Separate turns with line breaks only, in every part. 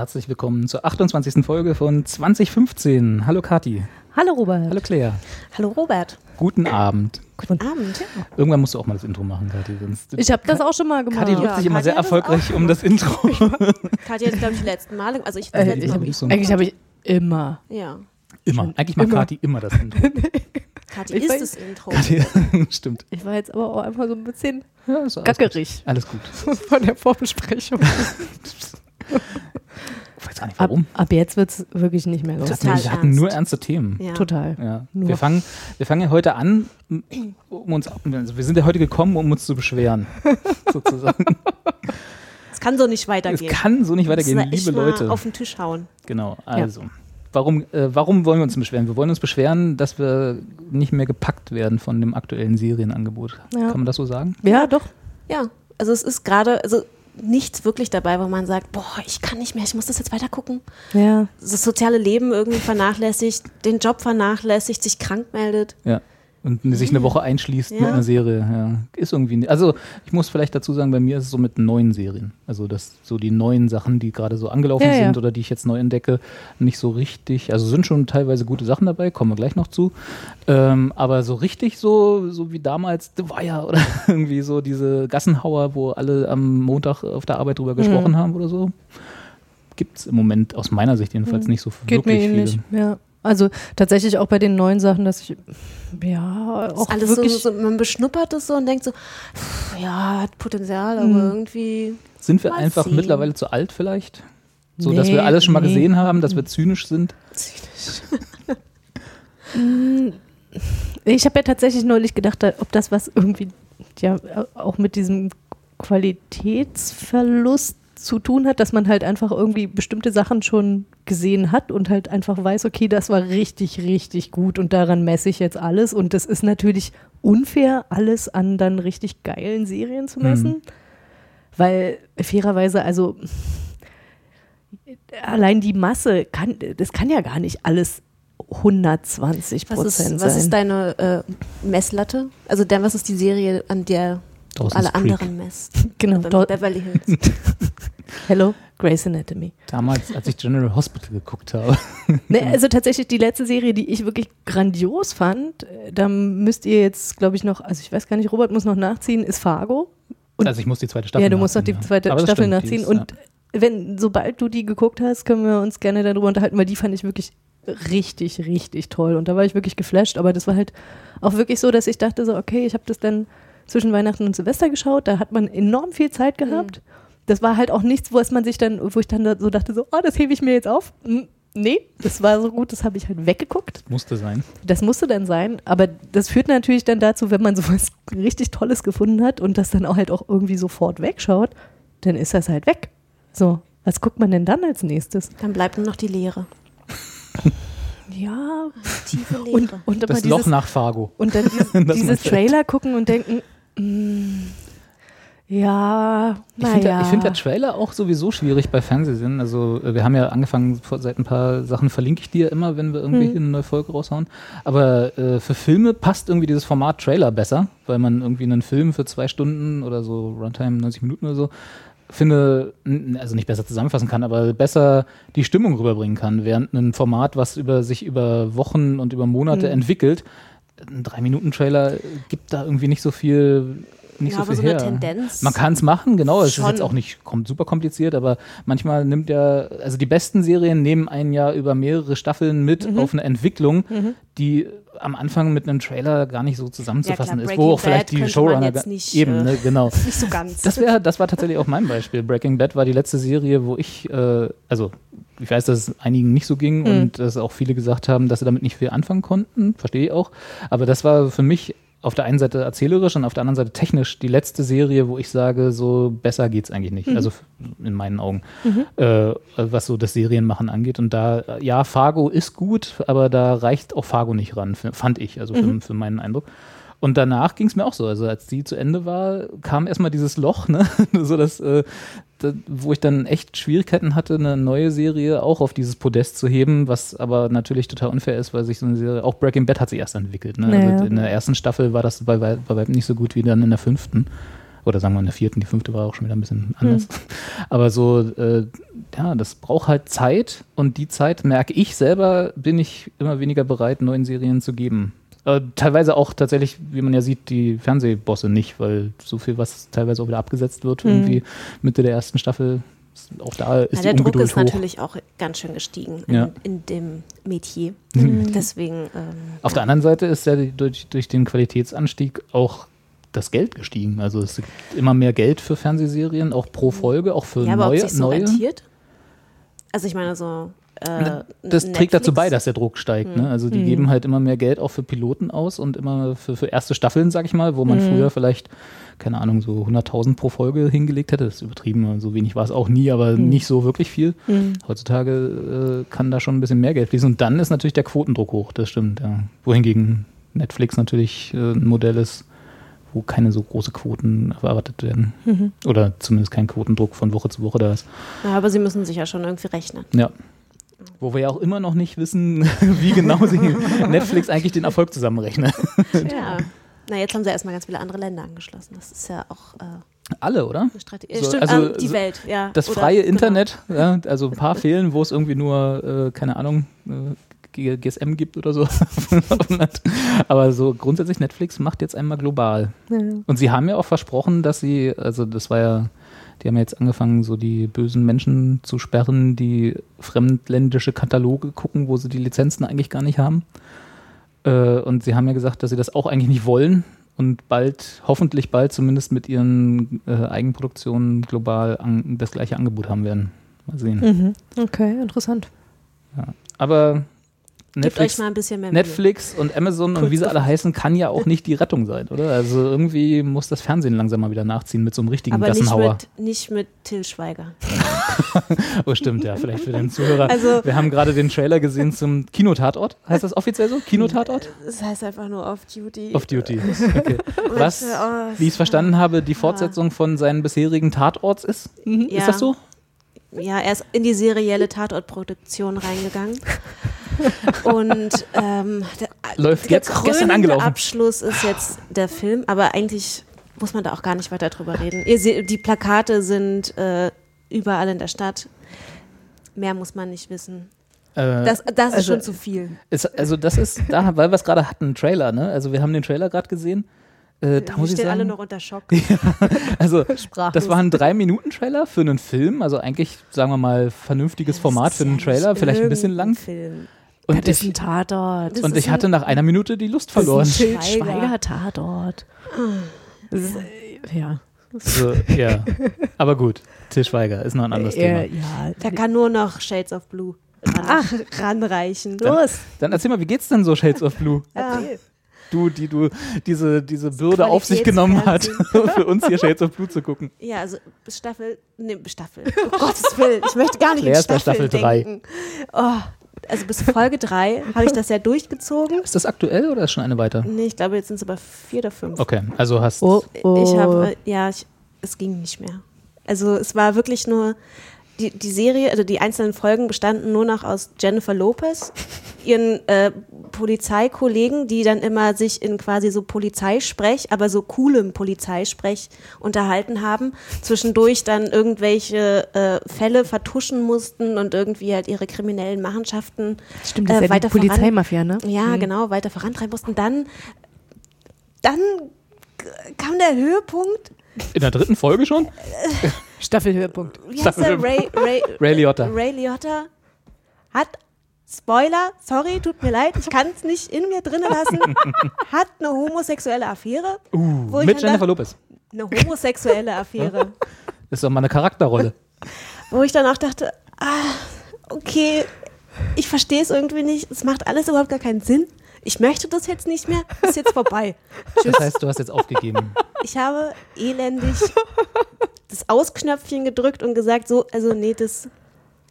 Herzlich willkommen zur 28. Folge von 2015. Hallo Kati.
Hallo Robert.
Hallo Claire.
Hallo Robert.
Guten Abend.
Guten Abend. Ja.
Irgendwann musst du auch mal das Intro machen, Kati. Sonst
Ich habe das auch schon mal gemacht.
Kati drückt
Ja,
sich immer
Kathi
sehr erfolgreich um das Intro.
Katja hat, glaube ich, die letzten Male, also ich, das
Äh,
letzte
ich
Mal,
hab,
nicht so-
eigentlich habe ich immer.
ja.
Immer. Eigentlich macht. Kati immer das Intro.
Katja
Ich
ist
weiß-
das Intro.
Kati, stimmt.
Ich war jetzt aber auch einfach so ein bisschen
Ja,
gackerig
Gut. Alles gut.
von der Vorbesprechung.
Gar nicht
Ab,
warum.
ab jetzt wird es wirklich nicht mehr los.
wir hatten
ernst.
nur ernste Themen.
Ja.
Total.
Ja.
Nur.
Wir, fangen, wir fangen ja heute an, um uns, also wir sind ja heute gekommen, um uns zu beschweren. sozusagen.
Es kann so nicht
Es
weitergehen.
kann so nicht weitergehen,
wir echt
liebe
mal
Leute.
auf den Tisch hauen.
Genau, also. Warum, äh, warum wollen wir uns beschweren? Wir wollen uns beschweren, dass wir nicht mehr gepackt werden von dem aktuellen Serienangebot.
Ja.
Kann man das so sagen?
Ja, doch.
Ja, also es ist gerade, also nichts wirklich dabei, wo man sagt, boah, ich kann nicht mehr, ich muss das jetzt weiter gucken.
Ja.
Das soziale Leben irgendwie vernachlässigt, den Job vernachlässigt, sich krank meldet.
Ja. Und sich eine Woche einschließt mit
Ja.
einer Serie. Ja. Ist irgendwie. nicht- Also, ich muss vielleicht dazu sagen, bei mir ist es so mit neuen Serien. Also, dass so die neuen Sachen, die gerade so angelaufen
Ja,
sind oder die ich jetzt neu entdecke, nicht so richtig. Also, sind schon teilweise gute Sachen dabei, kommen wir gleich noch zu. Ähm, aber so richtig so, so wie damals The Wire oder irgendwie so diese Gassenhauer, wo alle am Montag auf der Arbeit drüber
Mhm.
gesprochen haben oder so, gibt es im Moment aus meiner Sicht jedenfalls nicht so
Mhm. Geht mir
wirklich
ähnlich.
viele.
Ja. Also tatsächlich auch bei den neuen Sachen, dass ich ja auch
ist alles so,
wirklich
so, man beschnuppert es so und denkt so, pff, ja, hat Potenzial, aber
Mhm.
irgendwie.
Sind wir einfach
sehen.
mittlerweile zu alt vielleicht? So, dass
Nee,
wir alles schon mal
nee.
gesehen haben, dass wir zynisch sind?
Ich habe ja tatsächlich neulich gedacht, da- ob das was irgendwie ja auch mit diesem Qualitätsverlust zu tun hat, dass man halt einfach irgendwie bestimmte Sachen schon gesehen hat und halt einfach weiß, okay, das war richtig, richtig gut und daran messe ich jetzt alles. Und das ist natürlich unfair, alles an dann richtig geilen Serien zu messen. Weil fairerweise, also allein die Masse kann, das kann ja gar nicht alles 120
Was
Prozent
ist,
sein.
was ist deine äh, Messlatte? Also dann, was ist die Serie, an der
Dawson's
alle
Creek.
anderen messt?
Genau,
Be
dort-
Beverly Hills.
Hello, Grey's Anatomy.
Damals, als ich General Hospital geguckt habe.
Ne, also tatsächlich die letzte Serie, die ich wirklich grandios fand, äh, da müsst ihr jetzt, glaube ich, noch, also ich weiß gar nicht, Robert muss noch nachziehen, ist Fargo. Und-
also ich muss die zweite Staffel
ja, du musst noch die
nachziehen, ja.
zweite
das
Staffel
stimmt,
nachziehen.
ist,
und wenn, sobald du die geguckt hast, können wir uns gerne darüber unterhalten, weil die fand ich wirklich richtig, richtig toll. Und da war ich wirklich geflasht. Aber das war halt auch wirklich so, dass ich dachte so, okay, ich habe das dann zwischen Weihnachten und Silvester geschaut. Da hat man enorm viel Zeit gehabt. Das war halt auch nichts, wo man sich dann, wo ich dann da so dachte so, oh, das hebe ich mir jetzt auf. Hm, Nee, das war so gut, das habe ich halt weggeguckt.
Musste sein.
Das musste dann sein, aber das führt natürlich dann dazu, wenn man sowas richtig Tolles gefunden hat und das dann auch halt auch irgendwie sofort wegschaut, dann ist das halt weg. So, was guckt man denn dann als nächstes?
Dann bleibt nur noch die Leere.
Ja,
Tiefe Leere.
und, und
Das Loch
dieses,
nach Fargo.
und dann dieses, dieses. Trailer gucken und denken, ja,
Ich finde ich find der Trailer auch sowieso schwierig bei Fernsehsinn. Also äh, wir haben ja angefangen, seit ein paar Sachen verlinke ich dir immer, wenn wir irgendwie
Hm.
eine neue Folge raushauen. Aber äh, für Filme passt irgendwie dieses Format Trailer besser, weil man irgendwie einen Film für zwei Stunden oder so, Runtime 90 Minuten oder so, finde, also nicht besser zusammenfassen kann, aber besser die Stimmung rüberbringen kann, während ein Format, was über sich über Wochen und über Monate
Hm.
entwickelt, ein Drei-Minuten-Trailer gibt da irgendwie nicht so viel, nicht
Ja,
so viel
so eine
her.
Tendenz
Man kann es machen, genau. Es ist jetzt auch nicht super kompliziert, aber manchmal nimmt ja, also die besten Serien nehmen ein Jahr über mehrere Staffeln mit
Mhm.
auf eine Entwicklung, die am Anfang mit einem Trailer gar nicht so zusammenzufassen
Ja, klar,
ist, wo auch vielleicht die Showrunner
nicht,
eben,
äh,
ne, genau.
Nicht so ganz.
Das wäre, das war tatsächlich auch mein Beispiel. Breaking Bad war die letzte Serie, wo ich, äh, also ich weiß, dass es einigen nicht so ging und dass auch viele gesagt haben, dass sie damit nicht viel anfangen konnten, verstehe ich auch. Aber das war für mich auf der einen Seite erzählerisch und auf der anderen Seite technisch die letzte Serie, wo ich sage, so besser geht's eigentlich nicht. Also f- in meinen Augen, äh, was so das Serienmachen angeht. Und da, ja, Fargo ist gut, aber da reicht auch Fargo nicht ran, fand ich, also für, für meinen Eindruck. Und danach ging es mir auch so. Also als die zu Ende war, kam erstmal dieses Loch, ne? so dass, äh, da, wo ich dann echt Schwierigkeiten hatte, eine neue Serie auch auf dieses Podest zu heben, was aber natürlich total unfair ist, weil sich so eine Serie, auch Breaking Bad hat sich erst entwickelt. Ne?
Naja.
Also in der ersten Staffel war das bei, bei weitem nicht so gut wie dann in der fünften. Oder sagen wir in der vierten, die fünfte war auch schon wieder ein bisschen anders. Aber so, äh, ja, das braucht halt Zeit und die Zeit merke ich selber, bin ich immer weniger bereit, neuen Serien zu geben. Äh, teilweise auch tatsächlich, wie man ja sieht, die Fernsehbosse nicht, weil so viel, was teilweise auch wieder abgesetzt wird, irgendwie Mitte der ersten Staffel, auch da ist
Ja,
die
der Druck ist
hoch.
natürlich auch ganz schön gestiegen in,
Ja.
in dem Metier. Deswegen. Ähm,
Auf der anderen Seite ist ja durch, durch den Qualitätsanstieg auch das Geld gestiegen. Also es gibt immer mehr Geld für Fernsehserien, auch pro Folge, auch für
ja, aber ob
neue.
sich so
neue.
rentiert? Also ich meine so. Äh,
Das trägt
Netflix-
dazu bei, dass der Druck steigt. Ne? Also die
Mhm.
geben halt immer mehr Geld auch für Piloten aus und immer für, für erste Staffeln, sag ich mal, wo man
Mhm.
früher vielleicht, keine Ahnung, so 100.000 pro Folge hingelegt hätte. Das ist übertrieben, so wenig war es auch nie, aber
Mhm.
nicht so wirklich viel. Heutzutage äh, kann da schon ein bisschen mehr Geld fließen. Und dann ist natürlich der Quotendruck hoch, das stimmt. Ja. Wohingegen Netflix natürlich äh, ein Modell ist, wo keine so große Quoten erwartet werden.
Mhm.
Oder zumindest kein Quotendruck von Woche zu Woche da ist.
Ja, aber sie müssen sich ja schon irgendwie rechnen.
Ja. Wo wir ja auch immer noch nicht wissen, wie genau sie Netflix eigentlich den Erfolg zusammenrechnen.
Ja. Na, jetzt haben sie erstmal ganz viele andere Länder angeschlossen. Das ist ja auch äh,
Alle, oder? So,
Stimmt,
also
ähm, die
so
Welt, ja.
Das
Oder-
freie
genau.
Internet, ja, also ein paar fehlen, wo es irgendwie nur, äh, keine Ahnung, äh, GSM gibt oder so. Aber so grundsätzlich Netflix macht jetzt einmal global. Und sie haben ja auch versprochen, dass sie, also das war ja, die haben ja jetzt angefangen, so die bösen Menschen zu sperren, die fremdländische Kataloge gucken, wo sie die Lizenzen eigentlich gar nicht haben. Äh, und sie haben ja gesagt, dass sie das auch eigentlich nicht wollen und bald, hoffentlich bald zumindest mit ihren äh, Eigenproduktionen global das gleiche Angebot haben werden. Mal sehen.
Mhm. Okay, interessant.
Aber
Gebt
Netflix,
euch mal ein bisschen mehr Mühe.
Netflix und Amazon und wie sie alle heißen, kann ja auch nicht die Rettung sein, oder? Also irgendwie muss das Fernsehen langsam mal wieder nachziehen mit so einem richtigen
Aber nicht
Gassenhauer.
mit, nicht mit Till Schweiger.
Oh, stimmt, ja, vielleicht für den Zuhörer.
Also-
Wir haben gerade den Trailer gesehen zum Kinotatort. Heißt das offiziell so? Kinotatort?
Das heißt einfach nur Off-Duty.
Off Duty. Okay. Was, wie ich es verstanden habe, die Fortsetzung von seinen bisherigen Tatorts ist?
Ja.
Ist das so?
Ja, er ist in die serielle Tatortproduktion reingegangen. Und ähm, der,
Läuft
der
jetzt, gestern angelaufen.
Abschluss ist jetzt der Film, aber eigentlich muss man da auch gar nicht weiter drüber reden. Ihr seht, die Plakate sind äh, überall in der Stadt. Mehr muss man nicht wissen.
Äh,
Das, das ist
also-
schon zu viel.
ist, also das ist, da, weil wir es gerade hatten, einen Trailer, ne? Also wir haben den Trailer gerade gesehen. Äh, da
Wir
muss ich
stehen alle
sagen,
noch unter Schock.
also
Sprachlos.
das war ein drei Minuten Trailer für einen Film, also eigentlich sagen wir mal vernünftiges Format für einen Trailer, vielleicht ein bisschen lang.
Film.
Und
Das ist ein
ich,
Tatort.
Das
und ich hatte nach einer Minute die Lust verloren.
Til
Schweiger.
Schweiger Tatort. Das ist, äh, Ja.
So, ja, aber gut. Til Schweiger ist noch ein anderes
Äh,
Thema.
ja.
Da kann nur noch Shades of Blue ran, ranreichen.
Los.
Dann erzähl mal, wie geht's denn so Shades of Blue?
Erzähl.
Du, die du diese, diese Bürde auf sich genommen hat, für uns hier Shades of Blue zu gucken.
Ja, also Staffel, nee, bis Staffel. Oh Gottes Willen, ich möchte gar nicht
Claire
in
ist bei
Staffeln
Staffel drei.
denken. Oh, also bis Folge 3 habe ich das ja durchgezogen.
Ist das aktuell oder ist schon eine weiter?
Nee, ich glaube, jetzt sind es aber vier oder fünf.
Okay, also hast
Oh, oh.
Ich habe, äh, ja, ich, es ging nicht mehr. Also es war wirklich nur, die, die Serie, also die einzelnen Folgen bestanden nur noch aus Jennifer Lopez, ihren äh, Polizeikollegen, die dann immer sich in quasi so Polizeisprech, aber so coolem Polizeisprech unterhalten haben, zwischendurch dann irgendwelche äh, Fälle vertuschen mussten und irgendwie halt ihre kriminellen Machenschaften
Stimmt, das ist
äh,
ja die
weiter voran-
Polizeimafia, ne?
ja, genau, weiter vorantreiben mussten. Dann, dann kam der Höhepunkt.
in der dritten Folge schon?
Staffelhöhepunkt.
Wie heißt der? Ray, Ray,
Ray Liotta.
Ray Liotta hat, Spoiler, sorry, tut mir leid, ich kann es nicht in mir drinnen lassen, hat eine homosexuelle Affäre. wo ich
Mit Jennifer
dachte,
Lopez.
Eine homosexuelle Affäre.
Das ist doch mal eine Charakterrolle.
wo ich dann auch dachte, ah, okay, ich verstehe es irgendwie nicht, es macht alles überhaupt gar keinen Sinn. Ich möchte das jetzt nicht mehr, ist jetzt vorbei.
Das heißt, du hast jetzt aufgegeben.
Ich habe elendig das Ausknöpfchen gedrückt und gesagt, so, also nee, das,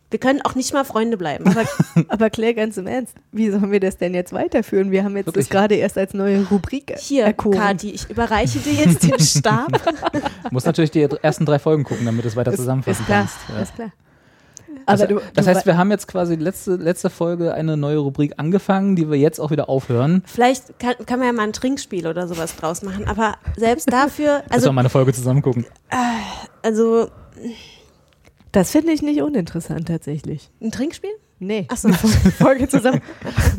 wir können auch nicht mal Freunde bleiben.
Aber, aber Claire, ganz im Ernst, wie sollen wir das denn jetzt weiterführen? Wir haben jetzt
Wirklich?
das gerade erst als neue Rubrik
Hier,
erkoren.
Kati, ich überreiche dir jetzt den Stab.
Du musst natürlich die ersten drei Folgen gucken, damit du es weiter
Ist,
zusammenfassen
ist klar,
kannst. Ja.
ist klar. Aber
Das,
du,
das
du
heißt, wir haben jetzt quasi letzte, letzte Folge eine neue Rubrik angefangen, die wir jetzt auch wieder aufhören.
Vielleicht kann, kann man ja mal ein Trinkspiel oder sowas draus machen, aber selbst dafür,
Also,
also,
mal eine Folge zusammen gucken.
also
das finde ich nicht uninteressant tatsächlich.
ein Trinkspiel?
Nee.
Achso,
Folge zusammen.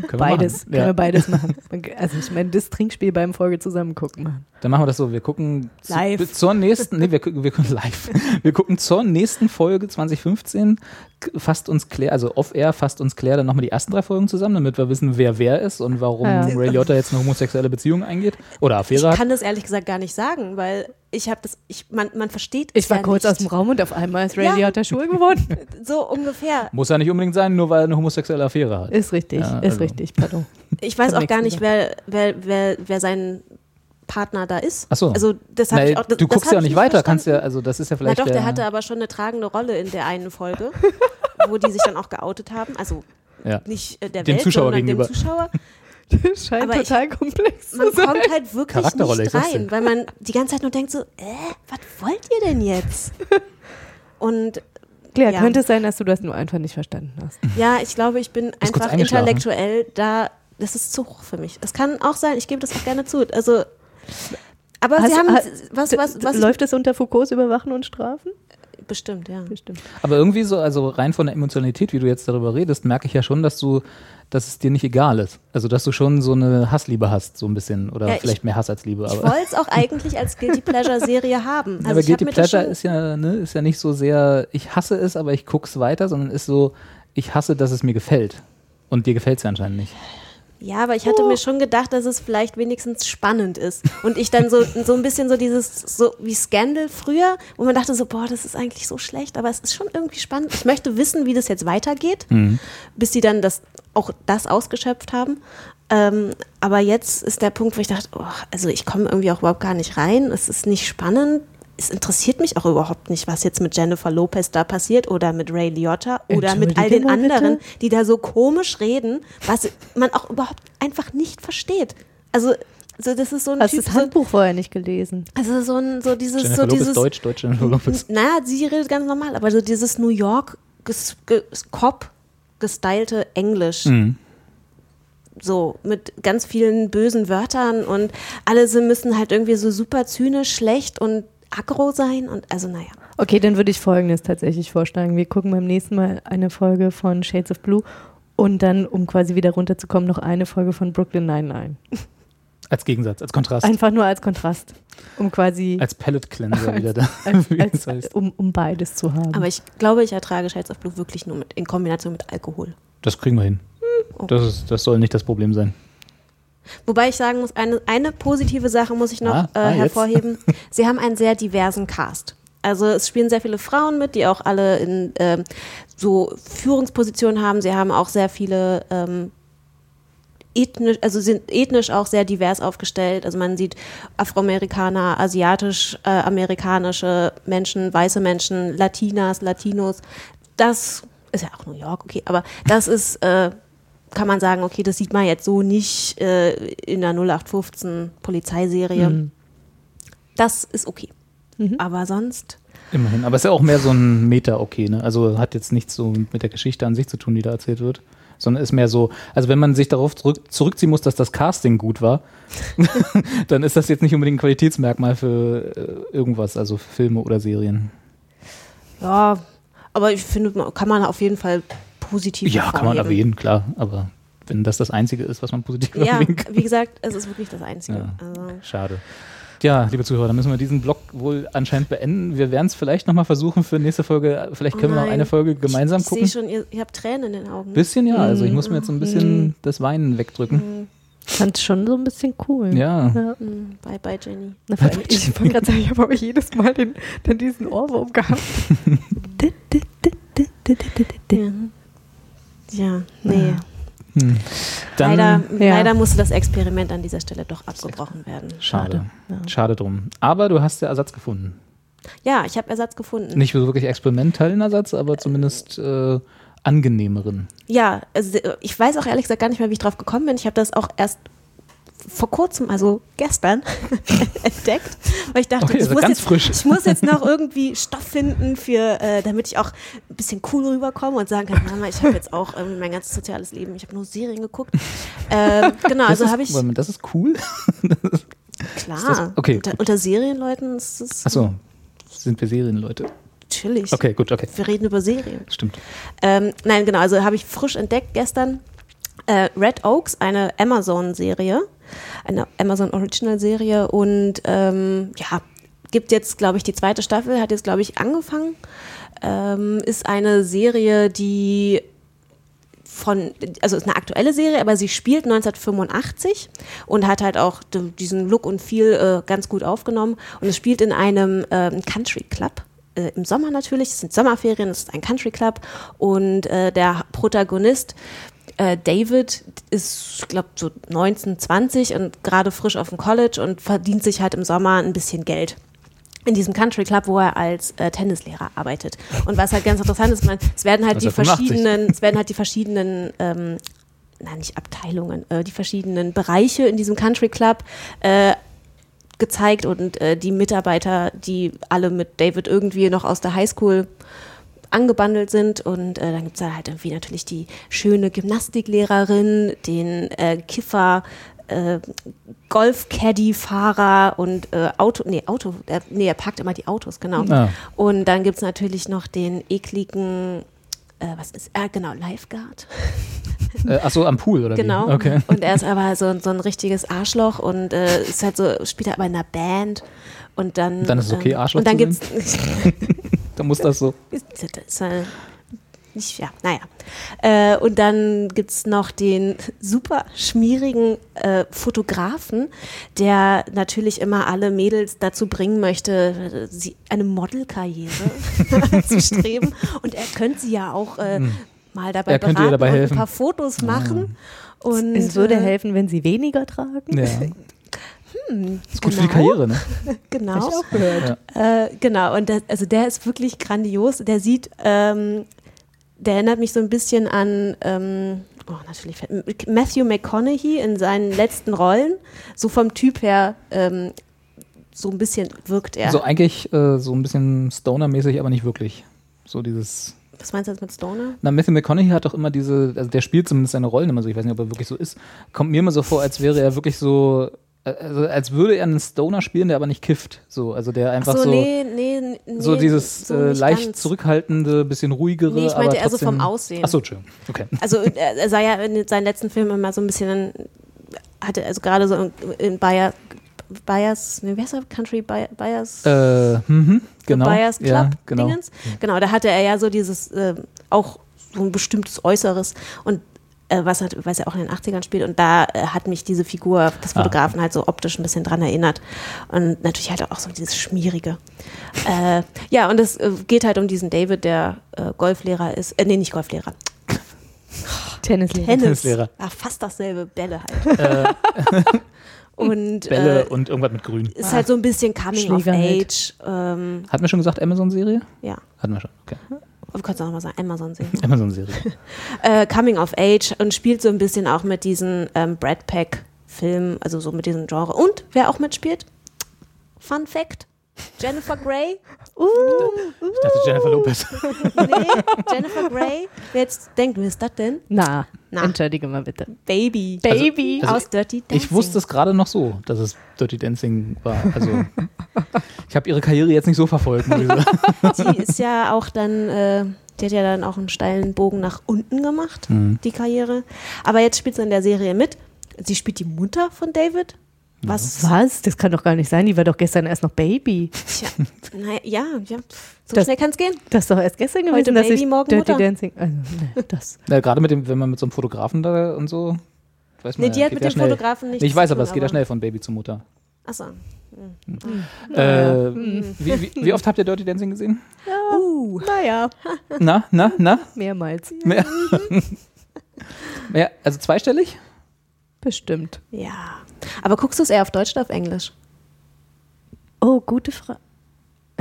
Können wir
beides. Können
Ja.
wir beides machen. Also ich meine, das Trinkspiel beim Folge zusammen gucken machen.
Dann machen wir das so. Wir gucken zu-
Live.
zur nächsten, nee, wir, gucken- wir gucken live. Wir gucken zur nächsten Folge 2015. k- Fasst uns Claire, also off-air fasst uns Claire dann nochmal die ersten drei Folgen zusammen, damit wir wissen, wer wer ist und warum
Ja.
Ray Liotta jetzt eine homosexuelle Beziehung eingeht. Oder
ich
Affäre hat.
kann das ehrlich gesagt gar nicht sagen, weil ich habe das, ich, man, man versteht
Ich war
ja
kurz
nicht.
aus dem Raum und auf einmal ist Ray
Ja.
Liotta Schuhe geworden.
So ungefähr.
Muss ja nicht unbedingt sein, nur weil er eine homosexuelle Affäre hat.
Ist richtig,
Ja,
ist
also.
richtig, pardon.
Ich weiß auch gar nicht, wer, wer, wer, wer sein Partner da ist.
Ach so.
Also das habe
Na,
ich auch. Das,
du guckst ja auch
ich
nicht weiter, kannst ja,
verstanden.
also das ist ja
Na
vielleicht
doch, der
der,
hatte aber schon eine tragende Rolle in der einen Folge, wo die sich dann auch geoutet haben. Also
ja.
nicht äh, der
Dem
Welt,
Zuschauer
sondern
gegenüber.
dem Zuschauer.
Das scheint
Aber ich-
total komplex
Man
zu sein.
kommt halt wirklich
Charakterrolle, ich
nicht rein, weil man die ganze Zeit nur denkt so, äh, was wollt ihr denn jetzt? Und
Claire,
Ja.
könnte es sein, dass du das nur einfach nicht verstanden hast?
ja, ich glaube, ich bin einfach intellektuell da, das ist zu hoch für mich. Das kann auch sein, ich gebe das auch gerne zu. Also, aber
Hast-
sie haben,
ha-
was, was, was,
Läuft es unter Foucaults Überwachen und Strafen?
Bestimmt, ja.
Bestimmt.
Aber irgendwie so, also rein von der Emotionalität, wie du jetzt darüber redest, merke ich ja schon, dass du, dass es dir nicht egal ist. Also dass du schon so eine Hassliebe hast, so ein bisschen. Oder
Ja, ich-
vielleicht mehr Hass als Liebe.
Ich
Aber,
wollte es auch eigentlich als Guilty Pleasure Serie haben. Also
aber
ich
Guilty Pleasure ist ja, ne, ist ja nicht so sehr, ich hasse es, aber ich guck's weiter, sondern ist so, ich hasse, dass es mir gefällt. Und dir gefällt es ja anscheinend nicht.
Ja, aber ich hatte mir schon gedacht, dass es vielleicht wenigstens spannend ist. Und ich dann so, so ein bisschen so dieses, so wie Scandal früher, wo man dachte so, boah, das ist eigentlich so schlecht, aber es ist schon irgendwie spannend. Ich möchte wissen, wie das jetzt weitergeht, bis sie dann das, auch das ausgeschöpft haben. Ähm, aber jetzt ist der Punkt, wo ich dachte, oh, also ich komme irgendwie auch überhaupt gar nicht rein. Es ist nicht spannend. Es interessiert mich auch überhaupt nicht, was jetzt mit Jennifer Lopez da passiert oder mit Ray Liotta oder mit all den
mal bitte?
anderen, die da so komisch reden, was man auch überhaupt einfach nicht versteht. Also, so das ist so ein
Hast du
Typ,
das
so,
Handbuch vorher nicht gelesen?
also so ein so dieses
Jennifer
so
Lopez
dieses
Deutsch, Deutsch Jennifer Lopez.
naja, sie redet ganz normal, aber so dieses New York ges, ges, Cop gestylte Englisch.
Mhm.
So, mit ganz vielen bösen Wörtern und alle sie müssen halt irgendwie so super zynisch, schlecht und aggro sein und also naja.
Okay, dann würde ich Folgendes tatsächlich vorschlagen. Wir gucken beim nächsten Mal eine Folge von Shades of Blue und dann, um quasi wieder runterzukommen, noch eine Folge von Brooklyn Nine-Nine.
Als Gegensatz, als Kontrast.
Einfach nur als Kontrast, um quasi,
als Palette Cleanser wieder da.
als, als,
heißt.
um, um beides zu haben.
Aber ich glaube, ich ertrage Shades of Blue wirklich nur mit, in Kombination mit Alkohol.
Das kriegen wir hin.
oh.
Das, ist, das soll nicht das Problem sein.
Wobei ich sagen muss, eine, eine positive Sache muss ich noch
Ah,
äh,
ah,
hervorheben. Sie haben einen sehr diversen Cast. Also es spielen sehr viele Frauen mit, die auch alle in ähm, so Führungspositionen haben. Sie haben auch sehr viele ähm, ethnisch, also sind ethnisch auch sehr divers aufgestellt. Also man sieht Afroamerikaner, asiatisch-amerikanische Menschen, weiße Menschen, Latinas, Latinos. Das ist ja auch New York, okay, aber das ist, äh, kann man sagen, okay, das sieht man jetzt so nicht äh, in der 0815 Polizeiserie.
Mhm.
Das ist okay. Aber sonst,
Immerhin. Aber es ist ja auch mehr so ein Meta-Okay, ne? Also hat jetzt nichts so mit der Geschichte an sich zu tun, die da erzählt wird. Sondern ist mehr so, also wenn man sich darauf zurück, zurückziehen muss, dass das Casting gut war, dann ist das jetzt nicht unbedingt ein Qualitätsmerkmal für äh, irgendwas, also für Filme oder Serien.
ja, aber ich finde, kann man auf jeden Fall positiv
Ja, kann man erwähnen, klar. Aber wenn das das Einzige ist, was man positiv
Ja,
erwähnen kann.
wie gesagt, es ist wirklich das Einzige.
Ja.
Also,
Schade. Ja, liebe Zuhörer, dann müssen wir diesen Blog wohl anscheinend beenden. Wir werden es vielleicht nochmal versuchen für nächste Folge. Vielleicht können
Oh
wir noch eine Folge gemeinsam
ich,
gucken.
Ich sehe schon, ihr, ihr habt Tränen in den Augen.
Bisschen ja, also ich muss mir jetzt so ein
Mhm.
bisschen das Weinen wegdrücken.
ich fand es schon so ein bisschen cool.
Ja.
Mm, Bye, bye, Jenny.
Na, vor allem, ich wollte gerade sagen, ich habe aber jedes Mal den, den diesen Ohrwurm gehabt.
Ja, ja nee.
Hm. Dann-
leider,
Ja.
leider musste das Experiment an dieser Stelle doch abgebrochen werden.
Schade. Schade drum. Aber du hast ja Ersatz gefunden.
Ja, ich habe Ersatz gefunden.
Nicht so wirklich experimentellen Ersatz, aber zumindest äh, angenehmeren.
Ja, also äh, ich weiß auch ehrlich gesagt gar nicht mehr, wie ich drauf gekommen bin. Ich habe das auch erst vor kurzem, also gestern, entdeckt, weil ich dachte,
Okay,
ich,
also
muss jetzt,
frisch.
ich muss jetzt noch irgendwie Stoff finden, für, äh, damit ich auch ein bisschen cool rüberkomme und sagen kann, Mama, ich habe jetzt auch irgendwie mein ganzes soziales Leben, ich habe nur Serien geguckt. Ähm, genau, also
das
habe
ist,
ich,
das ist cool.
klar,
das- okay,
unter, unter Serienleuten ist es
Achso, sind wir Serienleute.
natürlich.
Okay, gut, okay.
Wir reden über Serien.
Stimmt.
Ähm, nein, genau, also habe ich frisch entdeckt gestern. Äh, Red Oaks, eine Amazon-Serie, eine Amazon Original-Serie und ähm, ja, gibt jetzt, glaube ich, die zweite Staffel, hat jetzt, glaube ich, angefangen. Ähm, ist eine Serie, die von, also ist eine aktuelle Serie, aber sie spielt 1985 und hat halt auch diesen Look und Feel äh, ganz gut aufgenommen. Und es spielt in einem ähm, Country Club. Äh, Im Sommer natürlich, es sind Sommerferien, es ist ein Country Club und äh, der Protagonist äh, David ist, ich glaube, so 19, 20 und gerade frisch auf dem College und verdient sich halt im Sommer ein bisschen Geld in diesem Country Club, wo er als äh, Tennislehrer arbeitet. Und was halt ganz interessant ist, man, es werden halt die
1985.
verschiedenen, es werden halt die verschiedenen, ähm, na nicht Abteilungen, äh, die verschiedenen Bereiche in diesem Country Club äh, gezeigt und äh, die Mitarbeiter, die alle mit David irgendwie noch aus der Highschool angebandelt sind und äh, dann gibt es da halt irgendwie natürlich die schöne Gymnastiklehrerin, den äh, Kiffer, äh, Golf-Caddy-Fahrer und äh, Auto, nee, Auto, er, nee, er parkt immer die Autos, genau.
Ah.
Und dann gibt es natürlich noch den ekligen, äh, was ist, äh, genau, Lifeguard.
Äh, achso, am Pool, oder
Genau.
wie? Okay.
Und er ist aber so, so ein richtiges Arschloch und äh, ist halt so, spielt er aber in einer Band. Und dann,
Dann ist es okay,
ähm,
Arschloch
Und dann gibt's
Da muss das so.
ist, ist, äh, nicht, ja, naja. Äh, und dann gibt es noch den super schmierigen äh, Fotografen, der natürlich immer alle Mädels dazu bringen möchte, sie, eine Modelkarriere zu streben. Und er könnte sie ja auch äh, mal dabei
Hm. Er könnte ihr
beraten
dabei
und
helfen.
ein paar Fotos machen. Und,
Es würde
äh,
helfen, wenn sie weniger tragen.
Ja.
Hm,
Ist gut für die
genau.
Karriere, ne?
Genau.
gehört.
Äh, genau, und der, also der ist wirklich grandios. Der sieht, ähm, der erinnert mich so ein bisschen an ähm, oh, natürlich Matthew McConaughey in seinen letzten Rollen. So vom Typ her, ähm, so ein bisschen wirkt er.
So eigentlich äh, so ein bisschen Stoner-mäßig, aber nicht wirklich. So dieses.
Was meinst du jetzt mit Stoner?
Na, Matthew McConaughey hat doch immer diese, also der spielt zumindest seine Rollen immer so, ich weiß nicht, ob er wirklich so ist. Kommt mir immer so vor, als wäre er wirklich so, also als würde er einen Stoner spielen, der aber nicht kifft. So, also der einfach
Ach
so,
so, nee, nee, nee.
so dieses
so
äh, leicht
ganz.
zurückhaltende, bisschen ruhigere.
Nee, ich
aber
meinte eher so vom Aussehen.
Achso, Entschuldigung. Okay.
Also äh, er sah ja in seinen letzten Filmen immer so ein bisschen, hatte also gerade so in, Bayer, Bayers, nee, wie heißt er? Country Bayers?
Äh, mhm, genau.
Buyers Club
ja, genau.
Dingens. Genau, da hatte er ja so dieses äh, auch so ein bestimmtes Äußeres und äh, was, hat, was er auch in den 80ern spielt und da äh, hat mich diese Figur des
Ah.
Fotografen halt so optisch ein bisschen dran erinnert und natürlich halt auch so dieses Schmierige. äh, ja, und es äh, geht halt um diesen David, der äh, Golflehrer ist, äh, nee, nicht Golflehrer,
Tennislehrer.
Tennis.
Tennislehrer.
Ach, fast dasselbe, Bälle halt. Und
Bälle
äh,
und irgendwas mit Grün.
ist halt so ein bisschen Coming of
halt.
Age. Ähm,
Hatten wir schon gesagt, Amazon-Serie?
ja,
Hatten wir schon, okay.
Du kannst auch nochmal sagen, Amazon sehen.
Amazon-Serie.
äh, Coming of Age und spielt so ein bisschen auch mit diesen ähm, Brad Pack Filmen, also so mit diesem Genre. Und wer auch mitspielt? Fun Fact: Jennifer Grey. Uh,
Ich dachte Jennifer Lopez.
nee, Jennifer Grey. Wer jetzt denkt, wer ist das denn?
Na,
Na.
entschuldige mal bitte.
Baby.
Baby.
also
aus Dirty Dancing.
Ich wusste es gerade noch so, dass es Dirty Dancing war. Also ich habe ihre Karriere jetzt nicht so verfolgt.
Die ist ja auch dann, äh, die hat ja dann auch einen steilen Bogen nach unten gemacht,
Mhm.
die Karriere. Aber jetzt spielt sie in der Serie mit. Sie spielt die Mutter von David. Was?
Was? Das kann doch gar nicht sein. Die war doch gestern erst noch Baby.
Tja, naja, ja, ja. So
Das-
schnell kann es gehen.
Das ist doch erst gestern gewesen,
Heute
dass
Baby,
ich
morgen
Dirty
Mutter.
Dancing. Also, nee, das.
Ja, Gerade mit dem, wenn man mit so einem Fotografen da und so. Weiß man,
Nee, die
ja,
hat mit
ja
dem
schnell.
Fotografen nichts
Ich weiß aber, es geht ja schnell von Baby zu Mutter.
Achso.
Äh, wie, wie, wie oft habt ihr Dirty Dancing gesehen?
Uh.
Naja,
Na, na, na?
mehrmals.
Mehr? Mehr? Also zweistellig?
Bestimmt.
Ja. Aber guckst du es eher auf Deutsch oder auf Englisch?
Oh, gute Frage.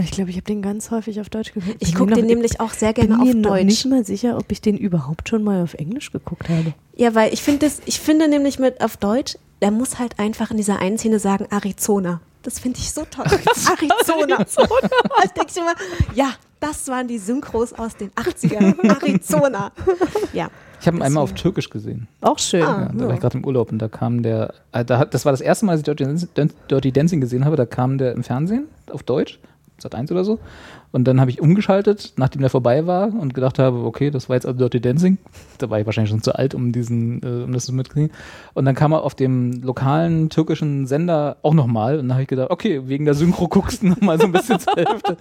Ich glaube, ich habe den ganz häufig auf Deutsch geguckt.
Ich
bin
gucke
mir
den
noch-
nämlich auch sehr
bin
gerne
mir
auf Deutsch.
nicht mal sicher, ob ich den überhaupt schon mal auf Englisch geguckt habe.
Ja, weil ich finde ich finde nämlich mit auf Deutsch, der muss halt einfach in dieser einen Szene sagen Arizona. Das finde ich so toll. Arizona. ich denke immer, ja, das waren die Synchros aus den 80ern. Arizona. Ja.
Ich habe ihn einmal auf Türkisch gesehen.
Auch schön.
Ah.
Ja, da war ich gerade im Urlaub und da kam der, äh, da hat, das war das erste Mal, dass ich Dirty Dancing, Dirty Dancing gesehen habe, da kam der im Fernsehen auf Deutsch, Sat 1 oder so. Und dann habe ich umgeschaltet, nachdem der vorbei war und gedacht habe, okay, das war jetzt also Dirty Dancing. Da war ich wahrscheinlich schon zu alt, um diesen, äh, um das zu mitkriegen. Und dann kam er auf dem lokalen türkischen Sender auch nochmal und dann habe ich gedacht, okay, wegen der Synchro guckst du nochmal so ein bisschen zur Hälfte.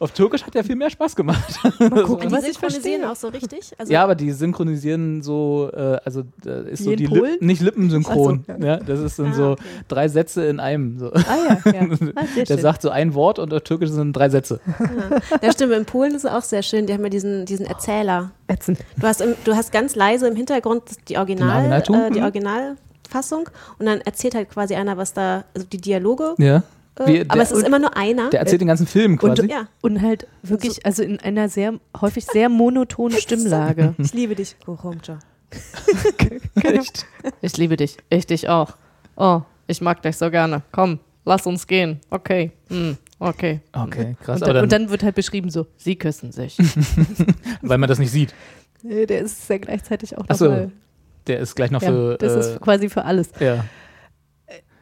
Auf Türkisch hat der viel mehr Spaß gemacht.
Gucken,
die synchronisieren auch so richtig? Also,
Ja, aber die synchronisieren so, äh, also äh, ist so die? Lip, nicht lippensynchron.
So,
ja. das ist dann
Ah,
so
okay.
drei Sätze in einem. So.
Ah ja, ja. Ah,
Der
schön.
sagt so ein Wort und auf Türkisch sind drei Sätze.
ja, stimmt. In Polen ist es auch sehr schön. Die haben ja diesen, diesen Erzähler.
Ätzend.
Du hast, im, du hast ganz leise im Hintergrund die Original, äh, die
Mhm.
Originalfassung und dann erzählt halt quasi einer, was da, also die Dialoge.
Ja.
Äh,
Wie-
aber
der-
es ist immer nur einer.
Der erzählt den ganzen Film quasi.
ja,
Und halt wirklich, also in einer sehr, häufig sehr monotonen Stimmlage.
ich liebe dich, Goromcha.
Echt? Ich liebe dich. Ich dich auch. Oh, ich mag dich so gerne. Komm, lass uns gehen. Okay. Hm, okay.
Okay, krass.
Und dann,
dann,
und dann wird halt beschrieben so, sie küssen sich.
weil man das nicht sieht.
Nee, der ist ja gleichzeitig auch
Ach so,
nochmal.
Der ist gleich noch
Ja,
für.
das
äh,
ist quasi für alles.
ja.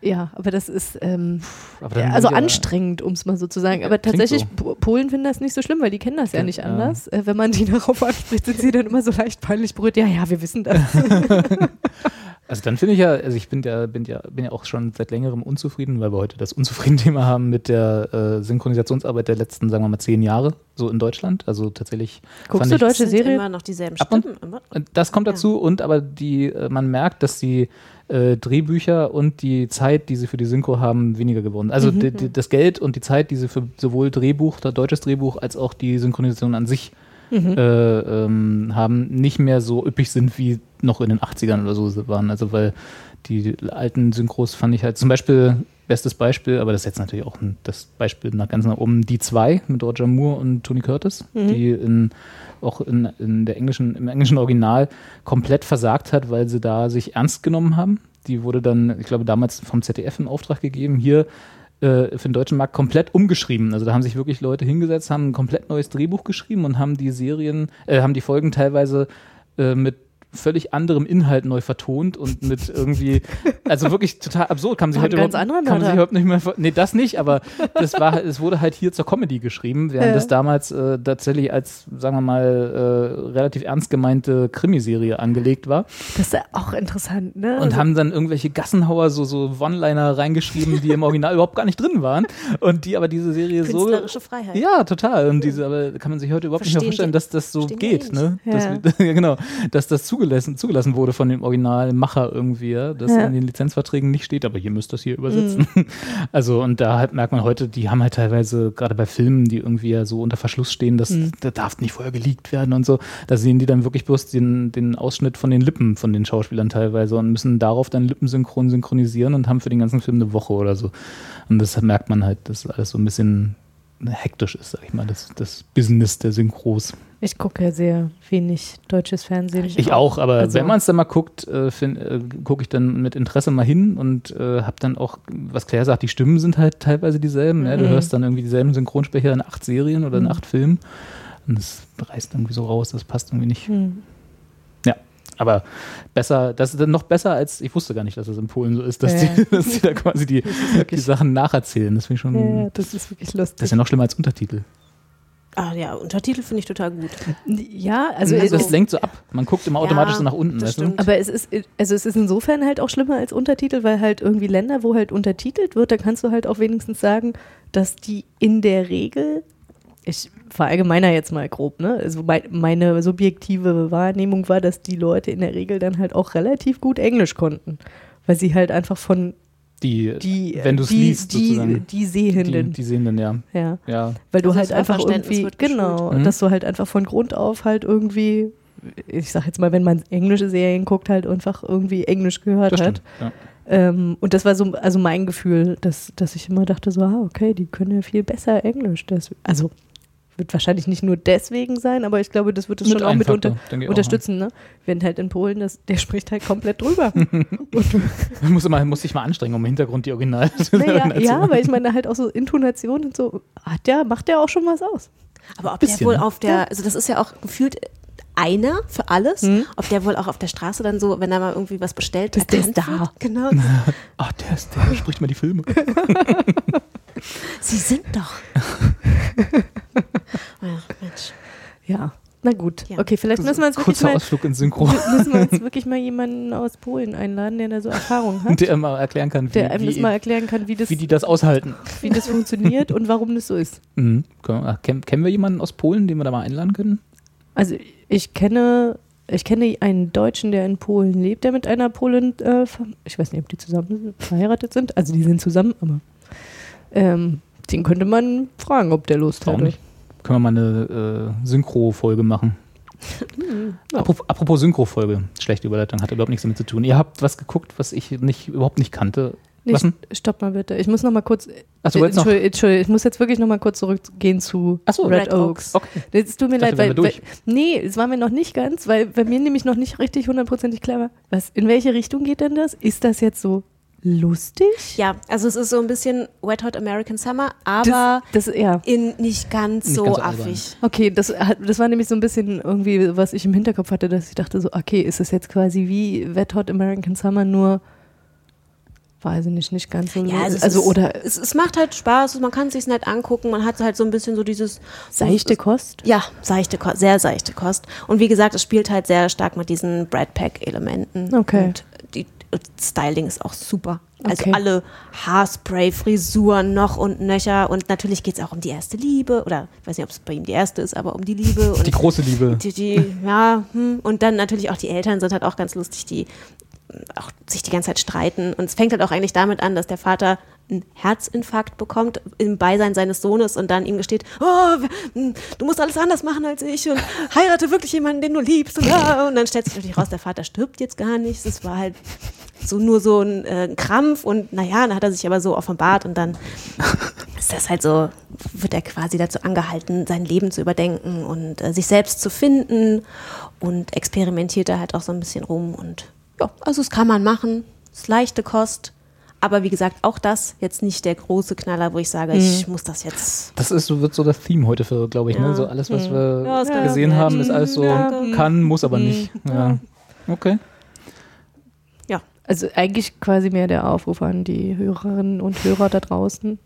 Ja, aber das ist ähm,
Aber
ja, also
ja-
anstrengend, um es mal so zu sagen. Aber tatsächlich,
so.
Po- Polen finden das nicht so schlimm, weil die kennen das ja
Ja,
nicht
ja.
anders. Äh, wenn man die darauf anspricht, sind sie dann immer so leicht peinlich berührt. Ja, ja, wir wissen das.
Also dann finde ich ja, also ich bin ja, bin ja, bin ja auch schon seit längerem unzufrieden, weil wir heute das Unzufrieden-Thema haben mit der äh, Synchronisationsarbeit der letzten, sagen wir mal, zehn Jahre, so in Deutschland. Also tatsächlich.
Guckst
fand
du
ich,
deutsche
Es sind
Serie?
immer noch dieselben Stimmen.
Das kommt dazu und aber die, äh, man merkt, dass die äh, Drehbücher und die Zeit, die sie für die Synchro haben, weniger geworden. sind. Also die, die, das Geld und die Zeit, die sie für sowohl Drehbuch, das deutsches Drehbuch, als auch die Synchronisation an sich äh, ähm, haben, nicht mehr so üppig sind, wie noch in den 80ern oder so waren. Also weil die alten Synchros fand ich halt zum Beispiel, bestes Beispiel, aber das ist jetzt natürlich auch ein, das Beispiel nach ganz nach oben, die zwei mit Roger Moore und Tony Curtis, die in, auch in, in der englischen, im englischen Original komplett versagt hat, weil sie da sich ernst genommen haben. Die wurde dann, ich glaube, damals vom ZDF in Auftrag gegeben, hier äh, für den deutschen Markt komplett umgeschrieben. Also da haben sich wirklich Leute hingesetzt, haben ein komplett neues Drehbuch geschrieben und haben die Serien, äh, haben die Folgen teilweise äh, mit völlig anderem Inhalt neu vertont und mit irgendwie, also wirklich total absurd, kann man sich
ganz
überhaupt, kann man sich überhaupt nicht mehr, nee, das nicht, aber das war, halt- es wurde halt hier zur Comedy geschrieben, während
Ja.
das damals äh, tatsächlich als, sagen wir mal, äh, relativ ernst gemeinte Krimiserie angelegt war
Das ist ja auch interessant, ne?
und
Also-
haben dann irgendwelche Gassenhauer so, so One-Liner reingeschrieben, die im Original überhaupt gar nicht drin waren und die aber diese Serie so
Künstlerische Freiheit.
ja, total. Und diese, aber kann man sich heute überhaupt nicht mehr
Verstehen
vorstellen, dass das so
verstehen
geht,
eh
ne?
nicht.
Dass,
Ja.
genau, dass das zugelassen, zugelassen wurde von dem Originalmacher irgendwie, ja, dass
Ja.
in den Lizenzverträgen nicht steht, aber ihr müsst das hier übersetzen. Also, und da halt merkt man heute, die haben halt teilweise, gerade bei Filmen, die irgendwie ja so unter Verschluss stehen, das, da darf nicht vorher geleakt werden und so, da sehen die dann wirklich bloß den, den Ausschnitt von den Lippen von den Schauspielern teilweise und müssen darauf dann lippensynchron synchronisieren und haben für den ganzen Film eine Woche oder so. Und das merkt man halt, dass alles so ein bisschen hektisch ist, sag ich mal, das, das Business der Synchros.
ich gucke ja sehr wenig deutsches Fernsehen.
Ich auch, aber
Also-
wenn man es dann mal guckt, äh, äh, gucke ich dann mit Interesse mal hin und äh, habe dann auch, was Claire sagt, die Stimmen sind halt teilweise dieselben. Ne? Du
Mhm.
hörst dann irgendwie dieselben Synchronsprecher in acht Serien oder in acht Filmen und das reißt irgendwie so raus, das passt irgendwie nicht.
Hm.
Aber besser, das ist dann noch besser als, ich wusste gar nicht, dass das in Polen so ist, dass,
Ja.
die, dass die da quasi die, die Sachen nacherzählen. Das finde ich schon,
Ja, das ist wirklich lustig.
das ist ja noch schlimmer als Untertitel.
Ah ja, Untertitel finde ich total gut.
ja, also,
Also
es
das lenkt so ab. Man guckt immer automatisch
Ja,
so nach unten,
das
weißt du?
stimmt.
Aber es ist, also es ist insofern halt auch schlimmer als Untertitel, weil halt irgendwie Länder, wo halt untertitelt wird, da kannst du halt auch wenigstens sagen, dass die in der Regel, ich verallgemeiner jetzt mal grob, ne? Also mein, meine subjektive Wahrnehmung war, dass die Leute in der Regel dann halt auch relativ gut Englisch konnten. Weil sie halt einfach von
Die,
die,
wenn du es
die,
liest,
die,
sozusagen.
die Sehenden,
Die, die sehen dann ja.
ja.
Ja,
Weil du
Also
halt einfach irgendwie, genau,
Mhm.
dass du halt einfach von Grund auf halt irgendwie ich sag jetzt mal, wenn man englische Serien guckt, halt einfach irgendwie Englisch gehört
Das
hat.
stimmt. Ja.
Ähm, und das war so, also mein Gefühl, dass, dass ich immer dachte, so, ah, okay, die können ja viel besser Englisch. Das, also wird wahrscheinlich nicht nur deswegen sein, aber ich glaube, das wird es schon auch mit
Faktor,
unter,
ich auch,
unterstützen. Ne? Wenn halt in Polen, das, der spricht halt komplett drüber. und,
Man muss, immer, muss sich mal anstrengen, um im Hintergrund die Original
naja,
zu
ja, aber ich meine halt auch so Intonation und so, hat der, macht der auch schon was aus.
Aber ob
Bisschen,
der wohl
ne?
auf der, also das ist ja auch gefühlt einer für alles,
Mhm.
ob der wohl auch auf der Straße dann so, wenn er mal irgendwie was bestellt,
Das- der ist da.
wird. Genau.
Ach, der, ist, der spricht mal die Filme.
Sie sind doch. Ach, Mensch.
Ja, na gut.
Ja.
Okay, vielleicht müssen wir uns wirklich
Kurzer
mal,
Ausflug in Synchro,
müssen wir uns wirklich mal jemanden aus Polen einladen, der da so Erfahrung hat,
der mal erklären kann, wie,
der einem das
wie,
mal erklären kann, wie das,
wie die das aushalten.
wie das funktioniert und warum das so ist.
Mhm. Kennen, kennen wir jemanden aus Polen, den wir da mal einladen können?
Also ich kenne, ich kenne einen Deutschen, der in Polen lebt, der mit einer Polin, äh, ich weiß nicht, ob die zusammen verheiratet sind. Also die sind zusammen, aber ähm, den könnte man fragen, ob der Lust
Warum nicht? Können wir mal eine äh, Synchro-Folge machen.
ja.
Apropos, Synchro-Folge, schlechte Überleitung, hat überhaupt nichts damit zu tun. Ihr habt was geguckt, was ich nicht, überhaupt nicht kannte.
Nee,
Was denn?
stopp mal bitte. Ich muss noch mal kurz.
Ach, du wolltest noch-
Entschuldigung, Entschuldigung, ich muss jetzt wirklich noch mal kurz zurückgehen zu
so,
Red,
Red
Oaks.
Oaks.
Okay.
Es tut mir
Ich dachte,
leid, weil, weil nee, es war mir noch nicht ganz, weil bei mir nämlich noch nicht richtig hundertprozentig klar war. Was, in welche Richtung geht denn das? Ist das jetzt so lustig?
Ja, also es ist so ein bisschen Wet Hot American Summer, aber
das, das ja.
in nicht ganz
Nicht
so
ganz so albern.
affig.
Okay, das, das war nämlich so ein bisschen irgendwie, was ich im Hinterkopf hatte, dass ich dachte so, okay, ist es jetzt quasi wie Wet Hot American Summer, nur weiß ich nicht, nicht ganz so.
Ja, also, es
also
ist,
oder
es, es macht halt Spaß, man kann es sich nett angucken, man hat halt so ein bisschen so dieses
seichte Kost.
Ja, seichte Kost, sehr seichte Kost. Und wie gesagt, es spielt halt sehr stark mit diesen Brad Pack-Elementen.
Okay.
Und die und Styling ist auch super. Also
Okay.
alle Haarspray, Frisuren noch und nöcher. Und natürlich geht es auch um die erste Liebe. Oder ich weiß nicht, ob es bei ihm die erste ist, aber um die Liebe. Und
Die große Liebe.
die, die, ja, hm. und dann natürlich auch die Eltern sind halt auch ganz lustig, die auch sich die ganze Zeit streiten. Und es fängt halt auch eigentlich damit an, dass der Vater einen Herzinfarkt bekommt im Beisein seines Sohnes und dann ihm gesteht, oh, hm, du musst alles anders machen als ich und heirate wirklich jemanden, den du liebst. Und, und dann stellt sich natürlich raus, der Vater stirbt jetzt gar nicht. Es war halt so nur so ein äh, Krampf und naja, dann hat er sich aber so offenbart und dann ist das halt so, wird er quasi dazu angehalten, sein Leben zu überdenken und äh, sich selbst zu finden und experimentiert da halt auch so ein bisschen rum und ja, also es kann man machen, es ist leichte Kost, aber wie gesagt, auch das jetzt nicht der große Knaller, wo ich sage, ich muss das jetzt.
Das ist, so- wird so das Theme heute für, glaube ich, ne?
Ja.
So alles, was wir
Ja, ist ganz
gesehen haben, ist alles so,
Ja.
kann, muss aber nicht. Ja. Okay.
Ja,
Also eigentlich quasi mehr der Aufruf an die Hörerinnen und Hörer da draußen.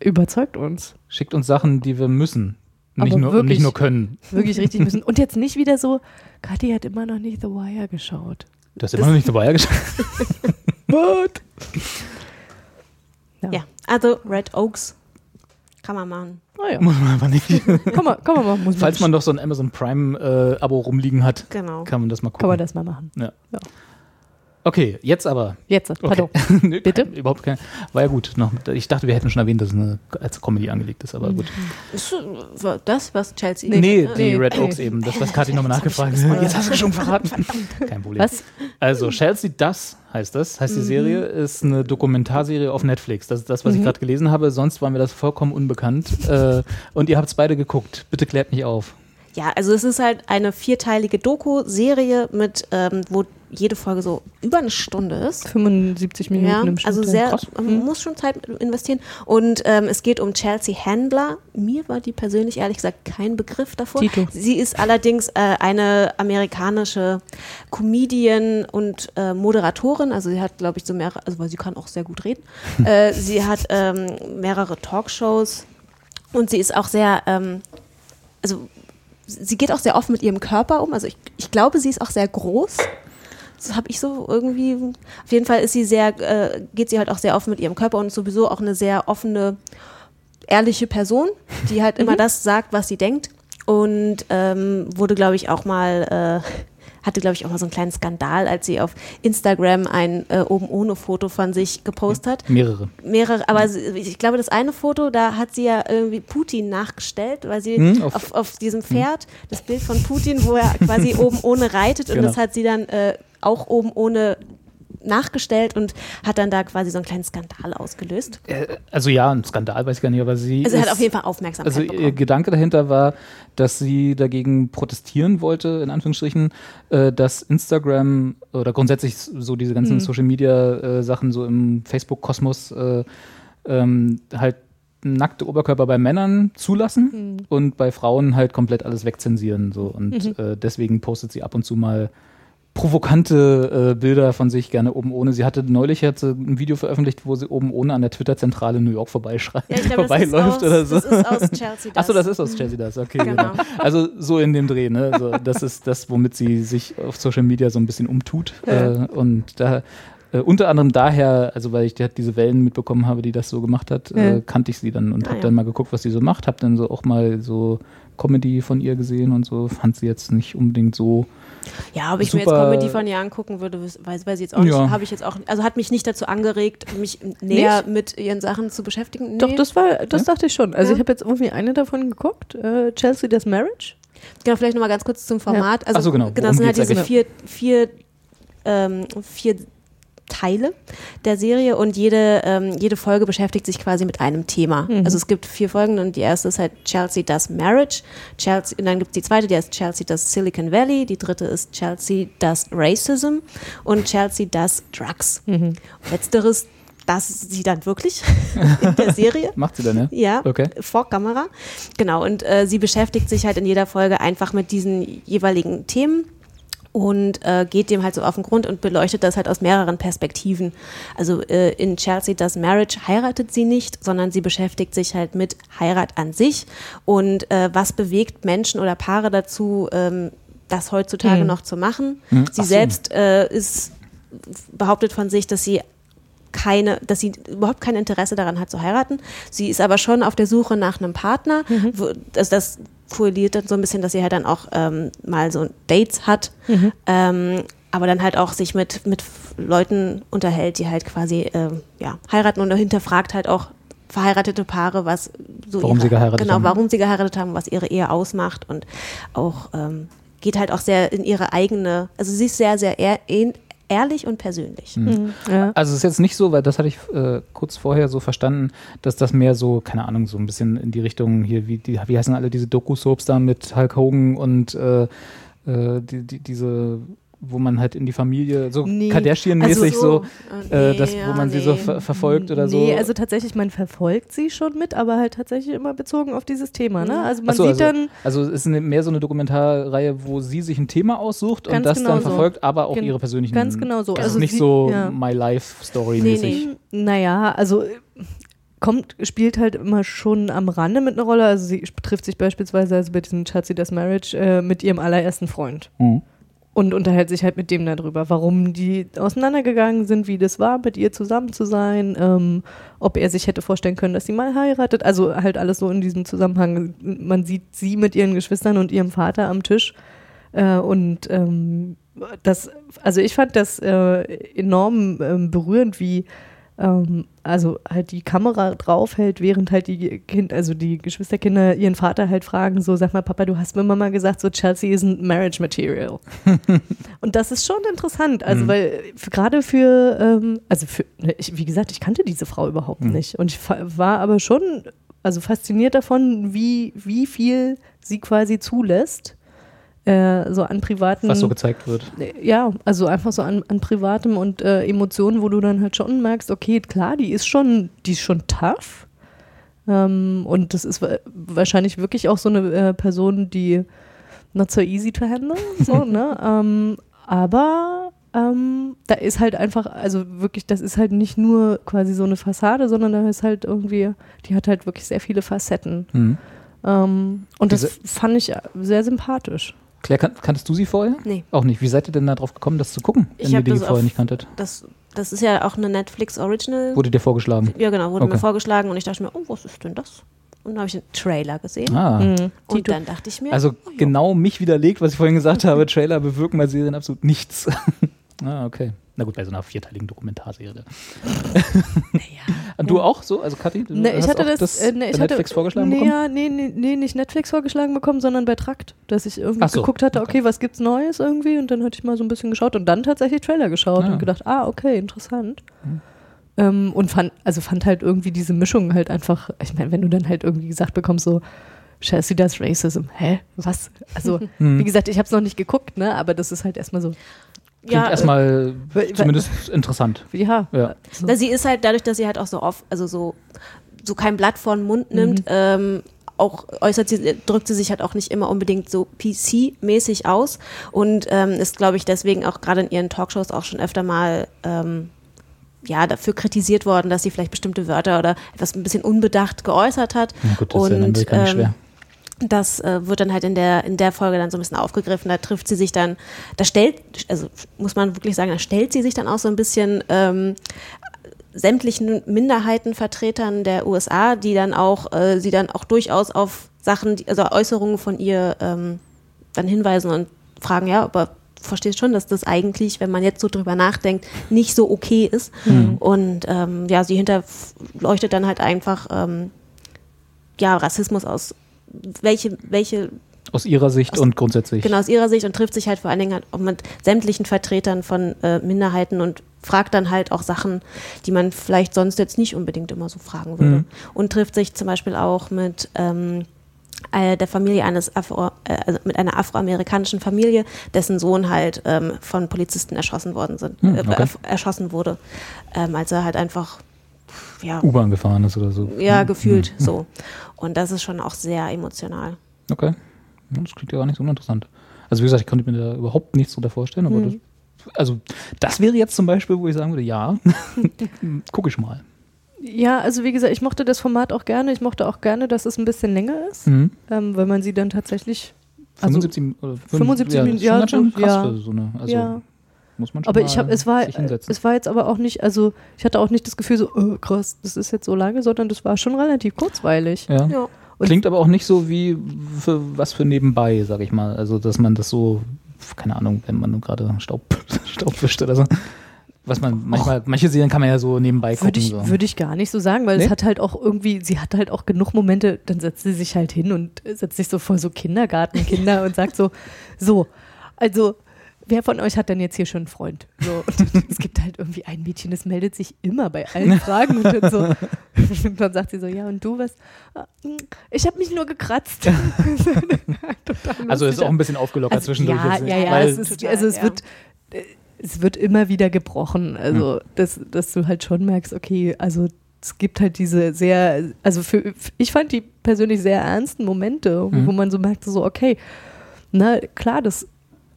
Überzeugt uns.
Schickt uns Sachen, die wir müssen. Nicht
Aber
nur, und
wirklich.
nicht nur können.
Wirklich richtig müssen. Und jetzt nicht wieder so, Kathi hat immer noch nicht The Wire geschaut.
Du hast immer noch nicht dabei geschaut. What?
ja. Also Red Oaks kann man machen.
Naja,
Muss man aber nicht.
kann man, kann man machen. Muss
Falls man doch so ein Amazon Prime-Abo rumliegen hat,
Genau.
kann man das mal gucken.
Kann man das mal machen.
Ja.
Ja.
Okay, jetzt aber.
Jetzt, pardon.
Okay. Nö,
Bitte?
Kein, überhaupt kein. War ja gut. Noch, ich dachte, wir hätten schon erwähnt, dass es eine, als Comedy angelegt ist, aber gut.
Ist das, was Chelsea.
Nee, die
nee,
Red
nee.
Oaks eben. Das, was Kathi nochmal nachgefragt hat. Jetzt hast du schon verraten. Kein Problem.
Was?
Also, Chelsea Das heißt das. Heißt die Serie, ist eine Dokumentarserie auf Netflix. Das ist das, was ich gerade gelesen habe. Sonst war mir das vollkommen unbekannt. äh, und ihr habt es beide geguckt. Bitte klärt mich auf.
Ja, also es ist halt eine vierteilige Doku-Serie mit, ähm, wo jede Folge so über eine Stunde ist.
75 Minuten
Ja,
im Schnitt.
also sehr,
Krass.
man muss schon Zeit investieren. Und ähm, es geht um Chelsea Handler. Mir war die persönlich ehrlich gesagt kein Begriff davor.
Tito.
Sie ist allerdings äh, eine amerikanische Comedian und äh, Moderatorin. Also sie hat, glaube ich, so mehrere, also weil sie kann auch sehr gut reden. äh, sie hat ähm, mehrere Talkshows und sie ist auch sehr, ähm, also sie geht auch sehr offen mit ihrem Körper um. Also ich, ich glaube, sie ist auch sehr groß. Das habe ich so irgendwie. Auf jeden Fall ist sie sehr, äh, geht sie halt auch sehr offen mit ihrem Körper und ist sowieso auch eine sehr offene, ehrliche Person, die halt immer das sagt, was sie denkt. Und ähm, wurde, glaube ich, auch mal, äh, hatte, glaube ich, auch mal so einen kleinen Skandal, als sie auf Instagram ein äh, oben ohne Foto von sich gepostet hat.
Mehrere.
Mehrere, aber sie- ich glaube, das eine Foto, da hat sie ja irgendwie Putin nachgestellt, weil sie
Hm,
auf,
auf-
auf, diesem Pferd das Bild von Putin, wo er quasi oben ohne reitet und
Genau.
das hat sie dann äh, auch oben ohne nachgestellt und hat dann da quasi so einen kleinen Skandal ausgelöst.
Äh, Also ja, ein Skandal weiß ich gar nicht, aber sie.
Also er hat
ist-
auf jeden Fall Aufmerksamkeit
Also ihr
bekommen.
Gedanke dahinter war, dass sie dagegen protestieren wollte, in Anführungsstrichen, äh, dass Instagram oder grundsätzlich so diese ganzen
Mhm.
Social Media äh, Sachen so im Facebook-Kosmos äh, ähm, halt nackte Oberkörper bei Männern zulassen
Mhm.
und bei Frauen halt komplett alles wegzensieren. So. Und
Mhm.
äh, deswegen postet sie ab und zu mal provokante äh, Bilder von sich gerne oben ohne. Sie hatte neulich hat sie ein Video veröffentlicht, wo sie oben ohne an der Twitter-Zentrale New York vorbeischreibt,
Ja, das ist
vorbeiläuft
aus-
oder so.
das ist aus Chelsea
Achso,
das.
das ist aus Chelsea das, okay.
Genau.
Genau. Also so in dem Dreh, ne? So, das ist das, womit sie sich auf Social Media so ein bisschen umtut.
Ja.
Äh, und da äh, unter anderem daher, also weil ich die, diese Wellen mitbekommen habe, die das so gemacht hat,
Ja.
äh, kannte ich sie dann und
Ah,
habe
ja.
dann mal geguckt, was sie so macht, habe dann so auch mal so Comedy von ihr gesehen und so, fand sie jetzt nicht unbedingt so.
Ja, ob ich mir jetzt Comedy von ihr angucken würde, weiß, weiß ich jetzt auch nicht.
Ja.
Habe ich jetzt auch, also hat mich nicht dazu angeregt, mich näher mit ihren Sachen zu beschäftigen. Nee.
Doch, das war, das dachte ich schon. Also
Ja.
ich habe jetzt irgendwie eine davon geguckt, äh, Chelsea das Marriage.
Genau, vielleicht nochmal ganz kurz zum Format. Also,
Ach so, genau.
Genau,
Worum
es sind halt diese
eigentlich?
vier, vier, ähm, vier Teile der Serie und jede, ähm, jede Folge beschäftigt sich quasi mit einem Thema. Also es gibt vier Folgen und die erste ist halt Chelsea Does Marriage. Chelsea, und dann gibt es die zweite, die heißt Chelsea Does Silicon Valley. Die dritte ist Chelsea Does Racism und Chelsea Does Drugs. Letzteres, das sie dann wirklich in der Serie.
Macht sie dann, ja?
Ja,
Okay.
vor Kamera. Genau, und äh, sie beschäftigt sich halt in jeder Folge einfach mit diesen jeweiligen Themen und äh, geht dem halt so auf den Grund und beleuchtet das halt aus mehreren Perspektiven. Also äh, in Chelsea das Marriage heiratet sie nicht, sondern sie beschäftigt sich halt mit Heirat an sich und äh, was bewegt Menschen oder Paare dazu, ähm, das heutzutage noch zu machen. Sie
Ach so.
selbst äh, ist behauptet von sich, dass sie keine, dass sie überhaupt kein Interesse daran hat zu heiraten. Sie ist aber schon auf der Suche nach einem Partner. Wo, also das korreliert dann so ein bisschen, dass sie halt dann auch ähm, mal so Dates hat, ähm, aber dann halt auch sich mit, mit Leuten unterhält, die halt quasi ähm, ja, heiraten und hinterfragt halt auch verheiratete Paare, was so
Warum
ihre,
sie geheiratet
genau,
haben.
warum sie geheiratet haben, was ihre Ehe ausmacht und auch ähm, geht halt auch sehr in ihre eigene, also sie ist sehr, sehr ehr, ehrlich und persönlich.
Ja.
Also es ist jetzt nicht so, weil das hatte ich äh, kurz vorher so verstanden, dass das mehr so, keine Ahnung, so ein bisschen in die Richtung hier, wie, die, wie heißen alle diese Doku-Soaps da mit Hulk Hogan und äh, äh, die, die, diese, wo man halt in die Familie, so
Nee.
Kardashian-mäßig
Also
so,
so,
äh,
nee,
das, wo man sie so
nee.
ver verfolgt oder so.
Nee, also tatsächlich, man verfolgt sie schon mit, aber halt tatsächlich immer bezogen auf dieses Thema. Ne? Also man
so,
sieht
also,
dann,
also es ist eine, mehr so eine Dokumentarreihe, wo sie sich ein Thema aussucht und das
genau
dann
so.
verfolgt, aber auch
Gen-
ihre persönlichen.
ganz genau so.
Also,
Also
nicht
sie-
so
ja.
My Life Story
Nee, nee.
naja, also kommt, spielt halt immer schon am Rande mit einer Rolle. Also sie trifft sich beispielsweise also bei diesem Chelsea das Marriage äh, mit ihrem allerersten Freund.
Mhm.
Und unterhält sich halt mit dem darüber, warum die auseinandergegangen sind, wie das war, mit ihr zusammen zu sein, ähm, ob er sich hätte vorstellen können, dass sie mal heiratet. Also halt alles so in diesem Zusammenhang. Man sieht sie mit ihren Geschwistern und ihrem Vater am Tisch. Äh, und ähm, das, also ich fand das äh, enorm ähm, berührend, wie ähm, also halt die Kamera draufhält, während halt die Kind, also die Geschwisterkinder ihren Vater halt fragen, so sag mal, Papa, du hast mir mal gesagt, so Chelsea isn't marriage material. Und das ist schon interessant, also weil für- gerade für, ähm, also für, ne, ich, wie gesagt, ich kannte diese Frau überhaupt nicht. Und ich war aber schon, also fasziniert davon, wie, wie viel sie quasi zulässt, äh, so an privaten
Was so gezeigt wird.
ja, also einfach so an, an Privatem und äh, Emotionen, wo du dann halt schon merkst, okay, klar, die ist schon, die ist schon tough. Ähm, und das ist wa- wahrscheinlich wirklich auch so eine äh, Person, die not so easy to handle, so, ne? Ähm, aber ähm, da ist halt einfach, also wirklich, das ist halt nicht nur quasi so eine Fassade, sondern da ist halt irgendwie, die hat halt wirklich sehr viele Facetten.
Mhm.
Ähm, und das fand ich sehr sympathisch.
Claire, kan kanntest du sie vorher?
Nee.
Auch nicht. Wie seid ihr denn da drauf gekommen, das zu gucken,
Ich
wenn ihr die
das
vorher
auf-
nicht kanntet?
Das, das ist ja auch eine Netflix Original.
Wurde dir vorgeschlagen?
ja, genau, wurde
Okay.
mir vorgeschlagen und ich dachte mir, oh, was ist denn das? und dann habe ich einen Trailer gesehen.
Ah.
Mhm.
Und dann dachte ich mir,
Also
oh,
genau mich widerlegt, was ich vorhin gesagt habe, Trailer bewirken bei Serien absolut nichts. ah, okay. Na gut, bei so einer vierteiligen Dokumentarserie. Und du auch so? Also Kathi, du
Ne, ich
hast
hatte
auch
das, äh, ne, ich
bei Netflix
hatte,
vorgeschlagen
nee,
bekommen?
Nee, nee, nee, nicht Netflix vorgeschlagen bekommen, sondern bei Trakt, dass ich irgendwie
so,
geguckt hatte,
okay.
okay, was gibt's Neues irgendwie und dann hatte ich mal so ein bisschen geschaut und dann tatsächlich Trailer geschaut
Ah.
und gedacht, ah, okay, interessant.
Hm.
Ähm, und fand, also fand halt irgendwie diese Mischung halt einfach, ich meine, wenn du dann halt irgendwie gesagt bekommst, so, Chelsea does Racism, hä, was? Also,
Hm.
wie gesagt, ich habe es noch nicht geguckt, ne, aber das ist halt erstmal so,
Klingt
ja,
erstmal
weil-
zumindest interessant.
ja,
Ja.
so.
Na, sie ist halt dadurch, dass sie halt auch so oft, also so, so kein Blatt vor den Mund
Mhm.
nimmt, ähm, auch äußert sie, drückt sie sich halt auch nicht immer unbedingt so PC-mäßig aus und ähm, ist, glaube ich, deswegen auch gerade in ihren Talkshows auch schon öfter mal ähm, ja, dafür kritisiert worden, dass sie vielleicht bestimmte Wörter oder etwas ein bisschen unbedacht geäußert hat.
Na gut, das ist ja in
Und,
Amerika
ähm,
schwer.
Das äh, wird dann halt in der, in der Folge dann so ein bisschen aufgegriffen. Da trifft sie sich dann, da stellt, also muss man wirklich sagen, da stellt sie sich dann auch so ein bisschen ähm, sämtlichen Minderheitenvertretern der USA, die dann auch, äh, sie dann auch durchaus auf Sachen, also Äußerungen von ihr ähm, dann hinweisen und fragen, ja, aber verstehst schon, dass das eigentlich, wenn man jetzt so drüber nachdenkt, nicht so okay ist. Und ähm, ja, sie hinterleuchtet dann halt einfach ähm, ja, Rassismus aus welche, welche,
Aus ihrer Sicht
aus-
und grundsätzlich.
genau aus ihrer Sicht und trifft sich halt vor allen Dingen halt auch mit sämtlichen Vertretern von äh, Minderheiten und fragt dann halt auch Sachen, die man vielleicht sonst jetzt nicht unbedingt immer so fragen würde.
Mhm.
Und trifft sich zum Beispiel auch mit ähm, äh, der Familie eines Afro, äh, also mit einer afroamerikanischen Familie, dessen Sohn halt ähm, von Polizisten erschossen worden sind,
Hm,
äh,
okay.
erf- erschossen wurde, ähm, als er halt einfach ja,
U-Bahn gefahren ist oder so.
ja
Hm,
gefühlt
hm,
so. Und das ist schon auch sehr emotional.
Okay. Das klingt ja gar nicht so uninteressant. Also wie gesagt, ich konnte mir da überhaupt nichts drunter vorstellen, aber
Mhm.
das, also das wäre jetzt zum Beispiel, wo ich sagen würde, ja, gucke ich mal.
Ja, also wie gesagt, ich mochte das Format auch gerne. Ich mochte auch gerne, dass es ein bisschen länger ist,
Mhm.
ähm, weil man sie dann tatsächlich. Also,
75, oder
75
ja,
Minuten,
das ist schon
ja,
schön
so,
krass
ja.
für so eine, also
ja,
muss man schon
aber
mal
ich habe, es war,
sich hinsetzen.
es war jetzt aber auch nicht, also ich hatte auch nicht das Gefühl so, oh, krass, das ist jetzt so lange, sondern das war schon relativ kurzweilig.
ja.
Ja.
Klingt aber auch nicht so wie für was für nebenbei, sag ich mal. Also, dass man das so, keine Ahnung, wenn man nur gerade Staub, Staub wischt oder so. Was man manchmal, manche Serien kann man ja so nebenbei gucken.
Würde ich,
so.
würde ich gar nicht so sagen, weil
Nee?
es hat halt auch irgendwie, sie hat halt auch genug Momente, dann setzt sie sich halt hin und setzt sich so vor so Kindergartenkinder und sagt so, so, also wer von euch hat denn jetzt hier schon einen Freund? So, und es gibt halt irgendwie ein Mädchen, das meldet sich immer bei allen Fragen und dann so, und dann sagt sie so, ja und du was? "Ah, hm, Ich habe mich nur gekratzt.
Also ist auch ein bisschen aufgelockert
Also,
zwischendurch.
Ja,
jetzt,
ja, ja.
weil,
Es ist,
Total,
also es
ja.
wird, es wird immer wieder gebrochen. Also, dass, dass du halt schon merkst, okay, also es gibt halt diese sehr, also für, ich fand die persönlich sehr ernsten Momente,
Mhm.
wo man so merkte, so, okay, na klar, das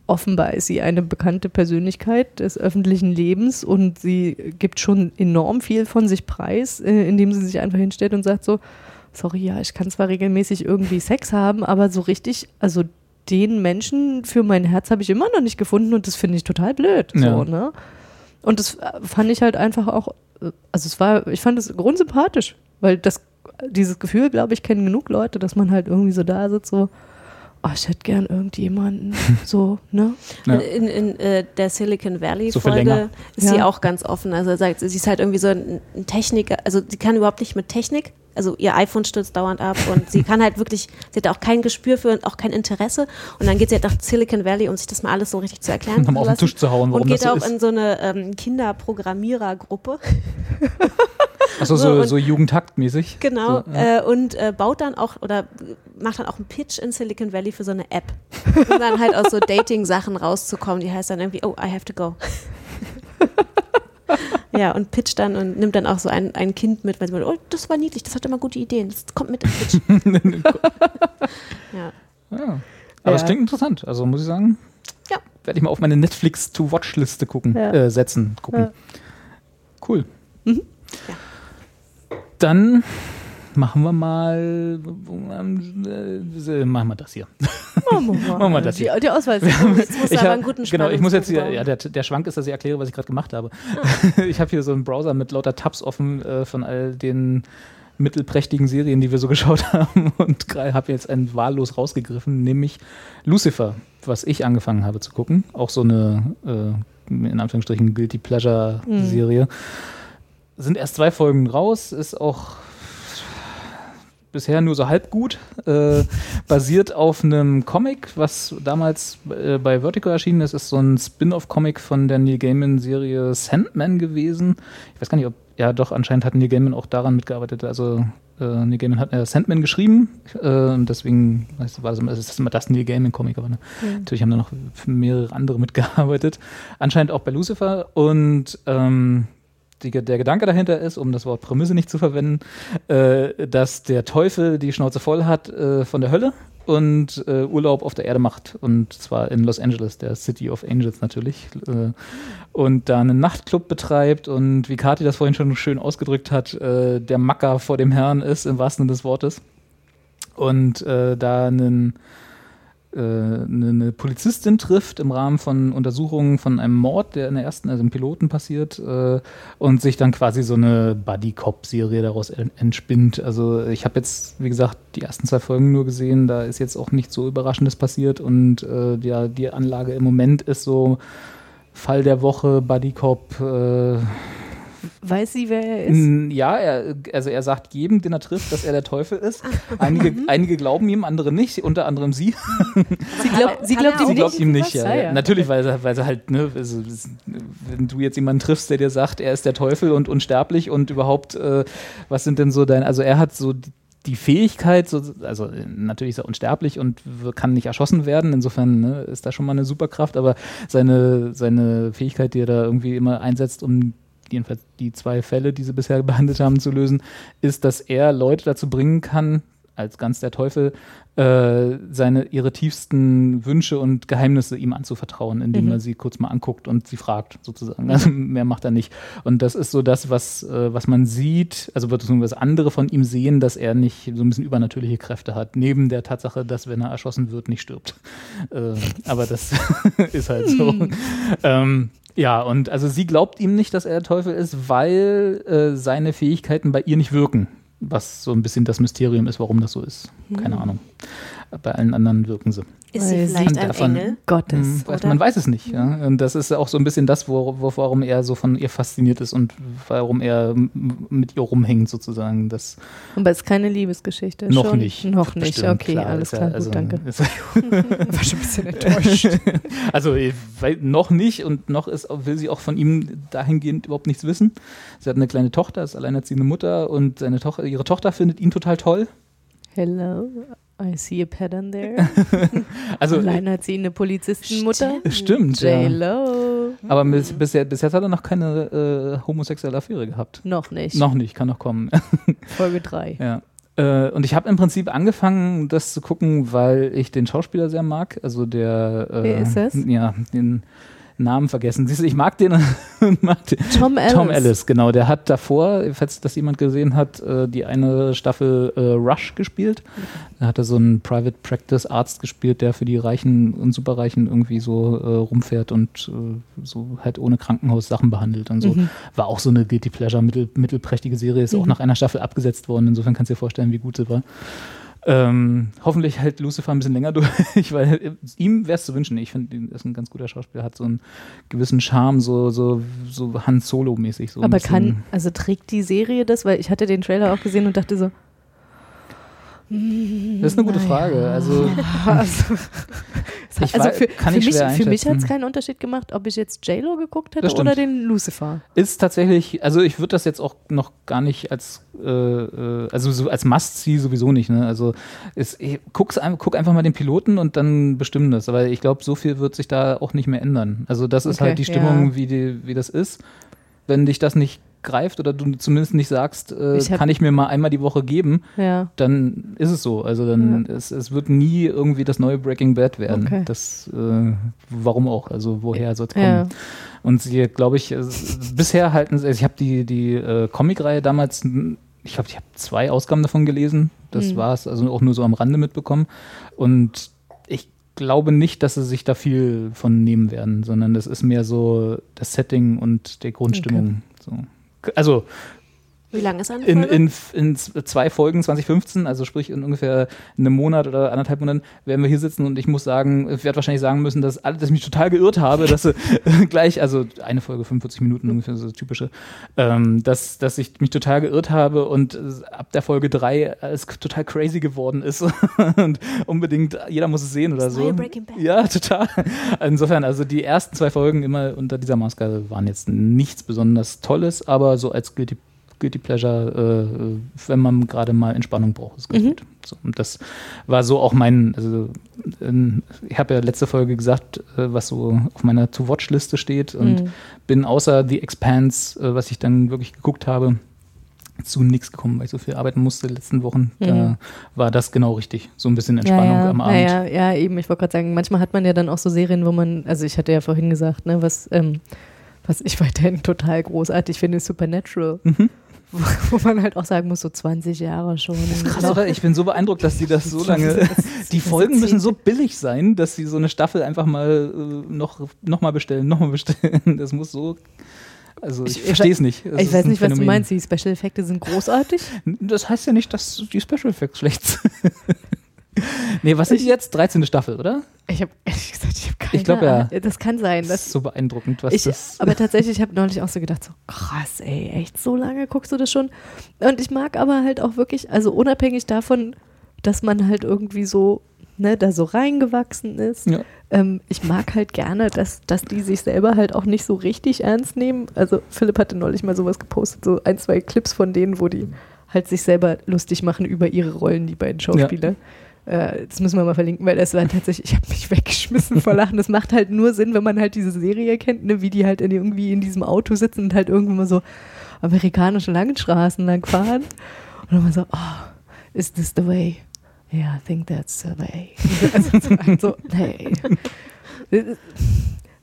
offenbar ist sie eine bekannte Persönlichkeit des öffentlichen Lebens und sie gibt schon enorm viel von sich preis, äh, indem sie sich einfach hinstellt und sagt so, sorry, ja, ich kann zwar regelmäßig irgendwie Sex haben, aber so richtig, also den Menschen für mein Herz habe ich immer noch nicht gefunden und das finde ich total blöd.
Ja.
So, ne? Und das äh, fand ich halt einfach auch, äh, also es war, ich fand es grundsympathisch, weil das, dieses Gefühl, glaube ich, kennen genug Leute, dass man halt irgendwie so da sitzt, so, oh, ich hätte gern irgendjemanden, so, ne?
Ja.
In, in äh, der Silicon Valley
So
ist sie
Ja.
auch ganz offen. Also sagt, sie ist halt irgendwie so ein, ein Techniker, also sie kann überhaupt nicht mit Technik. Also ihr iPhone stürzt dauernd ab und sie kann halt wirklich, sie hat auch kein Gespür für und auch kein Interesse. Und dann geht sie halt nach Silicon Valley, um sich das mal alles so richtig zu erklären. Zu
auf den. Tisch zu hauen, warum
Und geht
das so
auch
ist.
in so eine ähm, Kinderprogrammierergruppe.
Achso,
so,
so,
und-
so Jugendtaktmäßig.
Genau.
So, ja.
äh, und äh, baut dann auch oder macht dann auch einen Pitch in Silicon Valley für so eine App. Um dann halt aus so Dating-Sachen rauszukommen. Die heißt dann irgendwie, oh, I have to go. ja, und pitcht dann und nimmt dann auch so ein, ein Kind mit, weil sie meint, oh, das war niedlich, das hat immer gute Ideen, das kommt mit im Pitch. ja.
Ja. Aber es
Ja.
klingt interessant. Also muss ich sagen,
Ja.
werde ich mal auf meine Netflix-to-Watch-Liste gucken,
Ja.
äh, setzen, gucken.
Ja.
Cool.
Mhm.
Ja.
Dann machen wir mal, äh, machen wir das hier.
Machen wir mal.
Machen wir das
die,
hier.
die Auswahl.
Jetzt musst du
Ich
aber einen guten
genau, ich muss jetzt hier, ja, der, der Schwank ist, dass ich erkläre, was ich gerade gemacht habe.
Ah.
Ich habe hier so einen Browser mit lauter Tabs offen äh, von all den mittelprächtigen Serien, die wir so geschaut haben und habe jetzt einen wahllos rausgegriffen, nämlich Lucifer, was ich angefangen habe zu gucken. Auch so eine, äh, in Anführungsstrichen, Guilty Pleasure-Serie. Mhm. Sind erst zwei Folgen raus, ist auch bisher nur so halb gut. Äh, basiert auf einem Comic, was damals äh, bei Vertigo erschienen ist. Ist so ein Spin-off-Comic von der Neil Gaiman-Serie Sandman gewesen. Ich weiß gar nicht, ob. Ja, doch, anscheinend hat Neil Gaiman auch daran mitgearbeitet. Also, äh, Neil Gaiman hat äh, Sandman geschrieben. Äh, und deswegen weißt du, war das, das ist immer das Neil Gaiman-Comic. Aber ne? mhm. natürlich haben da noch mehrere andere mitgearbeitet. Anscheinend auch bei Lucifer. Und. Ähm, die, der Gedanke dahinter ist, um das Wort Prämisse nicht zu verwenden, äh, dass der Teufel die Schnauze voll hat äh, von der Hölle und äh, Urlaub auf der Erde macht. Und zwar in Los Angeles, der City of Angels natürlich. Äh, und da einen Nachtclub betreibt und wie Kati das vorhin schon schön ausgedrückt hat, äh, der Macker vor dem Herrn ist, im wahrsten Sinne des Wortes. Und äh, da einen eine, äh, eine, Polizistin trifft im Rahmen von Untersuchungen von einem Mord, der in der ersten, also im Piloten passiert, äh, und sich dann quasi so eine Buddy-Cop-Serie daraus entspinnt. Also ich habe jetzt, wie gesagt, die ersten zwei Folgen nur gesehen, da ist jetzt auch nichts so Überraschendes passiert und äh, ja, die Anlage im Moment ist so Fall der Woche, Buddy-Cop, äh,
Weiß sie, wer er ist?
Ja, er, also er sagt jedem, den er trifft, dass er der Teufel ist. Einige, einige glauben ihm, andere nicht, unter anderem sie.
Sie, glaub, sie glaubt, ihm,
sie glaubt
nicht?
ihm nicht. Ja. ja. Natürlich, weil sie, weil sie halt, ne, also, wenn du jetzt jemanden triffst, der dir sagt, er ist der Teufel und unsterblich und überhaupt, äh, was sind denn so deine, also er hat so die, die Fähigkeit, so, also natürlich ist er unsterblich und kann nicht erschossen werden, insofern ne, ist da schon mal eine Superkraft, aber seine, seine Fähigkeit, die er da irgendwie immer einsetzt, um jedenfalls die zwei Fälle, die sie bisher behandelt haben, zu lösen, ist, dass er Leute dazu bringen kann, als ganz der Teufel, äh, seine, ihre tiefsten Wünsche und Geheimnisse ihm anzuvertrauen, indem mhm. er sie kurz mal anguckt und sie fragt, sozusagen. Also mehr macht er nicht. Und das ist so das, was, äh, was man sieht, also wird was andere von ihm sehen, dass er nicht so ein bisschen übernatürliche Kräfte hat, neben der Tatsache, dass wenn er erschossen wird, nicht stirbt. Äh, aber das ist halt so. Mhm. Ähm, ja, und also sie glaubt ihm nicht, dass er der Teufel ist, weil äh, seine Fähigkeiten bei ihr nicht wirken. Was so ein bisschen das Mysterium ist, warum das so ist. Keine hm. Ahnung. Bei allen anderen wirken sie.
Ist sie vielleicht ein davon, Engel
Gottes?
Mh, man weiß es nicht. Ja? Und das ist auch so ein bisschen das, wo, wo, warum er so von ihr fasziniert ist und warum er mit ihr rumhängt sozusagen. Das
Aber es ist keine Liebesgeschichte.
Noch
schon?
nicht.
Noch nicht, Bestimmt, okay, klar, alles klar, also, gut, danke. War schon ein bisschen enttäuscht.
also weil, noch nicht und noch ist, will sie auch von ihm dahingehend überhaupt nichts wissen. Sie hat eine kleine Tochter, ist alleinerziehende Mutter und seine Tochter, ihre Tochter findet ihn total toll.
Hello. I see a pattern there.
also
Alleinerziehende Polizistenmutter.
Stimmt.
J-Lo.
Ja. Aber bis, bisher, bis jetzt hat er noch keine äh, homosexuelle Affäre gehabt.
Noch nicht.
Noch nicht, kann noch kommen.
Folge 3.
Ja. Äh, und ich habe im Prinzip angefangen, das zu gucken, weil ich den Schauspieler sehr mag. Also der.
Äh, Wer ist es?
Ja, den Namen vergessen. Siehst du, ich mag den, mag den.
Tom Ellis.
Tom Ellis, genau. Der hat davor, falls das jemand gesehen hat, äh, die eine Staffel äh, Rush gespielt. Da hat er so einen Private Practice Arzt gespielt, der für die Reichen und Superreichen irgendwie so äh, rumfährt und so halt ohne Krankenhaus Sachen behandelt und so. Mhm. War auch so eine Guilty Pleasure, mittel, mittelprächtige Serie, ist mhm. auch nach einer Staffel abgesetzt worden. Insofern kannst du dir vorstellen, wie gut sie war. Ähm, hoffentlich hält Lucifer ein bisschen länger durch, weil ihm wäre es zu wünschen. Ich finde, er ist ein ganz guter Schauspieler, hat so einen gewissen Charme, so, so, so Han Solo-mäßig. So
Aber kann, also trägt die Serie das? Weil ich hatte den Trailer auch gesehen und dachte so,
das ist eine gute Frage. Also,
also, also für, für, mich, für mich hat es keinen Unterschied gemacht, ob ich jetzt J-Lo geguckt hätte oder den Lucifer.
Ist tatsächlich, also ich würde das jetzt auch noch gar nicht als, äh, äh also so als Must-See sowieso nicht. Ne? Also ist, guck's, guck einfach mal den Piloten und dann bestimmen das. Aber ich glaube, so viel wird sich da auch nicht mehr ändern. Also das ist okay, halt die Stimmung, ja. wie, die, wie das ist. Wenn dich das nicht greift oder du zumindest nicht sagst, äh, ich kann ich mir mal einmal die Woche geben,
ja.
dann ist es so. Also dann ja. es, es wird nie irgendwie das neue Breaking Bad werden.
Okay.
Das äh, warum auch? Also woher soll es kommen? Ja. Und sie, glaube ich, bisher halten sie, also ich habe die, die äh, Comicreihe damals, ich glaube, ich habe zwei Ausgaben davon gelesen. Das mhm. war es, also auch nur so am Rande mitbekommen. Und ich glaube nicht, dass sie sich da viel von nehmen werden, sondern das ist mehr so das Setting und die Grundstimmung. Okay. So also
Wie lange ist eine
in,
Folge?
in, in z- zwei Folgen 2015, also sprich in ungefähr einem Monat oder anderthalb Monaten, werden wir hier sitzen und ich muss sagen, ich werde wahrscheinlich sagen müssen, dass, alle, dass ich mich total geirrt habe, dass sie gleich, also eine Folge 45 Minuten ungefähr, so das typische, ähm, dass, dass ich mich total geirrt habe und äh, ab der Folge drei es total crazy geworden ist und unbedingt, jeder muss es sehen oder
Das
so. Ja, total. Insofern, also die ersten zwei Folgen immer unter dieser Maske waren jetzt nichts besonders Tolles, aber so als Guilty, Guilty Pleasure, äh, wenn man gerade mal Entspannung braucht, ist ganz gut. So, und das war so auch mein, also ähm, ich habe ja letzte Folge gesagt, äh, was so auf meiner To-Watch-Liste steht und
Mhm.
bin außer The Expanse, äh, was ich dann wirklich geguckt habe, zu nichts gekommen, weil ich so viel arbeiten musste in den letzten Wochen. Da
Mhm.
war das genau richtig. So ein bisschen Entspannung
ja, ja,
am Abend.
Ja, ja, ja, eben. Ich wollte gerade sagen, manchmal hat man ja dann auch so Serien, wo man, also ich hatte ja vorhin gesagt, ne, was, ähm, was ich weiterhin total großartig finde, ist Supernatural.
Mhm.
Wo, wo man halt auch sagen muss, so 20 Jahre schon.
Krass, oder? Ich bin so beeindruckt, dass die das so lange. Die Folgen müssen so billig sein, dass sie so eine Staffel einfach mal äh, noch, noch mal bestellen, noch mal bestellen. Das muss so. Also ich,
Ich-
verstehe es nicht. Es
Ich weiß nicht, was du meinst. Die Special Effekte sind großartig.
Das heißt ja nicht, dass die Special Effects schlecht sind. nee, was ist jetzt? 13. Staffel, oder?
Ich habe ehrlich gesagt, ich habe keine
Ich glaub, ja.
Ahnung. Das kann sein.
Das ist so beeindruckend, was
ich,
das.
aber tatsächlich, ich habe neulich auch so gedacht, so krass, ey, echt so lange guckst du das schon? Und ich mag aber halt auch wirklich, also unabhängig davon, dass man halt irgendwie so, ne, da so reingewachsen ist.
Ja.
Ähm, ich mag halt gerne, dass, dass die sich selber halt auch nicht so richtig ernst nehmen. Also Philipp hatte neulich mal sowas gepostet, so ein, zwei Clips von denen, wo die halt sich selber lustig machen über ihre Rollen, die beiden Schauspieler. Äh, das müssen wir mal verlinken, weil das war tatsächlich, ich habe mich weggeschmissen vor Lachen. Das macht halt nur Sinn, wenn man halt diese Serie kennt, ne, wie die halt in, irgendwie in diesem Auto sitzen und halt irgendwann mal so amerikanische Landstraßen lang fahren. Und dann mal so, oh, is this the way? Yeah, I think that's the way. Also so, also, hey.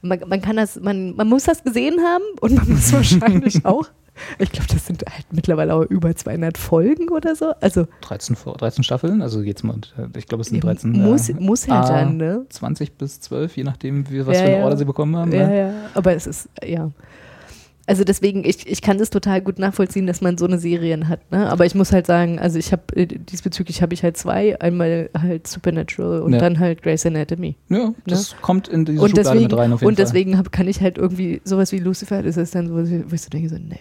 Man, man kann das, man, man muss das gesehen haben und man muss wahrscheinlich auch, ich glaube, das sind halt mittlerweile auch über 200 Folgen oder so. Also
13, Vor- 13 Staffeln, also jetzt mal, ich glaube, es sind 13.
muss,
äh,
muss
ah,
dann, ne?
20 bis 12, je nachdem, wie, was
Ja,
für eine
ja.
Order sie bekommen haben.
Ja,
ne?
ja. Aber es ist, ja. Also deswegen, ich, ich kann das total gut nachvollziehen, dass man so eine Serien hat. Ne? Aber ich muss halt sagen, also ich habe diesbezüglich habe ich halt zwei, einmal halt Supernatural und
Ja.
dann halt Grey's Anatomy.
Ja, das kommt in diese
und
Schublade
deswegen,
mit rein auf jeden
und
Fall.
deswegen hab, kann ich halt irgendwie sowas wie Lucifer, das ist dann so, wo ich so denke, so, nee.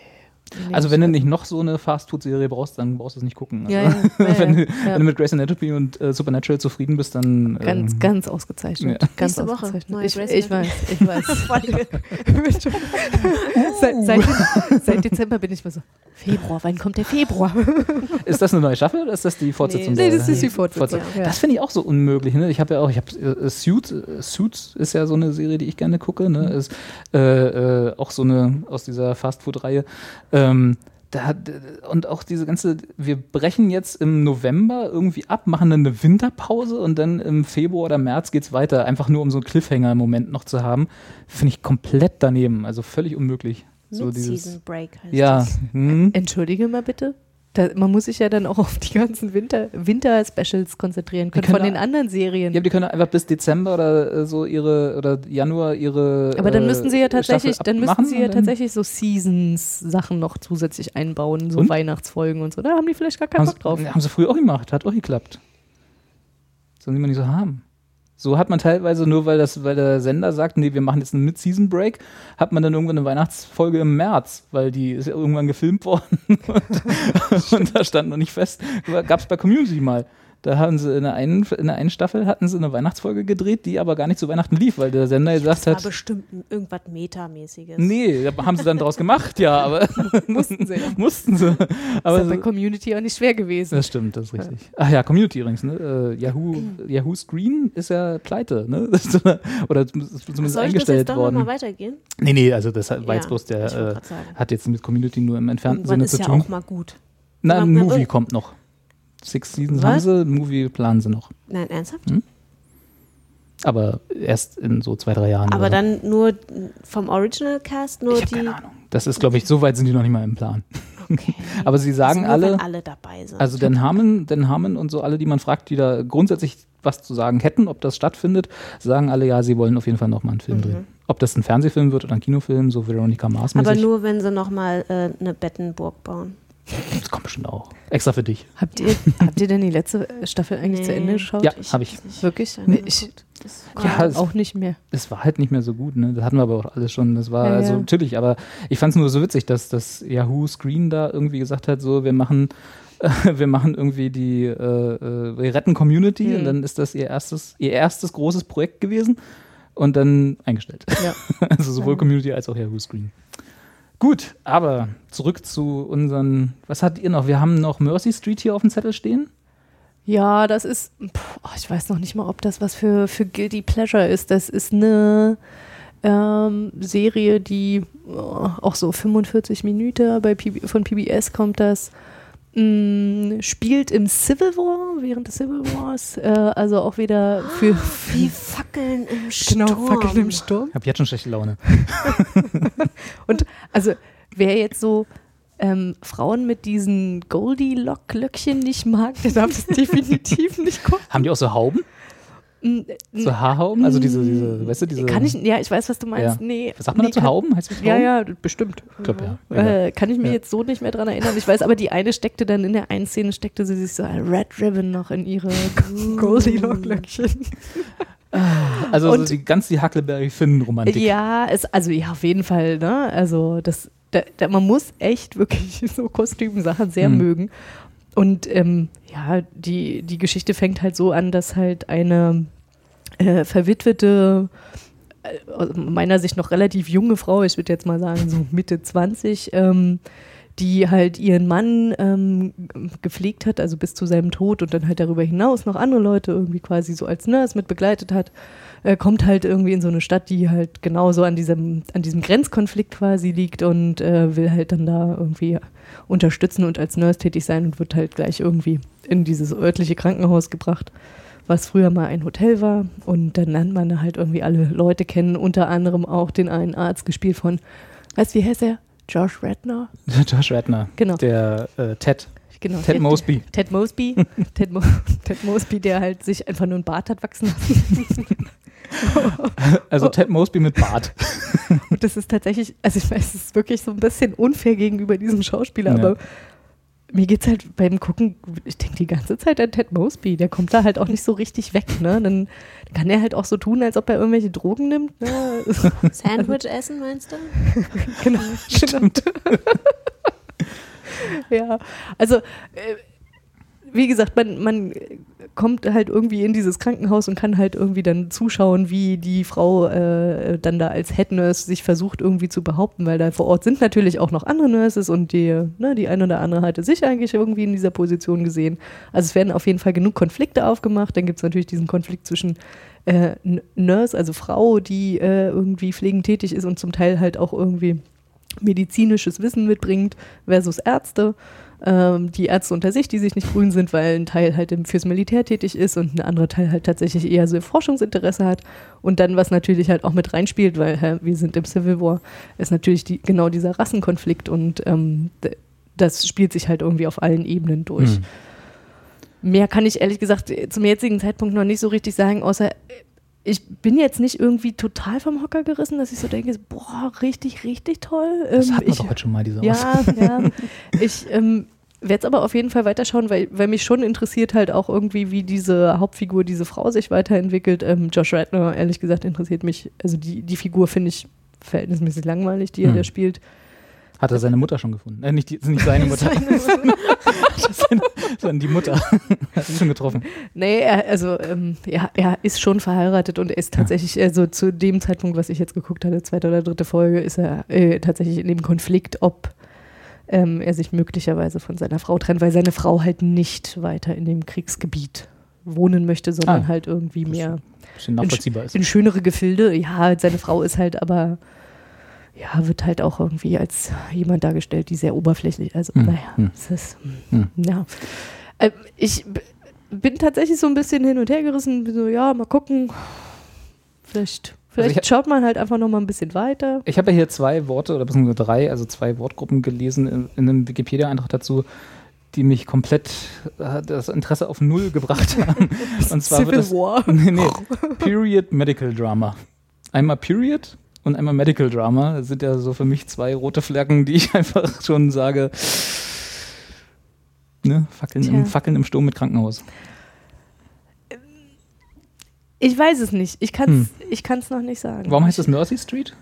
Nee
Also wenn du nicht noch so eine Fast-Food-Serie brauchst, dann brauchst du es nicht gucken. Also,
Ja, ja, ja,
wenn, du,
ja.
wenn du mit Grey's Anatomy und äh, Supernatural zufrieden bist, dann
Ganz,
ähm,
ganz ausgezeichnet.
Ja.
Ganz
Nächste Woche,
ausgezeichnet.
neue
Ich, ich weiß, ich weiß. seit, seit, seit Dezember bin ich mal so, Februar, wann kommt der Februar?
ist das eine neue Staffel oder ist das die Fortsetzung?
Nee,
der-
das ist die Fortsetzung, ja.
Das finde ich auch so unmöglich. Ne? Ich habe ja auch, ich habe äh, Suits, äh, Suits ist ja so eine Serie, die ich gerne gucke. Ne? Ist äh, äh, auch so eine aus dieser Fast-Food-Reihe. Ähm, da hat, und auch diese ganze, wir brechen jetzt im November irgendwie ab, machen dann eine Winterpause und dann im Februar oder März geht's weiter, einfach nur um so einen Cliffhanger im Moment noch zu haben, finde ich komplett daneben, also völlig unmöglich. So dieses,
Break heißt
ja,
das.
hm.
Entschuldige mal bitte. Da, man muss sich ja dann auch auf die ganzen Winter- Winter-Specials konzentrieren können,
können
von den anderen Serien.
Ja, die können einfach bis Dezember oder äh, so ihre oder Januar ihre.
Aber dann
äh,
müssten sie ja tatsächlich, dann müssten sie ja tatsächlich so Seasons-Sachen noch zusätzlich einbauen, so
Und?
Weihnachtsfolgen und so. Da haben die vielleicht gar keinen Bock drauf.
haben sie früher auch gemacht, hat auch geklappt. Sollen die mal nicht so haben. So hat man teilweise nur, weil, das, weil der Sender sagt, nee, wir machen jetzt einen Mid-Season-Break, hat man dann irgendwann eine Weihnachtsfolge im März, weil die ist ja irgendwann gefilmt worden und, und da stand noch nicht fest. Gab es bei Community mal. Da haben sie in der, einen, in der einen Staffel hatten sie eine Weihnachtsfolge gedreht, die aber gar nicht zu Weihnachten lief, weil der Sender gesagt
Das war
hat,
bestimmt irgendwas Metamäßiges.
nee, da haben sie dann draus gemacht, ja, aber
Mussten sie.
mussten sie. Aber
ist ja bei Community auch nicht schwer gewesen.
das stimmt, das ist richtig. Ach ja, Community übrigens, ne? Äh, Yahoo, Yahoo Screen ist ja pleite, ne? Das ist Oder zumindest ist zumindest
Soll ich das
eingestellt
jetzt doch
worden.
nochmal weitergehen?
Nee, nee, also das war
Ja,
jetzt bloß der, äh, hat jetzt mit Community nur im entfernten
Irgendwann
Sinne
ist
zu
ja
tun.
auch mal gut.
Na, ein Movie kommt noch. Six Seasons
Was?
haben sie, ein Movie planen sie noch.
Nein, ernsthaft?
Hm? Aber erst in so zwei, drei Jahren.
Aber
oder
dann nur vom Original Cast, nur
Ich
die.
keine Ahnung. Das ist, glaube ich, so weit sind die noch nicht mal im Plan.
Okay.
Aber sie sagen
nur,
alle,
wenn alle dabei sind.
Also Dan Harmon, Dan Harmon und so alle, die man fragt, die da grundsätzlich was zu sagen hätten, ob das stattfindet, sagen alle, ja, sie wollen auf jeden Fall nochmal einen Film drehen. Ob das ein Fernsehfilm wird oder ein Kinofilm, so Veronica Mars
Aber nur, wenn sie nochmal äh, eine Bettenburg bauen.
Das kommt bestimmt auch. Extra für dich.
Habt ihr, habt ihr denn die letzte Staffel eigentlich zu
Nee.
Ende geschaut?
Ja, habe ich.
Wirklich?
Ja,
Ich
Das
Ja,
war
es-
auch nicht mehr.
Es war halt nicht mehr so gut, ne? Das hatten wir aber auch alles schon. Das war
Ja,
also
ja.
natürlich, aber ich fand es nur so witzig, dass das Yahoo Screen da irgendwie gesagt hat, so wir machen wir machen irgendwie die äh, äh, wir retten Community
Mhm.
und dann ist das ihr erstes ihr erstes großes Projekt gewesen und dann eingestellt.
Ja.
also sowohl Community als auch Yahoo Screen. Gut, aber zurück zu unseren was hattet ihr noch? Wir haben noch Mercy Street hier auf dem Zettel stehen.
Ja, das ist, pff, oh, ich weiß noch nicht mal, ob das was für, für Guilty Pleasure ist. Das ist eine ähm, Serie, die oh, auch so 45 Minuten bei PB, von PBS kommt das. Mh, spielt im Civil War, während des Civil Wars, äh, also auch wieder für,
wie Fackeln im Sturm.
genau, Fackeln im Sturm.
Ich habe jetzt schon schlechte Laune.
Und also wer jetzt so ähm, Frauen mit diesen Goldie-Lock-Löckchen nicht mag, der darf das definitiv nicht gucken.
Haben die auch so Hauben? So Haarhauben? Also diese, diese, weißt du, diese.
Kann ich, ja, ich weiß, was du meinst.
Ja.
Nee,
Was sagt man
nee,
dazu?
kann-
Hauben? Heißt das Hauben?
Ja, ja, bestimmt.
Ich glaube, ja.
Äh, kann ich mir
Ja.
jetzt so nicht mehr dran erinnern. Ich weiß aber, die eine steckte dann in der einen Szene, steckte sie sich so ein Red Ribbon noch in ihre Goldilocks-Löckchen.
Also
Und-
so die ganz die Huckleberry-Finn-Romantik.
Ja, es, also ja, auf jeden Fall, ne? Also das, da, da, man muss echt wirklich so Kostümsachen sehr
Mhm.
mögen. Und ähm, ja, die, die Geschichte fängt halt so an, dass halt eine äh, verwitwete, äh, aus meiner Sicht noch relativ junge Frau, ich würde jetzt mal sagen so Mitte 20, ähm, die halt ihren Mann ähm, gepflegt hat, also bis zu seinem Tod und dann halt darüber hinaus noch andere Leute irgendwie quasi so als Nurse mit begleitet hat, äh, kommt halt irgendwie in so eine Stadt, die halt genauso an diesem, an diesem Grenzkonflikt quasi liegt und äh, will halt dann da irgendwie unterstützen und als Nurse tätig sein und wird halt gleich irgendwie in dieses örtliche Krankenhaus gebracht, was früher mal ein Hotel war. Und dann lernt man da halt irgendwie alle Leute kennen, unter anderem auch den einen Arzt, gespielt von, weißt du, wie heißt er? Josh Redner?
Josh Radner.
Genau.
Der äh, Ted.
Genau.
Ted Mosby.
Ted Mosby. Ted, Mo Ted Mosby, der halt sich einfach nur einen Bart hat wachsen lassen.
Also Ted Mosby mit Bart.
Und das ist tatsächlich, also ich weiß, es ist wirklich so ein bisschen unfair gegenüber diesem Schauspieler,
Ja.
aber mir geht's halt beim Gucken, ich denke die ganze Zeit an Ted Mosby, der kommt da halt auch nicht so richtig weg, ne? Dann kann er halt auch so tun, als ob er irgendwelche Drogen nimmt. Ne?
Sandwich essen, meinst du?
genau. Stimmt. ja, also äh, wie gesagt, man, man kommt halt irgendwie in dieses Krankenhaus und kann halt irgendwie dann zuschauen, wie die Frau äh, dann da als Head Nurse sich versucht irgendwie zu behaupten, weil da vor Ort sind natürlich auch noch andere Nurses und die, ne, die eine oder andere hatte sich eigentlich irgendwie in dieser Position gesehen. Also es werden auf jeden Fall genug Konflikte aufgemacht. Dann gibt es natürlich diesen Konflikt zwischen äh, Nurse, also Frau, die äh, irgendwie pflegend tätig ist und zum Teil halt auch irgendwie medizinisches Wissen mitbringt, versus Ärzte. Ähm, die Ärzte unter sich, die sich nicht grün sind, weil ein Teil halt fürs Militär tätig ist und ein anderer Teil halt tatsächlich eher so Forschungsinteresse hat. Und dann, was natürlich halt auch mit reinspielt, weil hä, wir sind im Civil War, ist natürlich die, genau dieser Rassenkonflikt und ähm, das spielt sich halt irgendwie auf allen Ebenen durch.
Hm.
Mehr kann ich ehrlich gesagt zum jetzigen Zeitpunkt noch nicht so richtig sagen, außer äh, ich bin jetzt nicht irgendwie total vom Hocker gerissen, dass ich so denke, boah, richtig, richtig toll.
Das
Ähm,
hatten wir
ich,
doch heute schon mal, diese
ja, ja. Ich ähm, werde es aber auf jeden Fall weiterschauen, weil, weil mich schon interessiert halt auch irgendwie, wie diese Hauptfigur, diese Frau sich weiterentwickelt. Ähm, Josh Radner, ehrlich gesagt, interessiert mich, also die, die Figur finde ich verhältnismäßig langweilig, die er
Hm.
da spielt.
Hat er seine Mutter schon gefunden? Äh, nicht, die, nicht seine Mutter, seine, sondern die Mutter. Hat sie schon getroffen.
Nee, er, also ähm, ja, er ist schon verheiratet und er ist tatsächlich, also zu dem Zeitpunkt, was ich jetzt geguckt hatte, zweite oder dritte Folge, ist er äh, tatsächlich in dem Konflikt, ob ähm, er sich möglicherweise von seiner Frau trennt, weil seine Frau halt nicht weiter in dem Kriegsgebiet wohnen möchte, sondern
Ah,
halt irgendwie mehr
ist.
in schönere Gefilde. Ja, seine Frau ist halt aber, ja, wird halt auch irgendwie als jemand dargestellt, die sehr oberflächlich, also
Hm,
naja,
hm.
es ist,
Hm.
ja. Ähm, ich bin tatsächlich so ein bisschen hin und her gerissen, so, ja, mal gucken. Vielleicht, vielleicht
Also
schaut man halt einfach noch mal ein bisschen weiter.
Ich habe ja hier zwei Worte oder beziehungsweise drei, also zwei Wortgruppen gelesen in, in einem Wikipedia-Eintrag dazu, die mich komplett äh, das Interesse auf Null gebracht haben. Und zwar
Civil
das,
War.
nee, nee, Period Medical Drama. Einmal Period und einmal Medical Drama. Das sind ja so für mich zwei rote Flaggen, die ich einfach schon sage. Ne? Fackeln,
Tja.
im, Fackeln im Sturm mit Krankenhaus.
Ich weiß es nicht. Ich kann es ich kann's noch nicht sagen.
Warum heißt das Mercy Street?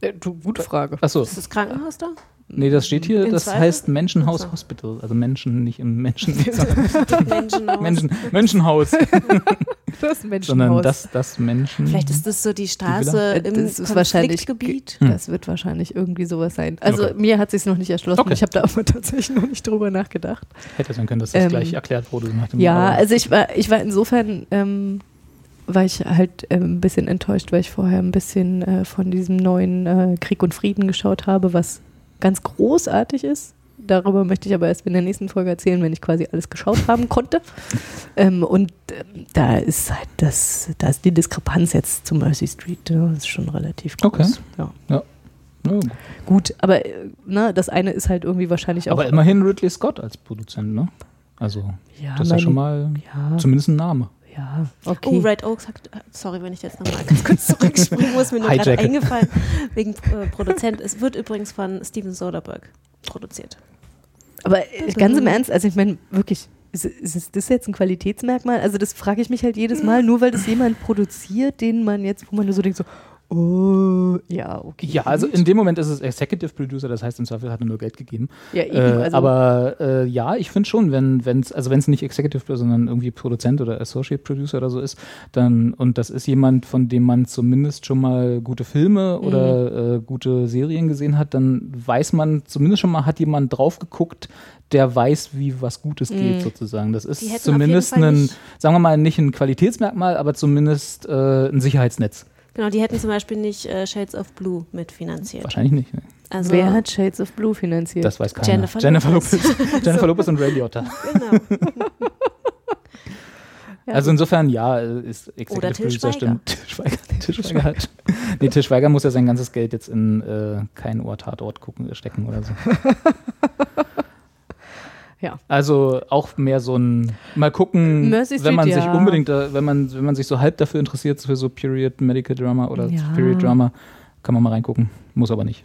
Äh, du, gute Frage.
Achso,
Ist das Krankenhaus da?
nee, das steht hier,
In
das
Zweifel?
heißt Menschenhaus. Hospital. Also Menschen, nicht im Menschen,
Menschenhaus.
Menschen, Menschenhaus,
Das Menschenhaus.
sondern das, das Menschen.
Vielleicht ist das so die Straße
Äh,
im
das ist wahrscheinlich-
Konfliktgebiet.
Das wird wahrscheinlich irgendwie sowas sein. Also
Okay.
mir hat sich noch nicht erschlossen.
Okay.
Ich habe da aber tatsächlich noch nicht drüber nachgedacht.
Hätte sein können, dass das
Ähm,
gleich erklärt wurde. Nach dem
Ja,
aber-
also ich war, ich war insofern, ähm, war ich halt ähm, ein bisschen enttäuscht, weil ich vorher ein bisschen äh, von diesem neuen äh, Krieg und Frieden geschaut habe, was ganz großartig ist. Darüber möchte ich aber erst in der nächsten Folge erzählen, wenn ich quasi alles geschaut haben konnte. Ähm, und ähm, da ist halt das, da ist die Diskrepanz jetzt zu Mercy Street, ja, das ist schon relativ groß.
Okay.
Ja.
Ja, gut.
Gut, aber äh, ne, das eine ist halt irgendwie wahrscheinlich auch.
aber immerhin Ridley Scott als Produzent, ne? Also,
ja,
das ist ja schon mal
Ja,
zumindest ein Name.
Ja, okay.
Oh, Red Oaks hat, sorry, wenn ich jetzt nochmal ganz kurz zurückspringen muss, mir nur gerade eingefallen, wegen äh, Produzent. Es wird übrigens von Steven Soderbergh produziert.
Aber äh, ganz im Ernst, also ich meine, wirklich, ist, ist das jetzt ein Qualitätsmerkmal? Also das frage ich mich halt jedes Mal, nur weil das jemand produziert, den man jetzt, wo man nur so denkt so, oh, ja, okay.
Ja, also in dem Moment ist es Executive Producer, das heißt im Zweifel hat er nur Geld gegeben.
ja, eben,
Äh,
also,
aber äh, ja, ich finde schon, wenn es also wenn es nicht Executive Producer, sondern irgendwie Produzent oder Associate Producer oder so ist, dann und das ist jemand, von dem man zumindest schon mal gute Filme
Mhm.
oder äh, gute Serien gesehen hat, dann weiß man zumindest schon mal hat jemand drauf geguckt, der weiß, wie was Gutes geht
Mhm.
sozusagen. Das ist zumindest ein, sagen wir mal, nicht ein Qualitätsmerkmal, aber zumindest äh, ein Sicherheitsnetz.
Genau, die hätten zum Beispiel nicht äh, Shades of Blue mitfinanziert.
Wahrscheinlich nicht. Ne?
Also,
wer hat Shades of Blue finanziert?
Das weiß keiner.
Jennifer
Jennifer
Lopez.
Lopez. Jennifer Lopez und Ray Liotta.
Genau.
Also insofern, ja, ist Executive
Oder
Producer
Schweiger.
stimmt. Til Schweiger, Til Schweiger hat. Nee, Til Schweiger muss ja sein ganzes Geld jetzt in äh, keinen Ort, Tatort gucken, stecken oder so.
Ja.
Also auch mehr so ein mal gucken,
Mercy
wenn
Street,
man sich
ja.
unbedingt, da, wenn man, wenn man sich so halb dafür interessiert für so Period Medical Drama oder
Ja.
Period Drama, kann man mal reingucken. Muss aber nicht.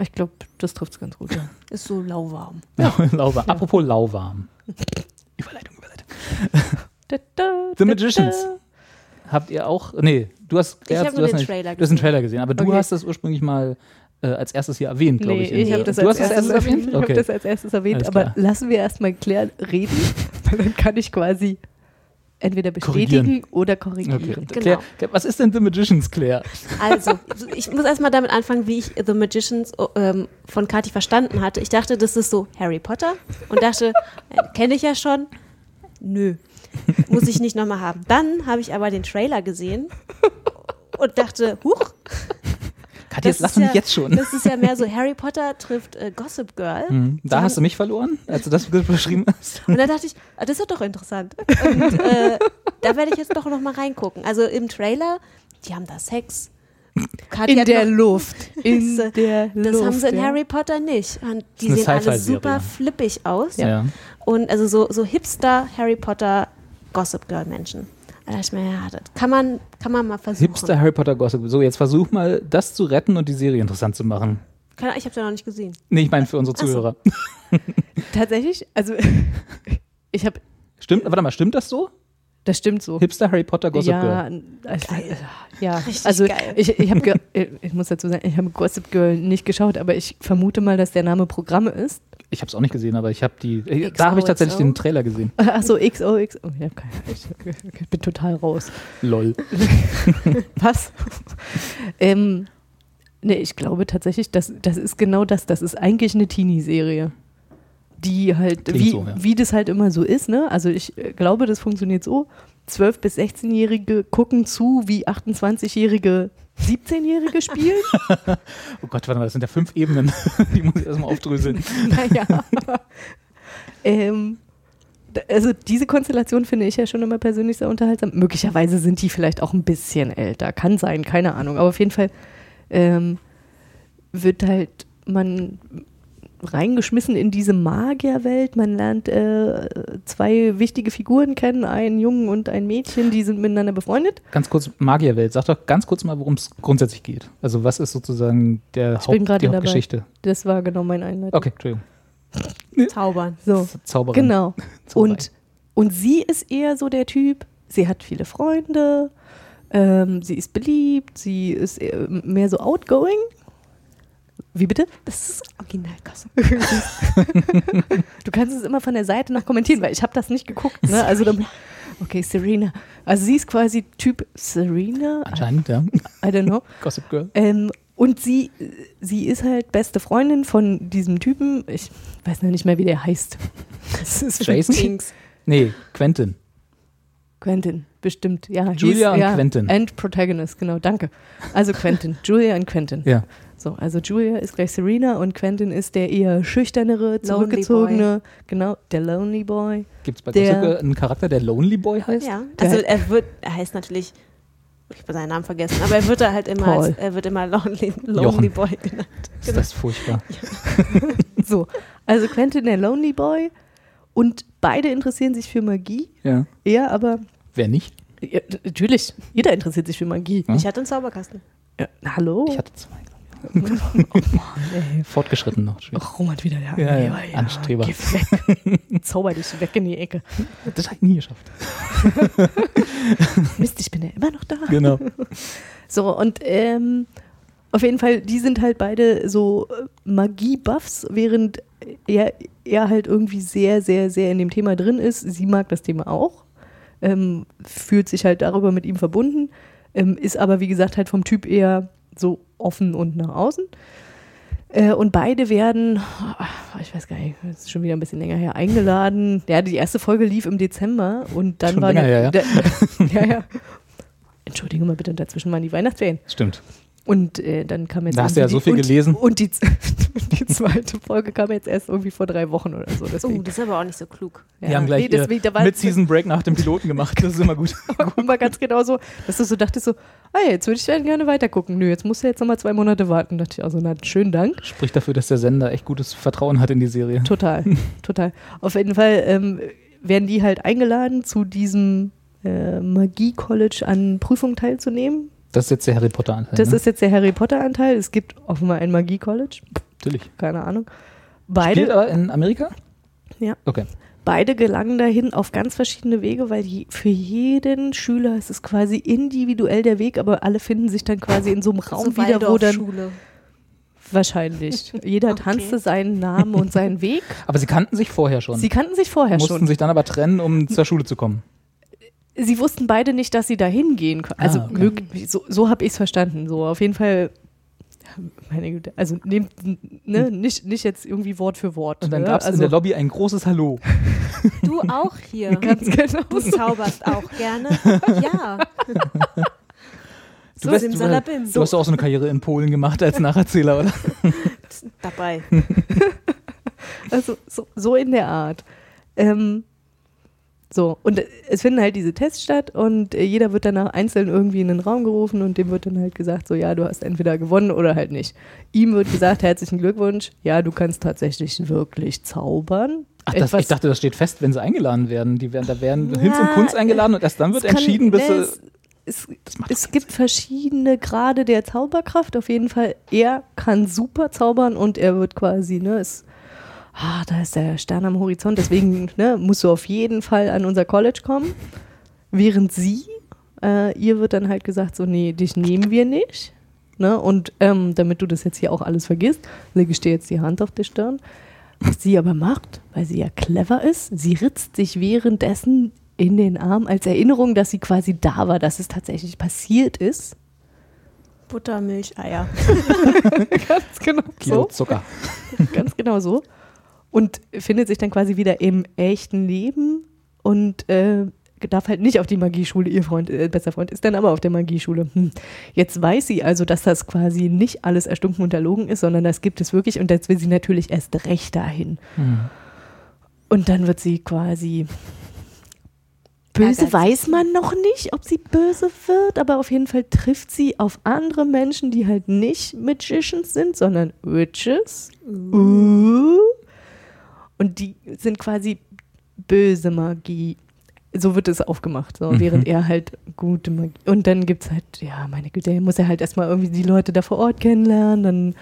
ich glaube, das trifft es ganz gut. Ja.
Ist so lauwarm.
lauwarm. Apropos lauwarm. Überleitung, Überleitung.
Da, da,
The Magicians.
da.
Habt ihr auch? Nee, du hast,
Ich habe
du
nur
hast
den
nicht-
Trailer
Du hast einen
gesehen.
Trailer gesehen, aber du
Okay.
hast das ursprünglich mal äh, als erstes hier erwähnt, glaube
Nee,
ich.
ich habe das,
du
als erstes
erstes erwähnt?
Ich habe
Okay.
das als erstes erwähnt, aber lassen wir erstmal Claire reden, weil dann kann ich quasi entweder
Korrigieren.
bestätigen oder
Okay.
korrigieren.
Genau.
Claire, was ist denn The Magicians, Claire?
Also, ich muss erstmal damit anfangen, wie ich The Magicians oh, ähm, von Kathi verstanden hatte. Ich dachte, das ist so Harry Potter und dachte, äh, kenne ich ja schon. Nö, muss ich nicht nochmal haben. Dann habe ich aber den Trailer gesehen und dachte, huch,
Katja,
Das
jetzt lass
ist
doch
ja-
nicht jetzt schon.
das ist ja mehr so Harry Potter trifft äh, Gossip Girl.
Mhm. Da
Sie
hast du mich verloren, als du das beschrieben hast.
Und dann dachte ich, ah, das ist doch interessant. Und äh, da werde ich jetzt doch noch mal reingucken. Also im Trailer, die haben da Sex. Kathi
In der
noch-
Luft. In
Das, äh,
der
Das
Luft.
haben sie in
ja.
Harry Potter nicht. Und die sehen alle super flippig aus.
Ja.
Und also so, so Hipster Harry Potter Gossip Girl Menschen. Da dachte ich mir, ja, das kann man, kann man mal versuchen.
Hipster Harry Potter Gossip. So, jetzt versuch mal, das zu retten und die Serie interessant zu machen.
Keine- Ich habe ja noch nicht gesehen.
Nee, ich meine für unsere
Ach so.
Zuhörer.
Tatsächlich, also ich habe,
Stimmt, warte mal, stimmt das so?
das stimmt so.
Hipster Harry Potter Gossip
ja,
Girl.
also, ja,
Richtig
also
geil.
ich, ich habe, ich muss dazu sagen, ich habe Gossip Girl nicht geschaut, aber ich vermute mal, dass der Name Programme ist.
Ich habe es auch nicht gesehen, aber ich habe die. äh, Da habe ich tatsächlich
XOXO.
den Trailer gesehen.
Achso, XOXO. Oh, ja, keine ich, ich bin total raus.
Lol.
Was? ähm, nee, ich glaube tatsächlich, das, das ist genau das. Das ist eigentlich eine Teenie-Serie. Die halt,
Klingt
wie,
so, ja.
wie das halt immer so ist, ne? Also ich äh, glaube, das funktioniert so. 12- bis 16-Jährige gucken zu, wie 28-Jährige 17-Jährige spielen.
Oh Gott, warte mal, das sind ja fünf Ebenen. die muss ich erstmal aufdröseln.
naja. ähm, also diese Konstellation finde ich ja schon immer persönlich sehr unterhaltsam. Möglicherweise sind die vielleicht auch ein bisschen älter. Kann sein, keine Ahnung. Aber auf jeden Fall ähm, wird halt man reingeschmissen in diese Magierwelt. Man lernt äh, zwei wichtige Figuren kennen, einen Jungen und ein Mädchen, die sind miteinander befreundet.
Ganz kurz, Magierwelt. Sag doch ganz kurz mal, worum es grundsätzlich geht. Also, was ist sozusagen der
Ich bin
Haupt,
gerade
die
dabei.
Hauptgeschichte?
Das war genau mein Einleitung.
Okay, Entschuldigung.
Zaubern.
So.
Zauberin.
Genau. Und, und sie ist eher so der Typ, sie hat viele Freunde, ähm, sie ist beliebt, sie ist mehr so outgoing. Wie bitte?
Das ist original krass.
Du kannst es immer von der Seite noch kommentieren, weil ich habe das nicht geguckt. Ne? Also dann, okay, Serena. Also sie ist quasi Typ Serena.
Anscheinend, ja.
I don't know.
Gossip Girl.
Ähm, und sie, sie ist halt beste Freundin von diesem Typen. Ich weiß noch nicht mehr, wie der heißt. Das ist
Jason?
Jinx.
Nee, Quentin.
Quentin, bestimmt. Ja,
Julia
hieß-
und
ja,
Quentin.
And Protagonist, genau, danke. Also Quentin, Julia und Quentin.
Ja.
So, also Julia ist gleich Serena und Quentin ist der eher schüchternere, zurückgezogene, genau, der Lonely Boy.
Gibt es bei
Der-
Gossip einen Charakter, der Lonely Boy heißt?
Ja,
Der-
also er wird, er heißt natürlich, ich habe seinen Namen vergessen, aber er wird da halt immer, als, er wird immer Lonely, Lonely
Jochen.
Boy genannt.
Ist das furchtbar.
So, also Quentin der Lonely Boy und beide interessieren sich für Magie.
Ja.
Er aber,
Wer nicht?
ja, natürlich, jeder interessiert sich für Magie.
Ja.
Ich hatte einen Zauberkasten.
Ja, hallo?
Ich hatte zwei. Fortgeschritten noch.
Ach, Roman wieder der
Ja, ja,
Angeber,
Anstreber.
Geh weg. Zauber dich weg in die Ecke.
Das habe ich nie geschafft.
Mist, ich bin ja immer noch da.
Genau.
So, und ähm, auf jeden Fall, die sind halt beide so äh, Magie-Buffs, während er, er halt irgendwie sehr, sehr, sehr in dem Thema drin ist. Sie mag das Thema auch, ähm, fühlt sich halt darüber mit ihm verbunden, ähm, ist aber, wie gesagt, halt vom Typ eher so offen und nach außen. Äh, und beide werden, ah, ich weiß gar nicht, das ist schon wieder ein bisschen länger her, eingeladen. Ja, die erste Folge lief im Dezember und dann
Schon
war
länger her, ja.
der, ja, ja. Entschuldige mal bitte, dazwischen waren die Weihnachtsferien.
Stimmt.
Und äh, dann kam jetzt.
Da hast du ja so viel
die,
gelesen.
Und, und die, die zweite Folge kam jetzt erst irgendwie vor drei Wochen oder so.
Oh,
Deswegen,
das ist aber auch nicht so klug.
Die haben gleich
nee, deswegen, da war
mit Season Break nach dem Piloten gemacht. Das ist immer gut.
war ganz genau so, dass du so dachtest so, ah, jetzt würde ich gerne weiter gucken. Nö, jetzt musst du jetzt nochmal zwei Monate warten. Da dachte ich also, na, schönen Dank.
Spricht dafür, dass der Sender echt gutes Vertrauen hat in die Serie.
Total, total. Auf jeden Fall ähm, werden die halt eingeladen, zu diesem äh, Magie-College an Prüfungen teilzunehmen.
Das ist jetzt der Harry Potter Anteil.
Das
ne?
ist jetzt der Harry Potter-Anteil. Es gibt offenbar ein Magie-College.
Natürlich.
Keine Ahnung.
Spielt
Beide,
aber in Amerika?
Ja.
Okay.
beide gelangen dahin auf ganz verschiedene Wege, weil je, für jeden Schüler ist es quasi individuell der Weg, aber alle finden sich dann quasi in so einem Raum
so
wieder, wo dann
Waldorfschule.
wahrscheinlich jeder
Okay.
tanzte seinen Namen und seinen Weg.
Aber sie kannten sich vorher schon.
Sie kannten sich vorher
mussten
schon.
sich dann aber trennen, um zur Schule zu kommen.
Sie wussten beide nicht, dass sie dahin gehen können. Also
Ah, okay.
so, so habe ich es verstanden. So auf jeden Fall. Meine Güte, also nehmt ne, nicht, nicht jetzt irgendwie Wort für Wort.
Und dann
ne?
gab es
also,
in der Lobby ein großes Hallo.
Du auch hier.
Ganz genau.
Du zauberst auch gerne. Ja.
Du,
So,
bist, du, du hast auch so eine Karriere in Polen gemacht als Nacherzähler, oder?
Dabei.
Also so, so in der Art. Ähm, so, und äh, es finden halt diese Tests statt und äh, jeder wird danach einzeln irgendwie in den Raum gerufen und dem wird dann halt gesagt, so ja, du hast entweder gewonnen oder halt nicht. Ihm wird gesagt, herzlichen Glückwunsch, ja, du kannst tatsächlich wirklich zaubern.
Ach, das, ich dachte, das steht fest, wenn sie eingeladen werden. Die werden da werden
Ja,
Hinz und Kunz eingeladen und erst dann wird
es kann-
entschieden, bis
ne,
sie.
es, es, gibt verschiedene Grade der Zauberkraft. Auf jeden Fall, er kann super zaubern und er wird quasi, ne, es, ah, da ist der Stern am Horizont, deswegen ne, musst du auf jeden Fall an unser College kommen. Während sie, äh, ihr wird dann halt gesagt, so, nee, dich nehmen wir nicht. Ne? Und ähm, damit du das jetzt hier auch alles vergisst, lege ich dir jetzt die Hand auf die Stirn. Was sie aber macht, weil sie ja clever ist, sie ritzt sich währenddessen in den Arm als Erinnerung, dass sie quasi da war, dass es tatsächlich passiert ist.
Buttermilch, Eier.
Ganz genau
Kilo
so.
Zucker.
Ganz genau so. Und findet sich dann quasi wieder im echten Leben und äh, darf halt nicht auf die Magieschule. Ihr Freund, äh, bester Freund ist dann aber auf der Magieschule. Hm. Jetzt weiß sie also, dass das quasi nicht alles erstunken und erlogen ist, sondern das gibt es wirklich und jetzt will sie natürlich erst recht dahin.
Hm.
Und dann wird sie quasi böse, weiß man noch nicht, ob sie böse wird, aber auf jeden Fall trifft sie auf andere Menschen, die halt nicht Magicians sind, sondern Witches. Uh. Und die sind quasi böse Magie. So wird es aufgemacht, so,
Mhm.
während er halt gute Magie. Und dann gibt es halt, ja, meine Güte, er muss ja halt erstmal irgendwie die Leute da vor Ort kennenlernen, dann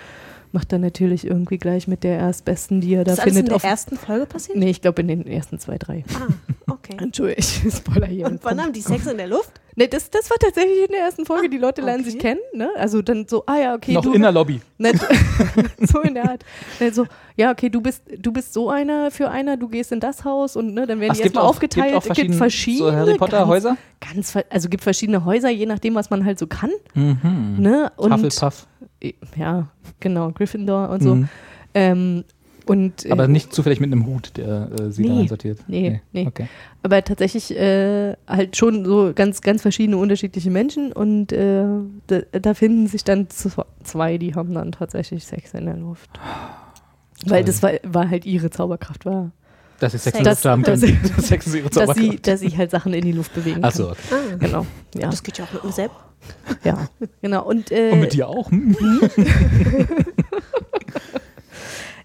macht er natürlich irgendwie gleich mit der erstbesten, die er da
Das ist alles in
findet.
der
auf-
ersten Folge passiert?
nee, ich glaube in den ersten zwei, drei.
Ah, okay.
Entschuldigung, ich spoiler hier.
Und wann haben die Sex in der Luft?
Nee, das, das war tatsächlich in der ersten Folge. Die Leute lernen
okay.
sich kennen. Ne? Also dann so, ah ja, okay,
Noch
du.
in der Lobby.
Nicht, so in der Art. Nicht so, ja, okay, du bist, du bist so einer für einer, du gehst in das Haus und ne, dann werden
Ach,
die erstmal aufgeteilt.
gibt auch
gibt
verschiedene-
verschiedene
so Harry Potter
ganz,
Häuser?
Ganz, also gibt verschiedene Häuser, je nachdem, was man halt so kann.
Mhm.
Ne? Und,
Hufflepuff.
Ja, genau, Gryffindor und so.
Mhm.
Ähm, und, äh,
Aber nicht zufällig mit einem Hut, der äh, sie
Nee.
da einsortiert.
Nee, nee.
Okay.
aber tatsächlich äh, halt schon so ganz, ganz verschiedene unterschiedliche Menschen und äh, da, da finden sich dann zw- zwei, die haben dann tatsächlich Sex in der Luft. Weil das war, war halt ihre Zauberkraft, war,
Dass sie Sex in
Sex.
der Luft haben können. Das Sex ist ihre
dass sie,
Zauberkraft.
dass sie halt Sachen in die Luft bewegen
Achso,
kann.
okay.
Ah,
Genau, ja,
das geht ja auch mit mir selbst.
ja, genau. Und, äh,
Und mit dir auch? Hm?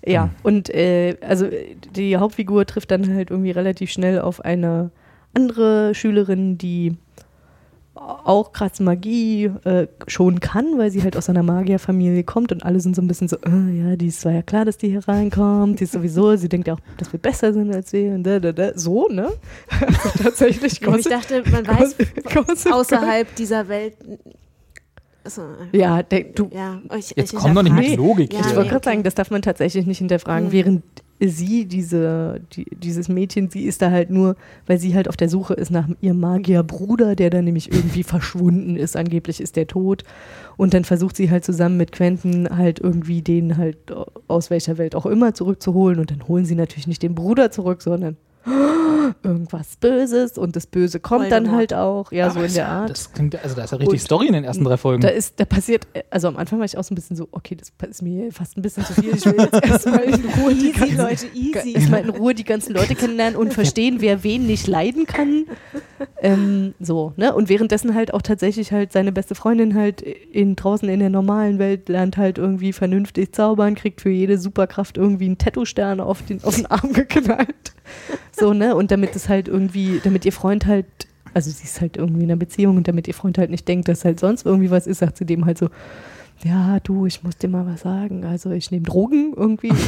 Ja, und äh, also die Hauptfigur trifft dann halt irgendwie relativ schnell auf eine andere Schülerin, die auch krass Magie äh, schon kann, weil sie halt aus einer Magierfamilie kommt und alle sind so ein bisschen so, äh, ja, die ist war ja klar, dass die hier reinkommt, die ist sowieso, sie denkt ja auch, dass wir besser sind als wir und da, da, da. so, ne? Also tatsächlich
Und ich dachte, man weiß außerhalb dieser Welt. Achso,
Ja, der, du,
ja. Ich,
Jetzt
ich
komm doch nicht mit Logik
Ja,
Ich wollte gerade sagen, das darf man tatsächlich nicht hinterfragen,
Mhm.
während sie, diese, die, dieses Mädchen, sie ist da halt nur, weil sie halt auf der Suche ist nach ihrem Magierbruder, der dann nämlich irgendwie verschwunden ist, angeblich ist der tot. Und dann versucht sie halt zusammen mit Quentin halt irgendwie den halt aus welcher Welt auch immer zurückzuholen. Und dann holen sie natürlich nicht den Bruder zurück, sondern irgendwas Böses und das Böse kommt dann
Voldemort.
halt auch, ja, so
Aber
in
ist
der Art.
Das klingt, also da ist ja richtig
Und-
Story in den ersten drei Folgen.
Da ist, da passiert, also am Anfang war ich auch so ein bisschen so, okay, das ist mir fast ein bisschen zu viel. Ich will jetzt erstmal in Ruhe die ganzen,
Leute, easy.
erstmal in Ruhe die ganzen Leute kennenlernen und verstehen, wer wen nicht leiden kann. Ähm, so, ne? Und währenddessen halt auch tatsächlich halt seine beste Freundin halt in, draußen in der normalen Welt lernt halt irgendwie vernünftig zaubern, kriegt für jede Superkraft irgendwie einen Tattoo-Stern auf den, auf den Arm geknallt. So, ne? Und damit es halt irgendwie, damit ihr Freund halt, also sie ist halt irgendwie in einer Beziehung und damit ihr Freund halt nicht denkt, dass halt sonst irgendwie was ist, sagt sie dem halt so, ja, du, ich muss dir mal was sagen. Also ich nehme Drogen irgendwie.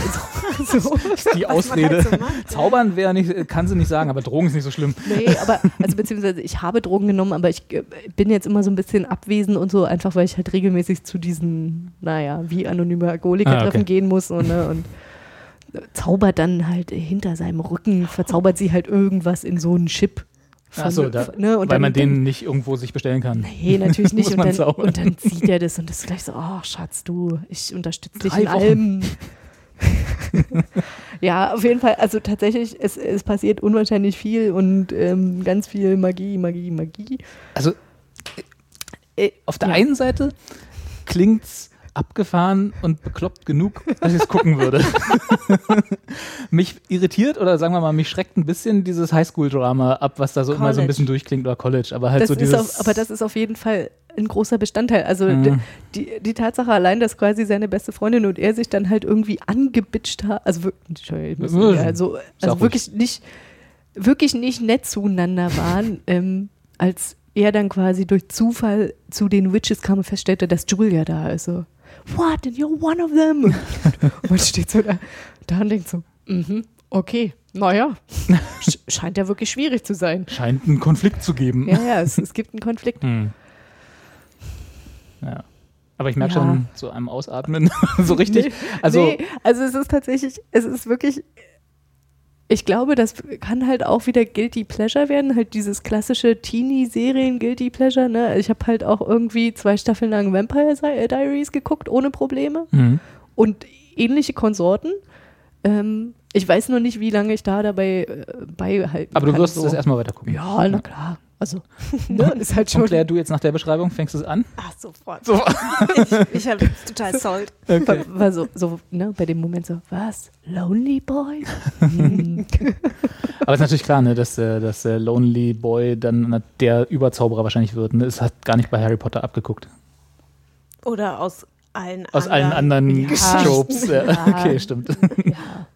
So, so.
die
man
Ausrede.
halt so macht.
Zaubern wäre nicht, kann sie nicht sagen, aber Drogen ist nicht so schlimm.
Nee, aber, also beziehungsweise ich habe Drogen genommen, aber ich äh, bin jetzt immer so ein bisschen abwesend und so, einfach weil ich halt regelmäßig zu diesen, naja, wie anonyme Alkoholiker-Treffen
Ah, okay.
gehen muss und, ne, und zaubert dann halt hinter seinem Rücken, verzaubert sie halt irgendwas in so einen Chip. Von-
Achso, da,
ne,
weil
dann-
man den nicht irgendwo sich bestellen kann.
Nee, natürlich nicht. Und dann, und dann sieht er das und ist gleich so, oh Schatz, du, ich unterstütze dich in allem. ja, auf jeden Fall, also tatsächlich, es, es passiert unwahrscheinlich viel und ähm, ganz viel Magie, Magie, Magie.
Also
Äh,
auf der
ja.
einen Seite klingt's abgefahren und bekloppt genug, dass ich es gucken würde. mich irritiert oder sagen wir mal, mich schreckt ein bisschen dieses Highschool-Drama ab, was da so immer so ein
College.
bisschen durchklingt oder College, aber halt
Das
so
ist
dieses.
auf, aber das ist auf jeden Fall ein großer Bestandteil. Also
Mhm.
d- die, die Tatsache allein, dass quasi seine beste Freundin und er sich dann halt irgendwie angebitscht haben, also also, also wirklich nicht, wirklich nicht nett zueinander waren, ähm, als er dann quasi durch Zufall zu den Witches kam und feststellte, dass Julia da ist. So, what? And you're one of them? und man steht so da, da und denkt so, mhm, okay, naja, sch scheint ja wirklich schwierig zu sein.
scheint einen Konflikt zu geben.
Ja, ja, es, es gibt einen Konflikt.
Hm. Ja. Aber ich merke
Ja.
schon zu einem Ausatmen so richtig.
Nee,
also
nee, also es ist tatsächlich, es ist wirklich, ich glaube, das kann halt auch wieder Guilty Pleasure werden, halt dieses klassische Teenie-Serien Guilty Pleasure, ne? Ich habe halt auch irgendwie zwei Staffeln lang Vampire Di- Diaries geguckt, ohne Probleme
hm.
und ähnliche Konsorten. Ähm, ich weiß nur nicht, wie lange ich da dabei äh, beihalten
aber du wirst
so.
das erstmal weiter gucken.
Ja, na klar. Also, ne, ist halt
Und
schon.
Claire, du jetzt nach der Beschreibung fängst es an?
Ach, sofort.
So.
Ich, ich habe total sold.
War, war so, so, ne, bei dem Moment so, was? Lonely Boy? Hm.
Aber es ist natürlich klar, ne, dass, äh, dass der Lonely Boy dann der Überzauberer wahrscheinlich wird. Ne? Es hat gar nicht bei Harry Potter abgeguckt.
Oder aus allen
Aus allen anderen
Ja.
Tropes. Ja.
Ja.
Okay, stimmt.
ja.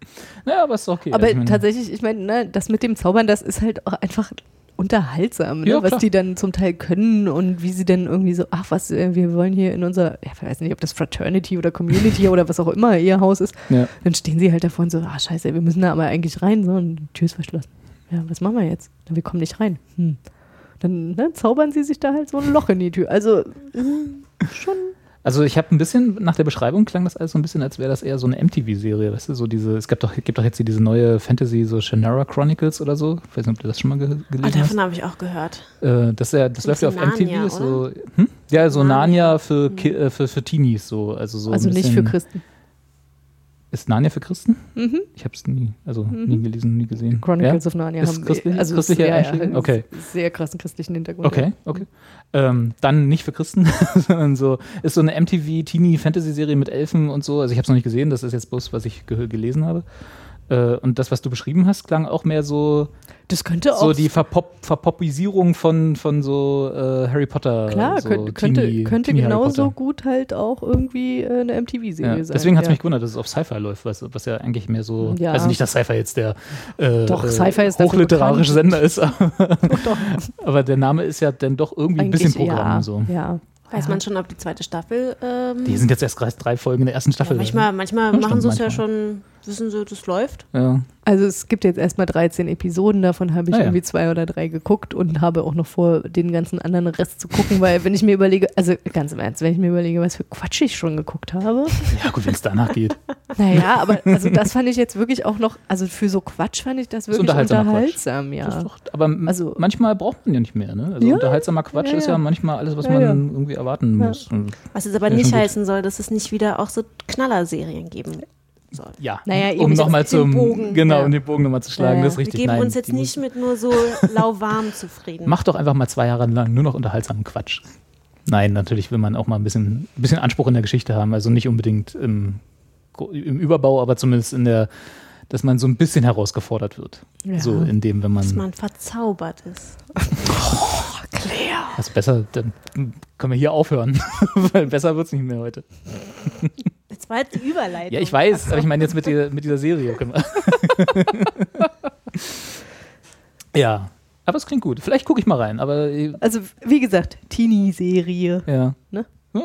Ja, aber ist okay.
Aber
ich meine,
tatsächlich, ich meine, ne, das mit dem Zaubern, das ist halt auch einfach unterhaltsam, ne?
Ja,
was die dann zum Teil können und wie sie dann irgendwie so, ach was, äh, wir wollen hier in unser, ja, ich weiß nicht, ob das Fraternity oder Community oder was auch immer ihr Haus ist,
Ja.
dann stehen sie halt davor und so, ah scheiße, wir müssen da aber eigentlich rein, so, und die Tür ist verschlossen. Ja, was machen wir jetzt? Na, Wir kommen nicht rein. Hm. Dann ne, zaubern sie sich da halt so ein Loch in die Tür. Also äh, schon
Also ich habe ein bisschen, nach der Beschreibung klang das alles so ein bisschen, als wäre das eher so eine MTV-Serie, weißt du, so diese, es gibt doch, gibt doch jetzt hier diese neue Fantasy, so Shannara Chronicles oder so. Ich weiß nicht, ob du das schon mal ge gelesen
Ah,
hast.
davon habe ich auch gehört.
Äh, das ja, das läuft ja auf MTV.
Narnia,
ist so, hm? Ja, so
Narnia.
Narnia für, Ki äh, für, für Teenies, so. Also, so
also
ein
nicht für Christen.
Ist Narnia für Christen?
Mhm.
Ich habe es nie, also nie gelesen, nie gesehen.
Chronicles
ja?
of Narnia
Ist
haben
christlich-
also
christlicher
sehr,
Einstieg? Okay.
sehr krassen christlichen Hintergrund.
Okay, okay. Ähm, dann nicht für Christen, sondern so, ist so eine MTV-Teenie-Fantasy-Serie mit Elfen und so. Also ich habe es noch nicht gesehen, das ist jetzt bloß, was ich ge gelesen habe. Äh, und das, was du beschrieben hast, klang auch mehr so,
Das könnte auch
so die Verpop Verpoppisierung von, von so äh, Harry Potter.
Klar,
so
könnte, könnte,
Teenie-
könnte
Teenie
genauso
Potter.
gut halt auch irgendwie äh, eine MTV-Serie
Ja,
sein.
deswegen hat es
ja.
mich gewundert, dass es auf Sci-Fi läuft, was, was ja eigentlich mehr so,
Ja.
also nicht, dass Sci-Fi jetzt der äh,
Doch,
äh,
Sci-Fi ist dafür
hochliterarische. Sender ist, aber,
Doch,
aber der Name ist ja dann doch irgendwie ein bisschen
eigentlich,
Programm.
ja,
So.
ja.
Weiß
Ja.
man schon, ob die zweite Staffel. Ähm,
Die sind jetzt erst drei Folgen in der ersten
ja,
Staffel.
manchmal manchmal
Ja,
machen sie es ja
manchmal.
schon, wissen sie, das läuft.
Ja.
Also es gibt jetzt erstmal 13 Episoden, davon habe ich
Ah, ja.
irgendwie zwei oder drei geguckt und habe auch noch vor, den ganzen anderen Rest zu gucken, weil wenn ich mir überlege, also ganz im Ernst, wenn ich mir überlege, was für Quatsch ich schon geguckt habe,
ja, gut, wenn es danach geht.
naja, aber also das fand ich jetzt wirklich auch noch, also für so Quatsch fand ich das wirklich
unterhaltsamer
unterhaltsam,
Das ist
ja.
doch, aber
Also-
manchmal braucht man ja nicht mehr. Ne? Also
Ja.
unterhaltsamer Quatsch
Ja,
ist ja manchmal alles, was
Ja,
man
ja.
irgendwie erwarten
Ja.
muss.
Was jetzt aber
Ja,
nicht heißen soll, dass es nicht wieder auch so Knallerserien geben soll.
Ja,
Naja,
um nochmal zum,
Bogen,
genau,
ja.
um den Bogen nochmal zu schlagen,
Ja,
das ist
Wir
richtig.
geben
Nein,
uns jetzt nicht mit nur so lauwarm zufrieden.
Mach doch einfach mal zwei Jahre lang nur noch unterhaltsamen Quatsch. Nein, natürlich will man auch mal ein bisschen, ein bisschen Anspruch in der Geschichte haben. Also nicht unbedingt im, im Überbau, aber zumindest in der, dass man so ein bisschen herausgefordert wird.
Ja.
So in dem, wenn man,
dass man verzaubert ist.
das besser, dann können wir hier aufhören, weil besser wird es nicht mehr heute.
Jetzt war jetzt die Überleitung.
Ja, ich weiß, aber ich meine jetzt mit, der, mit dieser Serie. können wir- ja, aber es klingt gut. Vielleicht gucke ich mal rein, aber
Also wie gesagt, Teenie-Serie.
ja.
Ne?
Ja,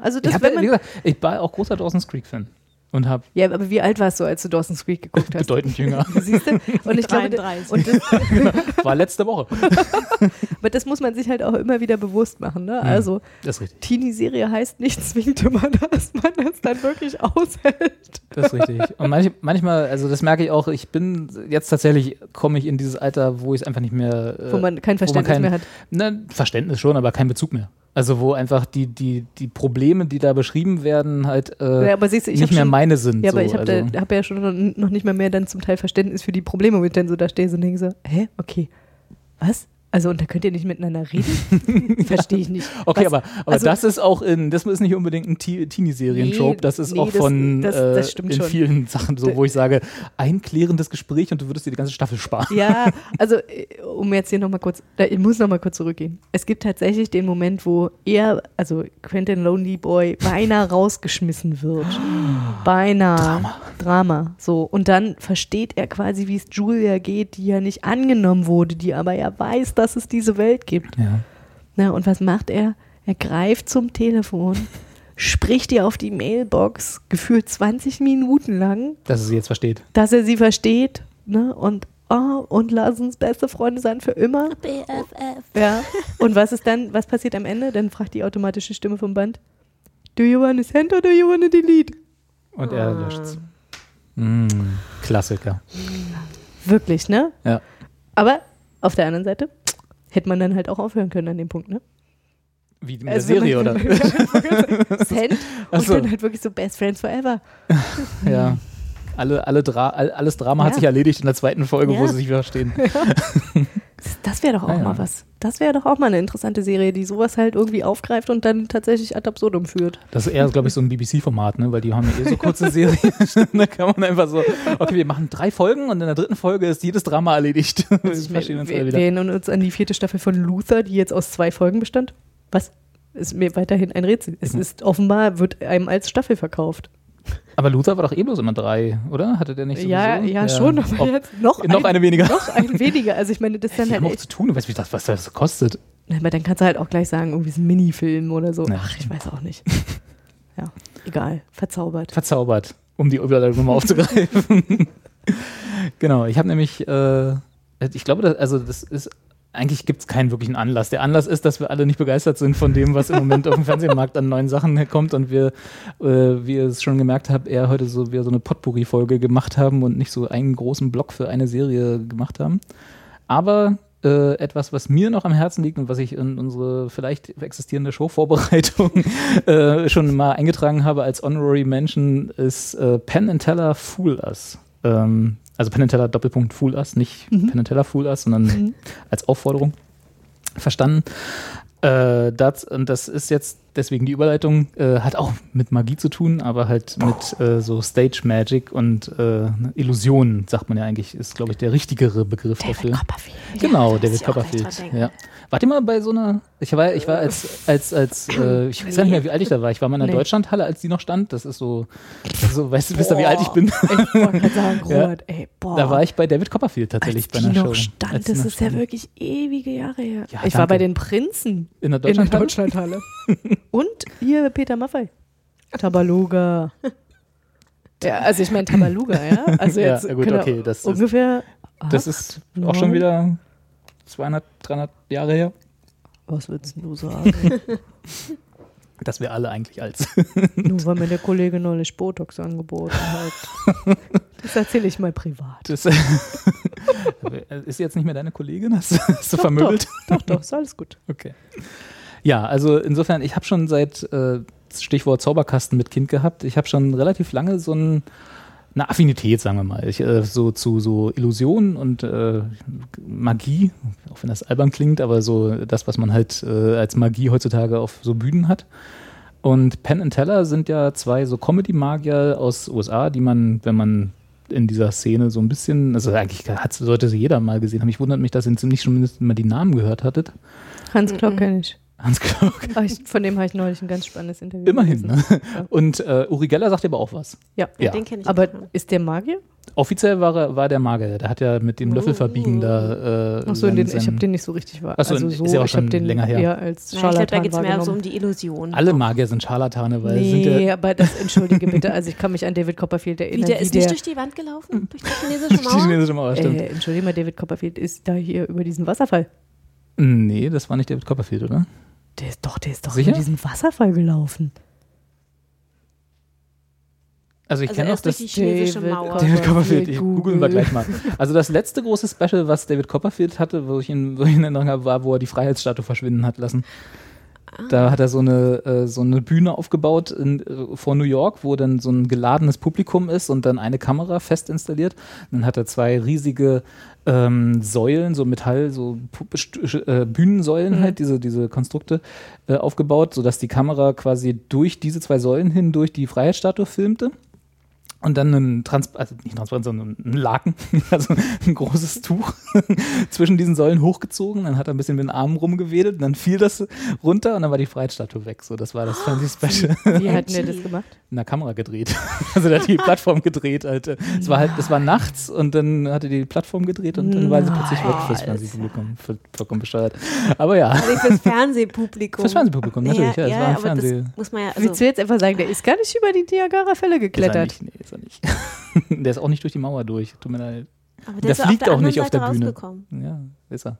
Also
Ich,
das,
hab,
wenn
ja, gesagt, ich war auch großer Dawson's Creek-Fan und habe
ja, aber wie alt warst du, als du Dawson's Creek geguckt hast?
bedeutend jünger.
Siehst du? Und ich glaube,
33.
und das,
War letzte Woche.
aber das muss man sich halt auch immer wieder bewusst machen. Ne? Also
Das ist richtig.
Teenie-Serie heißt nicht zwingend immer, dass man das dann wirklich aushält.
Das ist richtig. Und manch, manchmal, also das merke ich auch, ich bin jetzt tatsächlich, komme ich in dieses Alter, wo ich es einfach nicht mehr. äh,
Wo man kein
wo man
Verständnis
kein-
mehr hat.
Ne, Verständnis schon, aber kein Bezug mehr. Also wo einfach die, die, die Probleme, die da beschrieben werden, halt äh,
Ja, aber siehst du, ich
nicht mehr
schon-
meine sind.
Ja, aber
so.
ich habe
also,
hab ja schon noch- nicht mal mehr dann zum Teil Verständnis für die Probleme, wo ich dann so da stehe und denke so, hä, okay, was? Also und da könnt ihr nicht miteinander reden? Verstehe ich nicht.
Okay,
Was-
aber, aber
also-
das ist auch in, das ist nicht unbedingt ein Te- Teenie-Serien-Trope,
Nee,
das ist
nee,
auch
das-
von
das-
äh,
das stimmt
in
schon.
vielen Sachen so, wo ich sage, ein klärendes Gespräch und du würdest dir die ganze Staffel sparen.
Ja, also äh, um jetzt hier nochmal kurz, da, ich muss nochmal kurz zurückgehen. Es gibt tatsächlich den Moment, wo er, also Quentin Lonely Boy, beinahe rausgeschmissen wird. Beinahe. Drama. Drama. So. Und dann versteht er quasi, wie es Julia geht, die ja nicht angenommen wurde, die aber ja weiß, dass es diese Welt gibt.
Ja.
Na, und was macht er? Er greift zum Telefon, spricht ihr auf die Mailbox, gefühlt 20 Minuten lang,
Dass es sie jetzt versteht.
dass er sie versteht, ne? Und oh, und lass uns beste Freunde sein für immer.
BFF.
Ja. Und was ist dann, was passiert am Ende? Dann fragt die automatische Stimme vom Band. Do you wanna send or do you wanna delete?
Und er löscht's. Mm, Klassiker.
Wirklich, ne?
Ja.
Aber auf der anderen Seite hätte man dann halt auch aufhören können an dem Punkt, ne?
Wie
Also
der Serie,
wenn
oder?
Send und
so.
dann halt wirklich so Best Friends Forever.
Ja. Alle, alle Dra all, alles Drama hat
Ja.
sich erledigt in der zweiten Folge, wo
Ja.
sie sich verstehen.
Das wäre doch auch
Ah, ja.
mal was. Das wäre doch auch mal eine interessante Serie, die sowas halt irgendwie aufgreift und dann tatsächlich ad absurdum führt.
Das ist eher, glaube ich, so ein BBC-Format, ne? weil die haben ja eh so kurze Serien. da kann man einfach so, okay, wir machen drei Folgen und in der dritten Folge ist jedes Drama erledigt. wir
Also
verstehen uns
wir,
alle
wir
wieder.
erinnern uns an die vierte Staffel von Luther, die jetzt aus zwei Folgen bestand. Was? Ist mir weiterhin ein Rätsel. Es ist offenbar, wird einem als Staffel verkauft.
Aber Luther war doch eh bloß immer drei, oder? Hatte der nicht sowieso?
Ja, ja, schon, aber
Ob-
jetzt noch,
noch eine weniger.
Noch ein weniger. Also ich meine, das ist dann
Die
halt
haben auch zu tun, du weißt, wie das, was das kostet.
aber dann kannst du halt auch gleich sagen, irgendwie ist ein Minifilm oder so.
Ja,
Ach, ich weiß auch nicht. Ja, egal. Verzaubert.
Verzaubert, um die Überleitung nochmal aufzugreifen. genau, ich habe nämlich, äh, ich glaube, das, also das ist, eigentlich gibt es keinen wirklichen Anlass. Der Anlass ist, dass wir alle nicht begeistert sind von dem, was im Moment auf dem Fernsehmarkt an neuen Sachen kommt und wir, äh, wie ihr es schon gemerkt habt, eher heute so wieder so eine Potpourri-Folge gemacht haben und nicht so einen großen Block für eine Serie gemacht haben. Aber äh, etwas, was mir noch am Herzen liegt und was ich in unsere vielleicht existierende Showvorbereitung äh, schon mal eingetragen habe als Honorary Mention, ist äh, Penn and Teller Fool Us. Ähm, also Penn Doppelpunkt Fool Us, nicht Penn and Teller Fool Us, sondern als Aufforderung verstanden. Äh, das, und das ist jetzt deswegen die Überleitung, äh, hat auch mit Magie zu tun, aber halt mit äh, so Stage Magic und äh, Illusionen, sagt man ja eigentlich, ist, glaube ich, der richtigere Begriff dafür. Genau,
da muss
David Copperfield. Ja. Wart ihr mal bei so einer, ich war, ich war als, als, als äh, ich weiß gar nicht mehr, wie alt ich da war. Ich war mal in der
Nee.
Deutschlandhalle, als die noch stand. Das ist so, so weißt du, wisst ihr, wie alt ich bin?
Ich wollte gerade sagen,
Ja.
Robert, ey, boah.
Da war ich bei David Copperfield tatsächlich
als
bei
die
einer
noch
Show.
stand,
Als die
das
noch
ist ja
stand.
wirklich ewige Jahre her.
Ja,
ich war bei
danke.
den Prinzen
in der
in der
Deutschlandhalle.
Deutschlandhalle. Und hier Peter Maffei. Tabaluga. Ja, also ich meine Tabaluga, ja. Also
Ja,
jetzt
ja gut,
genau,
okay, das ist-
ungefähr.
Das
acht,
ist auch schon wieder 200, 300 Jahre her,
Was würdest du sagen?
dass wir alle eigentlich alt sind.
Nur weil mir der Kollege neulich Botox angeboten hat. Das erzähle ich mal privat.
Das ist jetzt nicht mehr deine Kollegin? Hast, du- hast du vermöbelt?
Doch, doch, ist alles gut.
Okay. Ja, also insofern, ich habe schon seit äh, Stichwort Zauberkasten mit Kind gehabt. Ich habe schon relativ lange so ein, eine Affinität, sagen wir mal, ich, äh, so zu so Illusionen und äh, Magie, auch wenn das albern klingt, aber so das, was man halt äh, als Magie heutzutage auf so Bühnen hat. Und Penn and Teller sind ja zwei so Comedy-Magier aus USA, die man, wenn man in dieser Szene so ein bisschen, also eigentlich hat, sollte sie jeder mal gesehen haben. Ich wundert mich, dass ihr nicht schon mindestens mal die Namen gehört hattet.
Hans Klock kenne ich.
Hans
ich. Von dem habe ich neulich ein ganz spannendes Interview
Immerhin. Ne? Und äh, Uri Geller sagt aber auch was.
Ja.
Ja,
Ja.
den kenne ich
Aber
auch.
ist der Magier?
Offiziell war, er, war der Magier. Der hat ja mit dem Löffelverbiegen da. Äh,
Achso, ich habe den nicht so richtig wahr.
Ach so,
also
ist
so,
ja auch
ich habe
schon
den
länger her.
eher als
Na, ich glaube,
Scharlatan
da geht es mehr so um die Illusion.
Alle Magier sind Scharlatane, weil sind
Nee,
ja,
aber das entschuldige bitte. Also ich kann mich an David Copperfield
Wie,
erinnern.
der ist
wie
nicht
der,
durch die Wand gelaufen? Durch die chinesische
die
Mauer?
chinesische Mauer, stimmt.
äh, entschuldige mal, David Copperfield ist da hier über diesen Wasserfall.
Nee, das war nicht David Copperfield, oder?
Der ist doch, der ist doch
Sicher?
über diesen Wasserfall gelaufen.
Also ich
Also
kenne
durch
das.
die chinesische
David
Mauer.
Copperfield.
David Copperfield, ich googeln wir gleich mal. Also das letzte große Special, was David Copperfield hatte, wo ich ihn, wo ich ihn in Erinnerung habe, war, wo er die Freiheitsstatue verschwinden hat lassen. Da hat er so eine, äh, so eine Bühne aufgebaut in, äh, vor New York, wo dann so ein geladenes Publikum ist und dann eine Kamera fest installiert. Dann hat er zwei riesige ähm, Säulen, so Metall, so äh, Bühnensäulen
Mhm.
halt, diese, diese Konstrukte äh, aufgebaut, sodass die Kamera quasi durch diese zwei Säulen hin durch die Freiheitsstatue filmte. Und dann ein Trans also nicht transparent, sondern ein Laken, also ein großes Tuch zwischen diesen Säulen hochgezogen. Dann hat er ein bisschen mit den Armen rumgewedelt und dann fiel das runter und dann war die Freiheitsstatue weg. So, das war das Fancy Special.
Wie hat denn der das gemacht?
In der Kamera gedreht. Also der hat die Plattform gedreht. Halt. Es war halt, es war nachts und dann hat er die Plattform gedreht und dann war sie plötzlich weg fürs Fernsehpublikum. Voll- Vollkommen bescheuert. Aber ja,
fürs Fernsehpublikum.
fürs Fernsehpublikum, natürlich. Ja,
Ja,
es
ja,
war ein
aber
Fernseh.
das muss man ja.
Willst
Also,
du jetzt einfach sagen, der ist gar nicht über die Niagara-Fälle
Ist er
geklettert?
nicht, ist er nicht. der ist auch nicht durch die Mauer durch. Tut mir leid.
aber
der
ja
fliegt
der
auch nicht
anderen
auf der
Seite
Bühne. Ja, ist er.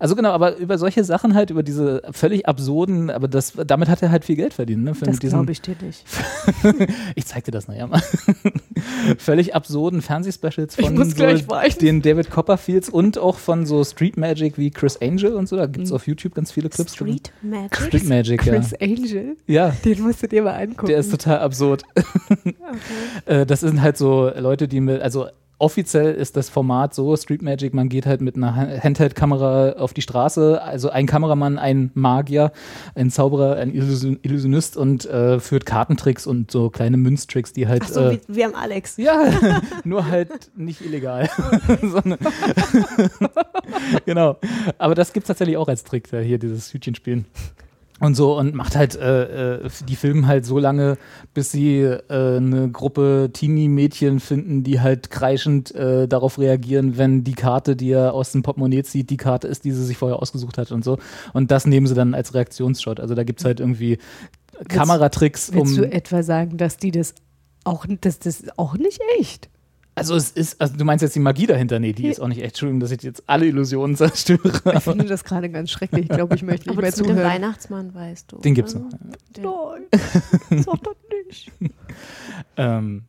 Also genau, aber über solche Sachen halt, über diese völlig absurden, aber das, damit hat er halt viel Geld verdient. Ne?
Das glaube ich dir nicht.
ich zeig dir das nachher mal. völlig absurden Fernsehspecials von so den David Copperfields und auch von so Street Magic wie Chris Angel und so. Da gibt es auf YouTube ganz viele Clips.
Street Magic.
Street Magic, ja.
Chris Angel,
Ja,
den musst du dir mal angucken.
der ist total absurd. Äh, das sind halt so Leute, die mit, also offiziell ist das Format so, Street Magic, man geht halt mit einer Han- Handheld-Kamera auf die Straße, also ein Kameramann, ein Magier, ein Zauberer, ein Illusion Illusionist und äh, führt Kartentricks und so kleine Münztricks, die halt
Ach so,
äh,
wie, wie am Alex.
ja, nur halt nicht illegal. Genau. Aber das gibt es tatsächlich auch als Trick, da hier dieses Hütchen spielen. Und so und macht halt äh, äh, die filmen halt so lange, bis sie äh, eine Gruppe Teenie-Mädchen finden, die halt kreischend äh, darauf reagieren, wenn die Karte, die er aus dem Portemonnaie zieht, die Karte ist, die sie sich vorher ausgesucht hat und so. Und das nehmen sie dann als Reaktionsshot. Also da gibt's halt irgendwie Kameratricks, um.
Willst du etwa sagen, dass die das auch, dass das auch nicht echt?
Also es ist, also du meinst jetzt die Magie dahinter? Nee, die ist auch nicht echt. Entschuldigung, dass ich jetzt alle Illusionen zerstöre.
Ich finde das gerade ganz schrecklich. Ich glaube, ich möchte nicht
Aber
mehr zuhören.
Weihnachtsmann weißt du.
Den gibt's
oder?
noch.
Nein, sag das nicht.
Ähm,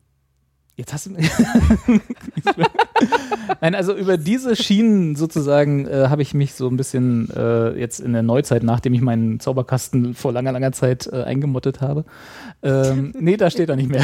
jetzt hast du Nein, also über diese Schienen sozusagen äh, habe ich mich so ein bisschen äh, jetzt in der Neuzeit, nachdem ich meinen Zauberkasten vor langer, langer Zeit äh, eingemottet habe. Ähm, nee, da steht er nicht mehr.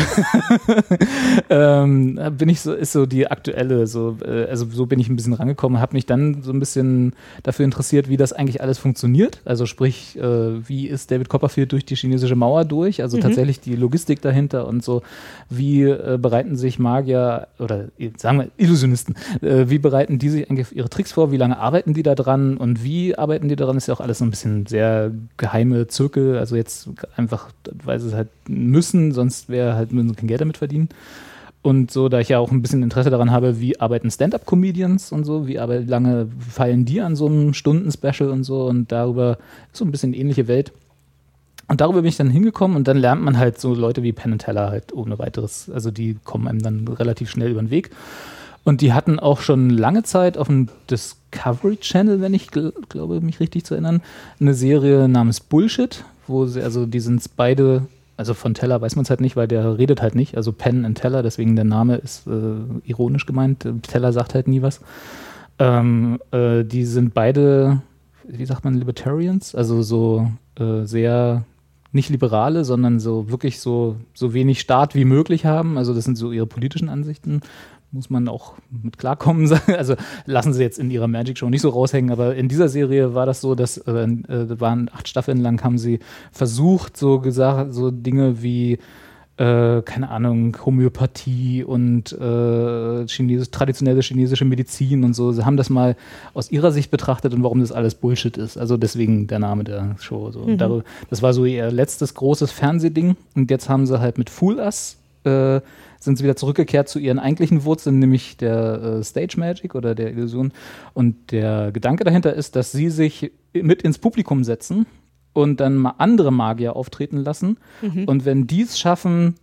ähm, bin ich so, ist so die aktuelle, so, äh, also so bin ich ein bisschen rangekommen, habe mich dann so ein bisschen dafür interessiert, wie das eigentlich alles funktioniert. Also sprich, äh, wie ist David Copperfield durch die chinesische Mauer durch? Also tatsächlich die Logistik dahinter und so, wie äh, bereiten sich Magier oder sagen wir Illusionisten, äh, wie bereiten die sich eigentlich ihre Tricks vor? Wie lange arbeiten die da dran und wie arbeiten die daran? Ist ja auch alles so ein bisschen sehr geheime Zirkel. Also jetzt einfach, weil sie es halt müssen, sonst wäre halt sie kein Geld damit verdienen. Und so, da ich ja auch ein bisschen Interesse daran habe, wie arbeiten Stand-up-Comedians und so, wie aber lange fallen die an so einem Stunden-Special und so und darüber so ein bisschen ähnliche Welt. Und darüber bin ich dann hingekommen und dann lernt man halt so Leute wie Penn and Teller halt ohne weiteres. Also die kommen einem dann relativ schnell über den Weg. Und die hatten auch schon lange Zeit auf dem Discovery Channel, wenn ich gl glaube, mich richtig zu erinnern, eine Serie namens Bullshit, wo sie, also die sind beide, also von Teller weiß man es halt nicht, weil der redet halt nicht, also Penn and Teller, deswegen der Name ist äh, ironisch gemeint. Teller sagt halt nie was. Ähm, äh, die sind beide, wie sagt man, Libertarians, also so äh, sehr nicht liberale, sondern so wirklich so, so wenig Staat wie möglich haben. Also das sind so ihre politischen Ansichten. Muss man auch mit klarkommen. Also lassen sie jetzt in ihrer Magic Show nicht so raushängen, aber in dieser Serie war das so, dass äh, äh, waren acht Staffeln lang haben sie versucht, so gesagt, so Dinge wie äh, keine Ahnung, Homöopathie und äh, Chines traditionelle chinesische Medizin und so. Sie haben das mal aus ihrer Sicht betrachtet und warum das alles Bullshit ist. Also deswegen der Name der Show. So. Und darüber, das war so ihr letztes großes Fernsehding. Und jetzt haben sie halt mit Fool Us äh, sind sie wieder zurückgekehrt zu ihren eigentlichen Wurzeln, nämlich der äh, Stage Magic oder der Illusion. Und der Gedanke dahinter ist, dass sie sich mit ins Publikum setzen und dann mal andere Magier auftreten lassen. Und wenn die es schaffen,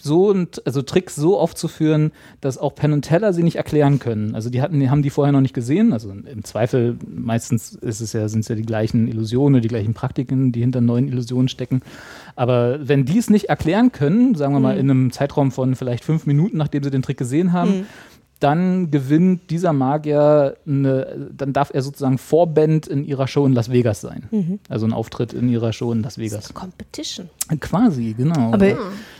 so und also Tricks so aufzuführen, dass auch Penn und Teller sie nicht erklären können. Also die hatten, die haben die vorher noch nicht gesehen. Also im Zweifel meistens ist es ja, sind es ja die gleichen Illusionen, die gleichen Praktiken, die hinter neuen Illusionen stecken. Aber wenn die es nicht erklären können, sagen wir mal in einem Zeitraum von vielleicht fünf Minuten, nachdem sie den Trick gesehen haben, dann gewinnt dieser Magier, eine, dann darf er sozusagen Vorband in ihrer Show in Las Vegas sein. Also ein Auftritt in ihrer Show in Las Vegas.
Competition.
Quasi, genau.
Aber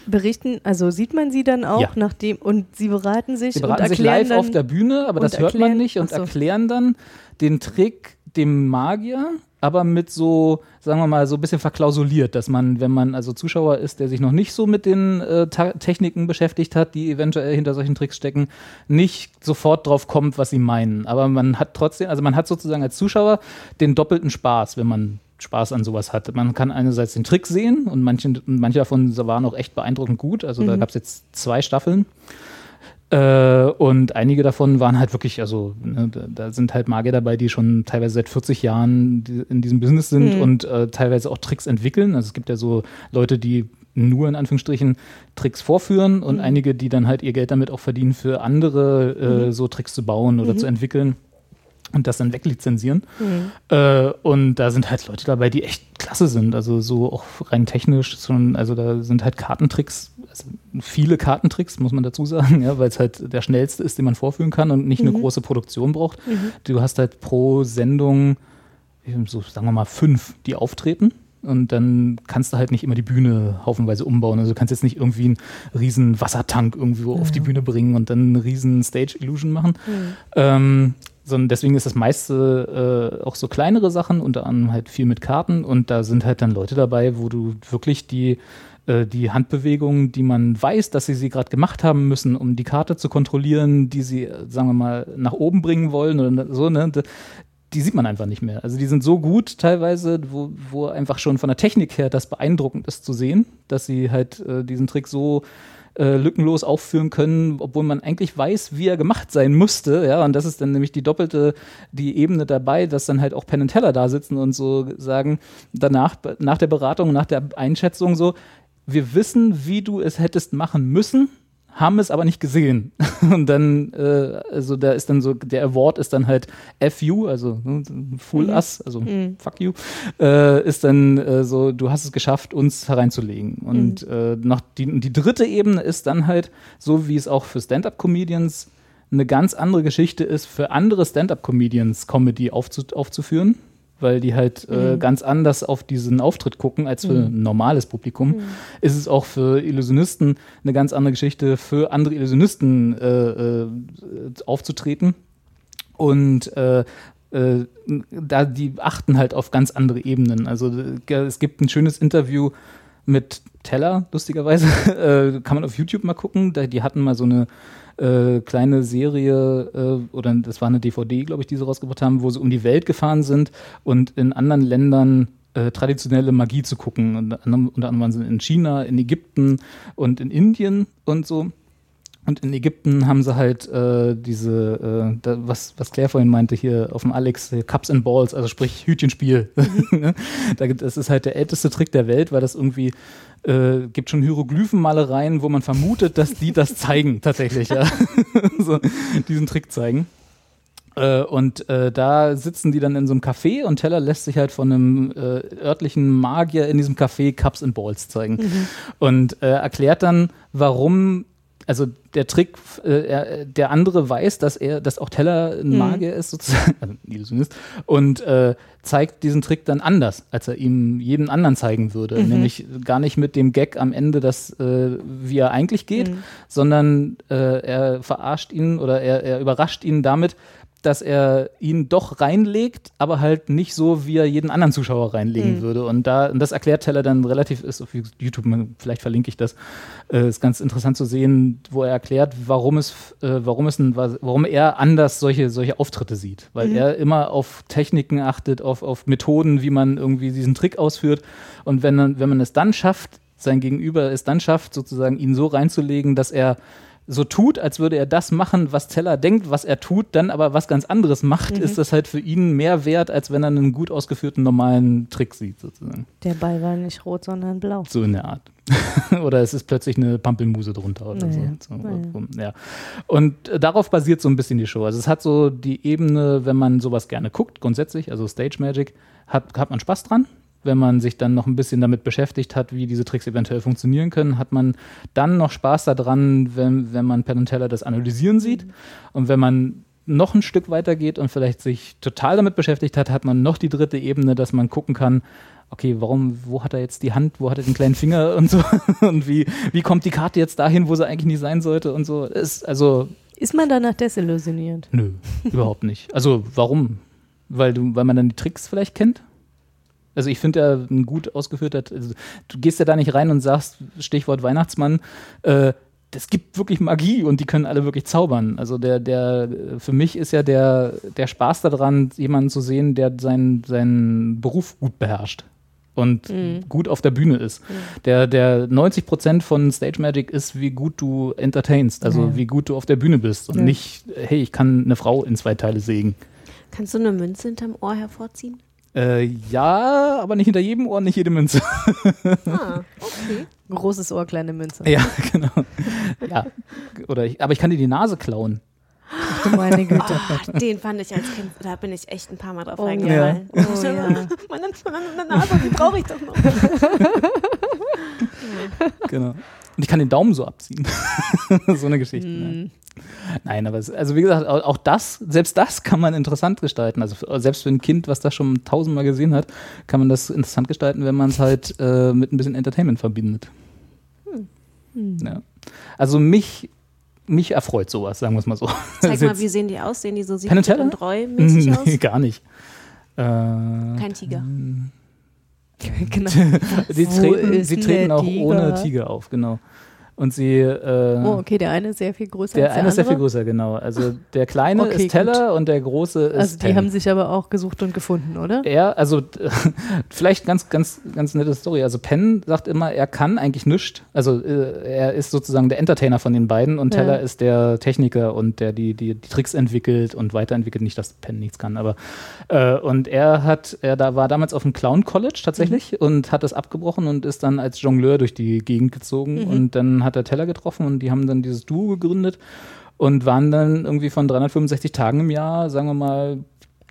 berichten, also sieht man sie dann auch
Ja.
nachdem und sie beraten sich
Sie
und
beraten sich
erklären
live
dann,
auf der Bühne, aber
und
das hört man
erklären-
nicht und
so.
erklären dann den Trick dem Magier, aber mit so, sagen wir mal, so ein bisschen verklausuliert, dass man, wenn man also Zuschauer ist, der sich noch nicht so mit den äh, Techniken beschäftigt hat, die eventuell hinter solchen Tricks stecken, nicht sofort drauf kommt, was sie meinen. Aber man hat trotzdem, also man hat sozusagen als Zuschauer den doppelten Spaß, wenn man Spaß an sowas hat. Man kann einerseits den Trick sehen und manche, und manche davon waren auch echt beeindruckend gut. Also da gab es jetzt zwei Staffeln. Äh, und einige davon waren halt wirklich, also ne, da, sind halt Magier dabei, die schon teilweise seit 40 Jahren in diesem Business sind und äh, teilweise auch Tricks entwickeln. Also es gibt ja so Leute, die nur in Anführungsstrichen Tricks vorführen und einige, die dann halt ihr Geld damit auch verdienen, für andere äh, so Tricks zu bauen oder zu entwickeln und das dann weglizenzieren. Äh, und da sind halt Leute dabei, die echt klasse sind. Also so auch rein technisch schon, also da sind halt Kartentricks, also viele Kartentricks, muss man dazu sagen, ja, weil es halt der schnellste ist, den man vorführen kann und nicht eine große Produktion braucht. Du hast halt pro Sendung, so sagen wir mal, fünf, die auftreten. Und dann kannst du halt nicht immer die Bühne haufenweise umbauen. Also du kannst jetzt nicht irgendwie einen riesen Wassertank irgendwo auf die Bühne bringen und dann eine riesen Stage-Illusion machen. Ähm, sondern deswegen ist das meiste äh, auch so kleinere Sachen, unter anderem halt viel mit Karten und da sind halt dann Leute dabei, wo du wirklich die, äh, die Handbewegungen, die man weiß, dass sie sie gerade gemacht haben müssen, um die Karte zu kontrollieren, die sie, äh, sagen wir mal, nach oben bringen wollen oder so, ne, die sieht man einfach nicht mehr. Also die sind so gut teilweise, wo, wo einfach schon von der Technik her das beeindruckend ist zu sehen, dass sie halt äh, diesen Trick so äh, lückenlos aufführen können, obwohl man eigentlich weiß, wie er gemacht sein müsste. Ja, und das ist dann nämlich die doppelte, die Ebene dabei, dass dann halt auch Penn Teller da sitzen und so sagen, danach, nach der Beratung, nach der Einschätzung so, wir wissen, wie du es hättest machen müssen, haben es aber nicht gesehen. Und dann, äh, also da ist dann so, der Award ist dann halt FU, also ne, Fool
Mhm.
Us, also Fuck you, äh, ist dann äh, so, du hast es geschafft, uns hereinzulegen. Und
Mhm.
äh, noch die, die dritte Ebene ist dann halt, so wie es auch für Stand-Up-Comedians eine ganz andere Geschichte ist, für andere Stand-Up-Comedians Comedy aufzu aufzuführen. Weil die halt äh, ganz anders auf diesen Auftritt gucken als für ein normales Publikum, ist es auch für Illusionisten eine ganz andere Geschichte, für andere Illusionisten äh, äh, aufzutreten. Und äh, äh, da die achten halt auf ganz andere Ebenen. Also äh, es gibt ein schönes Interview mit Teller, lustigerweise. äh, kann man auf YouTube mal gucken. Die hatten mal so eine äh, kleine Serie, äh, oder das war eine DVD, glaube ich, die sie rausgebracht haben, wo sie um die Welt gefahren sind und in anderen Ländern äh, traditionelle Magie zu gucken. Anderem, unter anderem waren sie in China, in Ägypten und in Indien und so. Und in Ägypten haben sie halt äh, diese, äh, da, was, was Claire vorhin meinte, hier auf dem Alex, Cups and Balls, also sprich Hütchenspiel. Ne? da gibt, das ist halt der älteste Trick der Welt, weil das irgendwie äh, gibt schon Hieroglyphenmalereien, wo man vermutet, dass die das zeigen, tatsächlich, ja. so, diesen Trick zeigen. Äh, und äh, da sitzen die dann in so einem Café und Teller lässt sich halt von einem äh, örtlichen Magier in diesem Café Cups and Balls zeigen. Und äh, erklärt dann, warum, also der Trick, äh, er, der andere weiß, dass er, dass auch Teller ein Magier ist, sozusagen, also Illusionist, und äh, zeigt diesen Trick dann anders, als er ihm jeden anderen zeigen würde. Nämlich gar nicht mit dem Gag am Ende, dass, äh, wie er eigentlich geht, sondern äh, er verarscht ihn oder er, er überrascht ihn damit, dass er ihn doch reinlegt, aber halt nicht so, wie er jeden anderen Zuschauer reinlegen würde. Und da, und das erklärt Teller dann relativ, ist auf YouTube, vielleicht verlinke ich das, äh, ist ganz interessant zu sehen, wo er erklärt, warum es, äh, warum es, ein, warum er anders solche, solche Auftritte sieht. Weil er immer auf Techniken achtet, auf, auf Methoden, wie man irgendwie diesen Trick ausführt. Und wenn, wenn man es dann schafft, sein Gegenüber es dann schafft, sozusagen ihn so reinzulegen, dass er so tut, als würde er das machen, was Teller denkt, was er tut, dann aber was ganz anderes macht, ist das halt für ihn mehr wert, als wenn er einen gut ausgeführten normalen Trick sieht, sozusagen.
Der Ball war nicht rot, sondern blau.
So in der Art. oder es ist plötzlich eine Pampelmuse drunter oder
Naja,
so. so
naja.
ja. Und äh, darauf basiert so ein bisschen die Show. Also es hat so die Ebene, wenn man sowas gerne guckt, grundsätzlich, also Stage Magic, hat, hat man Spaß dran. Wenn man sich dann noch ein bisschen damit beschäftigt hat, wie diese Tricks eventuell funktionieren können, hat man dann noch Spaß daran, wenn, wenn man Penn und Teller das analysieren sieht. Und wenn man noch ein Stück weiter geht und vielleicht sich total damit beschäftigt hat, hat man noch die dritte Ebene, dass man gucken kann, okay, warum, wo hat er jetzt die Hand, wo hat er den kleinen Finger und so und wie, wie kommt die Karte jetzt dahin, wo sie eigentlich nicht sein sollte und so. Ist, also,
Ist man danach desillusioniert?
nö, überhaupt nicht. Also, warum? Weil du, weil man dann die Tricks vielleicht kennt? Also ich finde ja ein gut ausgeführter, also du gehst ja da nicht rein und sagst, Stichwort Weihnachtsmann, äh, es gibt wirklich Magie und die können alle wirklich zaubern. Also der, der, für mich ist ja der, der Spaß daran, jemanden zu sehen, der seinen, seinen Beruf gut beherrscht und gut auf der Bühne ist. Der, der 90 Prozent von Stage Magic ist, wie gut du entertainst, also
Ja.
wie gut du auf der Bühne bist und nicht, hey, ich kann eine Frau in zwei Teile sägen.
Kannst du eine Münze hinterm Ohr hervorziehen?
Äh, ja, aber nicht hinter jedem Ohr, nicht jede Münze.
Ah, okay.
Großes Ohr, kleine Münze.
ja, genau. Ja, oder ich, aber ich kann dir die Nase klauen.
Du meine Güte.
Ah, den fand ich als Kind, da bin ich echt ein paar Mal drauf
Oh,
reingefallen.
ja. Oh, ja.
Meine, meine Nase, die brauche ich doch noch.
Genau. Und ich kann den Daumen so abziehen. so eine Geschichte.
Hm.
Nein. Nein, aber es, also wie gesagt, auch, das, selbst das kann man interessant gestalten. Also selbst für ein Kind, was das schon tausendmal gesehen hat, kann man das interessant gestalten, wenn man es halt äh, mit ein bisschen Entertainment verbindet.
Hm.
Ja. Also mich, mich erfreut sowas, sagen wir es mal so.
Zeig mal, wie sehen die aus? Sehen die so
Teller?
und Treu-mäßig
jetzt-
aus?
nee, gar nicht. Äh,
Kein Tiger.
genau.
Sie treten, sie treten auch
Tiger?
ohne Tiger auf, genau. Und sie. Äh,
Oh, okay, der eine ist sehr viel größer
der
als der
eine ist sehr viel größer, genau. Also der kleine
Okay,
ist Teller und der große ist
Also die
Ten.
haben sich aber auch gesucht und gefunden, oder?
er, also vielleicht ganz, ganz, ganz nette Story. Also Penn sagt immer, er kann eigentlich nichts. Also äh, er ist sozusagen der Entertainer von den beiden und
Ja.
Teller ist der Techniker und der die, die, die Tricks entwickelt und weiterentwickelt. Nicht, dass Penn nichts kann, aber äh, und er hat, er da war damals auf dem Clown College tatsächlich und hat das abgebrochen und ist dann als Jongleur durch die Gegend gezogen und dann hat er Teller getroffen und die haben dann dieses Duo gegründet und waren dann irgendwie von 365 Tagen im Jahr, sagen wir mal,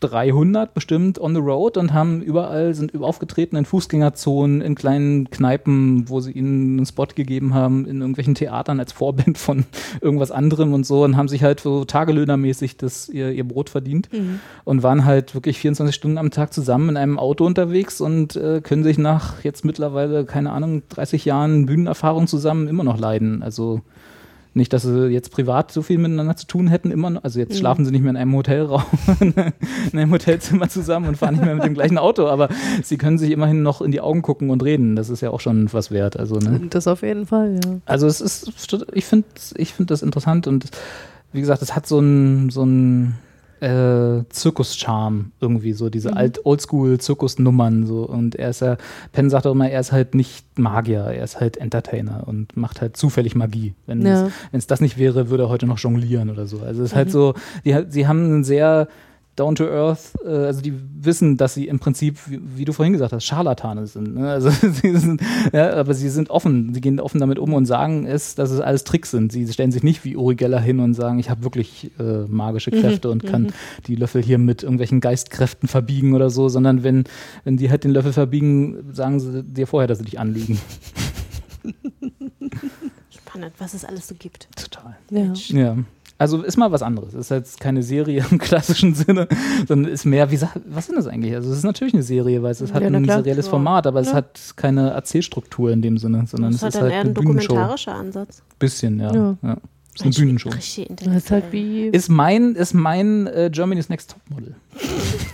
300 bestimmt on the road und haben überall, sind aufgetreten in Fußgängerzonen, in kleinen Kneipen, wo sie ihnen einen Spot gegeben haben, in irgendwelchen Theatern als Vorband von irgendwas anderem und so und haben sich halt so tagelöhnermäßig das, ihr, ihr Brot verdient und waren halt wirklich 24 Stunden am Tag zusammen in einem Auto unterwegs und äh, können sich nach jetzt mittlerweile, keine Ahnung, 30 Jahren Bühnenerfahrung zusammen immer noch leiden. Also nicht, dass sie jetzt privat so viel miteinander zu tun hätten, immer noch. Also jetzt schlafen sie nicht mehr in einem Hotelraum, in einem Hotelzimmer zusammen und fahren nicht mehr mit dem gleichen Auto, aber sie können sich immerhin noch in die Augen gucken und reden. Das ist ja auch schon was wert. Also, ne?
Das auf jeden Fall, ja.
also es ist, ich finde ich find das interessant und wie gesagt, es hat so einen so einen, äh, Zirkus-Charme irgendwie, so diese alt Oldschool-Zirkusnummern so und er ist ja, Penn sagt auch immer, er ist halt nicht Magier, er ist halt Entertainer und macht halt zufällig Magie. Wenn es wenn es das nicht wäre, würde er heute noch jonglieren oder so. Also es ist halt so, die, sie haben einen sehr down to earth, äh, also die wissen, dass sie im Prinzip, wie, wie du vorhin gesagt hast, Scharlatane sind. Ne? Also sie sind, ja, aber sie sind offen, sie gehen offen damit um und sagen es, dass es alles Tricks sind. Sie stellen sich nicht wie Uri Geller hin und sagen, ich habe wirklich äh, magische Kräfte und kann die Löffel hier mit irgendwelchen Geistkräften verbiegen oder so, sondern wenn, wenn die halt den Löffel verbiegen, sagen sie dir vorher, dass sie dich anliegen.
Spannend, was es alles so gibt.
Total.
ja.
Ja. Also ist mal was anderes. Ist jetzt keine Serie im klassischen Sinne, sondern ist mehr, wie was ist das eigentlich? Also es ist natürlich eine Serie, weil es hat
Ja, na
ein
klar.
serielles
Ja.
Format, aber es
Ja.
hat keine Erzählstruktur in dem Sinne, sondern
Das
es
hat
ist
dann
halt
eher ein
Bühnenshow.
dokumentarischer Ansatz.
Bisschen, ja.
Ja.
ja. Ist eine Bühnenshow.
Richtig
ist halt wie,
Ist mein, ist mein äh, Germany's Next Topmodel.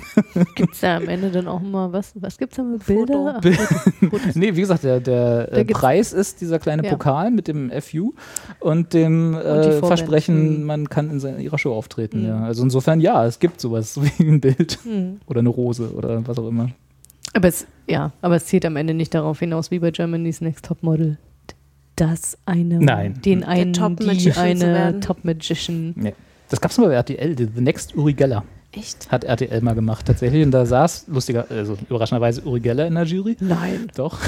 gibt's da am Ende dann auch mal was, was gibt's da mit
Foto.
Bilder? Ach, Fotos.
Nee, wie gesagt, der, der äh, Preis ist dieser kleine
Ja.
Pokal mit dem FU und dem
die
äh. Versprechen,
Mhm.
man kann in seiner, ihrer Show auftreten.
Mhm.
Ja. Also insofern ja, es gibt sowas wie ein Bild
Hm.
oder eine Rose oder was auch immer.
Aber es, ja, aber es zielt am Ende nicht darauf hinaus, wie bei Germany's Next Topmodel. Das eine,
Nein.
den einen,
Top-Magician
die eine
werden.
Hm.
Top-Magician.
Nee. Das gab es mal bei RTL, die The Next Uri Geller
Echt?
hat RTL mal gemacht tatsächlich und da saß, lustiger, also überraschenderweise Uri Geller in der Jury.
Nein.
Doch,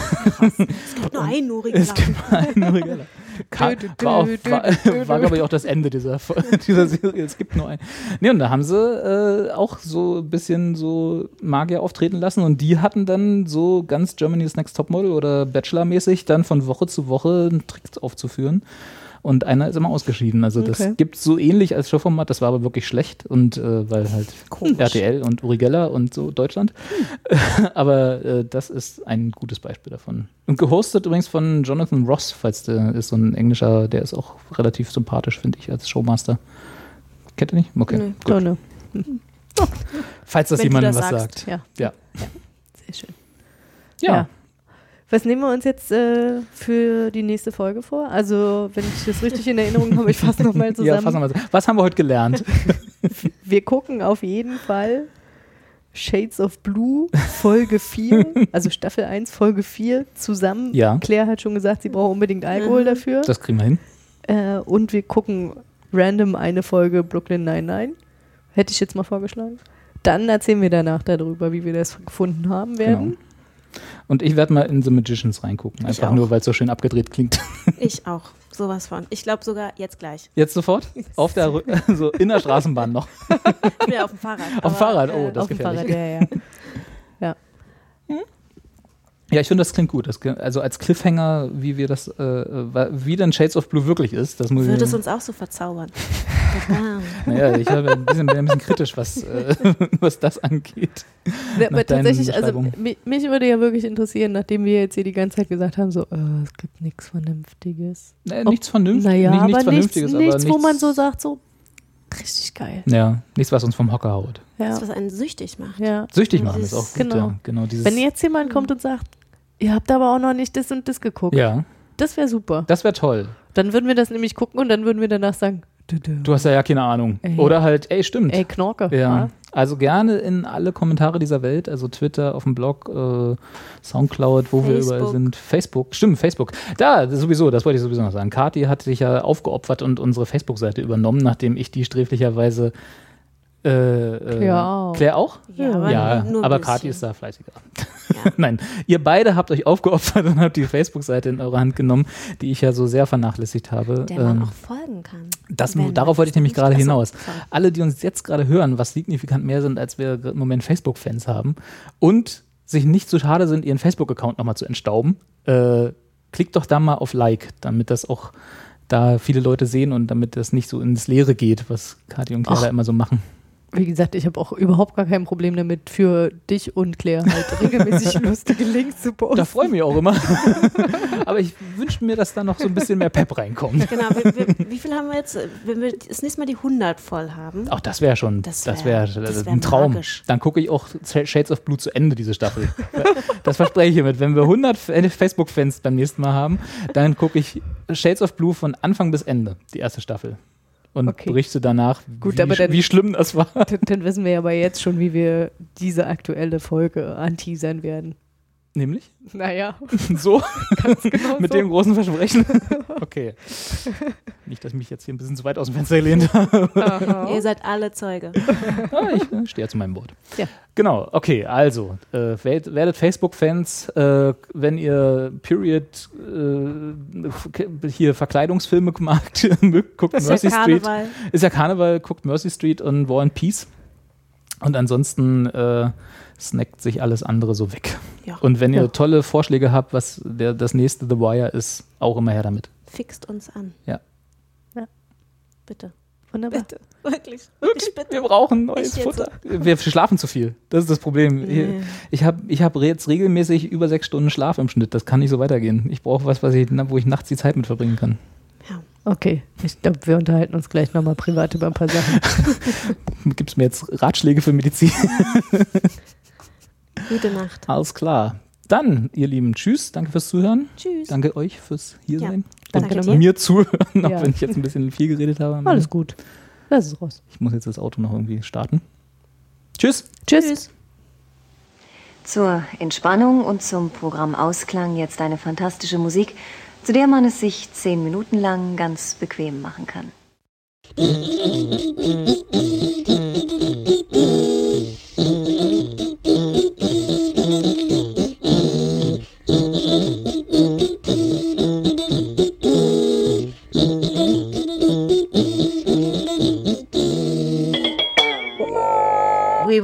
Es gibt nur einen Nuri
es gibt einen Uri Geller. Ka- War, auch, war, war glaube ich, auch das Ende dieser, dieser Serie. Es gibt nur einen. Nee, und da haben sie äh, auch so ein bisschen so Magier auftreten lassen und die hatten dann so ganz Germany's Next Topmodel oder Bachelor-mäßig dann von Woche zu Woche einen Trick aufzuführen. Und einer ist immer ausgeschieden. Also das
Okay.
gibt so ähnlich als Showformat, das war aber wirklich schlecht und äh, weil halt RTL und Uri Geller und so Deutschland. aber äh, das ist ein gutes Beispiel davon. Und gehostet übrigens von Jonathan Ross, falls der ist so ein englischer, der ist auch relativ sympathisch, finde ich, als Showmaster. Kennt ihr nicht? Okay.
Nee.
Gut.
Oh, ne.
Falls das
Wenn
jemandem
das
was
sagst.
sagt.
Ja,
Ja.
sehr schön.
Ja.
Ja. Was nehmen wir uns jetzt äh, für die nächste Folge vor? Also, wenn ich das richtig in Erinnerung habe, ich fasse nochmal zusammen.
Ja, fassen wir mal. so. Was haben wir heute gelernt?
Wir gucken auf jeden Fall Shades of Blue Folge 4, also Staffel 1, Folge 4 zusammen.
Ja.
Claire hat schon gesagt, sie braucht unbedingt Alkohol
Mhm.
dafür.
Das kriegen wir hin.
Äh, und wir gucken random eine Folge Brooklyn 99. Hätte ich jetzt mal vorgeschlagen. Dann erzählen wir danach darüber, wie wir das gefunden haben werden.
Genau. Und ich werde mal in The Magicians reingucken. Einfach
auch.
nur, weil es so schön abgedreht klingt.
Ich auch. Sowas von. Ich glaube sogar jetzt gleich.
Jetzt sofort? Auf der, Rü- so in der Straßenbahn noch.
Ich bin ja auf dem Fahrrad.
Auf dem Fahrrad, oh, das
Auf dem. Fahrrad, ja, ja.
Ja, ich finde, das klingt gut. Das, also als Cliffhanger, wie wir das, äh, wie denn Shades of Blue wirklich ist, das muss
Würde es uns auch so verzaubern.
Naja, ich habe ein bisschen, bin ein bisschen kritisch, was, äh, was das angeht.
Ja, aber tatsächlich, also
Beschreibungen.
mi- mich würde ja wirklich interessieren, nachdem wir jetzt hier die ganze Zeit gesagt haben, so, äh, es gibt nichts Vernünftiges.
Nee,
Ob-
nichts Vernünftiges.
Naja,
nicht, nichts
aber nichts,
Vernünftiges,
nichts,
aber
wo man
nichts-
so sagt, so, richtig geil.
Ja, nichts, was uns vom Hocker haut.
Ja,
Das, was einen süchtig macht.
ja.
Süchtig machen ist auch gut.
genau.
Ja, genau dieses,
Wenn jetzt jemand kommt und sagt, ihr habt aber auch noch nicht das und das geguckt,
ja,
Das wäre super.
Das wäre toll.
Dann würden wir das nämlich gucken und dann würden wir danach sagen.
Du hast ja, ja keine Ahnung.
Ey.
Oder halt, ey, stimmt.
ey, Knorke.
Ja, also gerne in alle Kommentare dieser Welt, also Twitter, auf dem Blog, äh, Soundcloud, wo wir überall
Facebook.
sind. Facebook, stimmt, Facebook. Da, sowieso, das wollte ich sowieso noch sagen. Kati hat sich ja aufgeopfert und unsere Facebook-Seite übernommen, nachdem ich die sträflicherweise äh, äh,
Claire auch.
Claire auch?
Ja, aber
ja,
nur ein
aber. Kati ist da fleißiger. Nein, ihr beide habt euch aufgeopfert und habt die Facebook-Seite in eure Hand genommen, die ich ja so sehr vernachlässigt habe.
Der man
Ähm,
auch folgen kann.
das, darauf wollte ich nämlich gerade hinaus.
sorry.
Alle, die uns jetzt gerade hören, was signifikant mehr sind, als wir im Moment Facebook-Fans haben und sich nicht so schade sind, ihren Facebook-Account nochmal zu entstauben, äh, klickt doch da mal auf Like, damit das auch da viele Leute sehen und damit das nicht so ins Leere geht, was Kathi und Clara immer so machen.
Wie gesagt, ich habe auch überhaupt gar kein Problem damit, für dich und Claire halt regelmäßig lustige Links zu posten.
Da freue ich mich auch immer. Aber ich wünsche mir, dass da noch so ein bisschen mehr Pep reinkommt.
Genau, wir, wir, wie viel haben wir jetzt? Wenn wir das nächste Mal die 100 voll haben.
Auch das wäre schon,
Das
das
wär-
wäre
das wär
ein Traum.
magisch.
Dann gucke ich auch Shades of Blue zu Ende, diese Staffel. das verspreche ich hiermit. Wenn wir 100 F- Facebook-Fans beim nächsten Mal haben, dann gucke ich Shades of Blue von Anfang bis Ende, die erste Staffel. Und
Okay.
berichte danach,
Gut,
wie,
aber dann-
wie schlimm das war.
Dann, dann wissen wir aber jetzt schon, wie wir diese aktuelle Folge anteasern werden.
Nämlich?
Naja,
So?
genau
Mit
so.
dem großen Versprechen? okay. Nicht, dass ich mich jetzt hier ein bisschen zu weit aus dem Fenster gelehnt habe.
Ihr seid alle Zeuge.
Ah, ich stehe ja zu meinem Wort.
Ja.
Genau, okay, also, äh, werdet, Facebook-Fans, äh, wenn ihr Period äh, hier Verkleidungsfilme mag, mögt, guckt
ist
Mercy
ja
Street.
Karneval.
Ist ja Karneval, guckt Mercy Street und War and Peace. Und ansonsten äh, snackt sich alles andere so weg.
Ja.
Und wenn ihr
Ja.
tolle Vorschläge habt, was der, das nächste The Wire ist, auch immer her damit.
Fixt uns an.
Ja.
Ja.
Bitte.
Wunderbar.
Bitte. Wirklich. Wirklich bitte.
Wir brauchen neues
jetzt?
Futter. Wir schlafen zu viel. Das ist das Problem.
Nee.
Ich habe ich hab jetzt regelmäßig über sechs Stunden Schlaf im Schnitt. Das kann nicht so weitergehen. Ich brauche was, was ich, wo ich nachts die Zeit mit verbringen kann.
Ja.
Okay, ich glaube, wir unterhalten uns gleich nochmal privat über ein paar Sachen.
Gibt es mir jetzt Ratschläge für Medizin?
Gute Nacht.
Alles klar. Dann, ihr Lieben, tschüss. Danke fürs Zuhören.
Tschüss.
Danke euch fürs hier
Ja.
sein.
Danke
dir.
Mir zuhören, auch
Ja.
wenn ich jetzt ein bisschen viel geredet habe.
Alles gut. Lass es raus.
Ich muss jetzt das Auto noch irgendwie starten. Tschüss.
Tschüss.
Zur Entspannung und zum Programmausklang jetzt eine fantastische Musik, zu der man es sich zehn Minuten lang ganz bequem machen kann.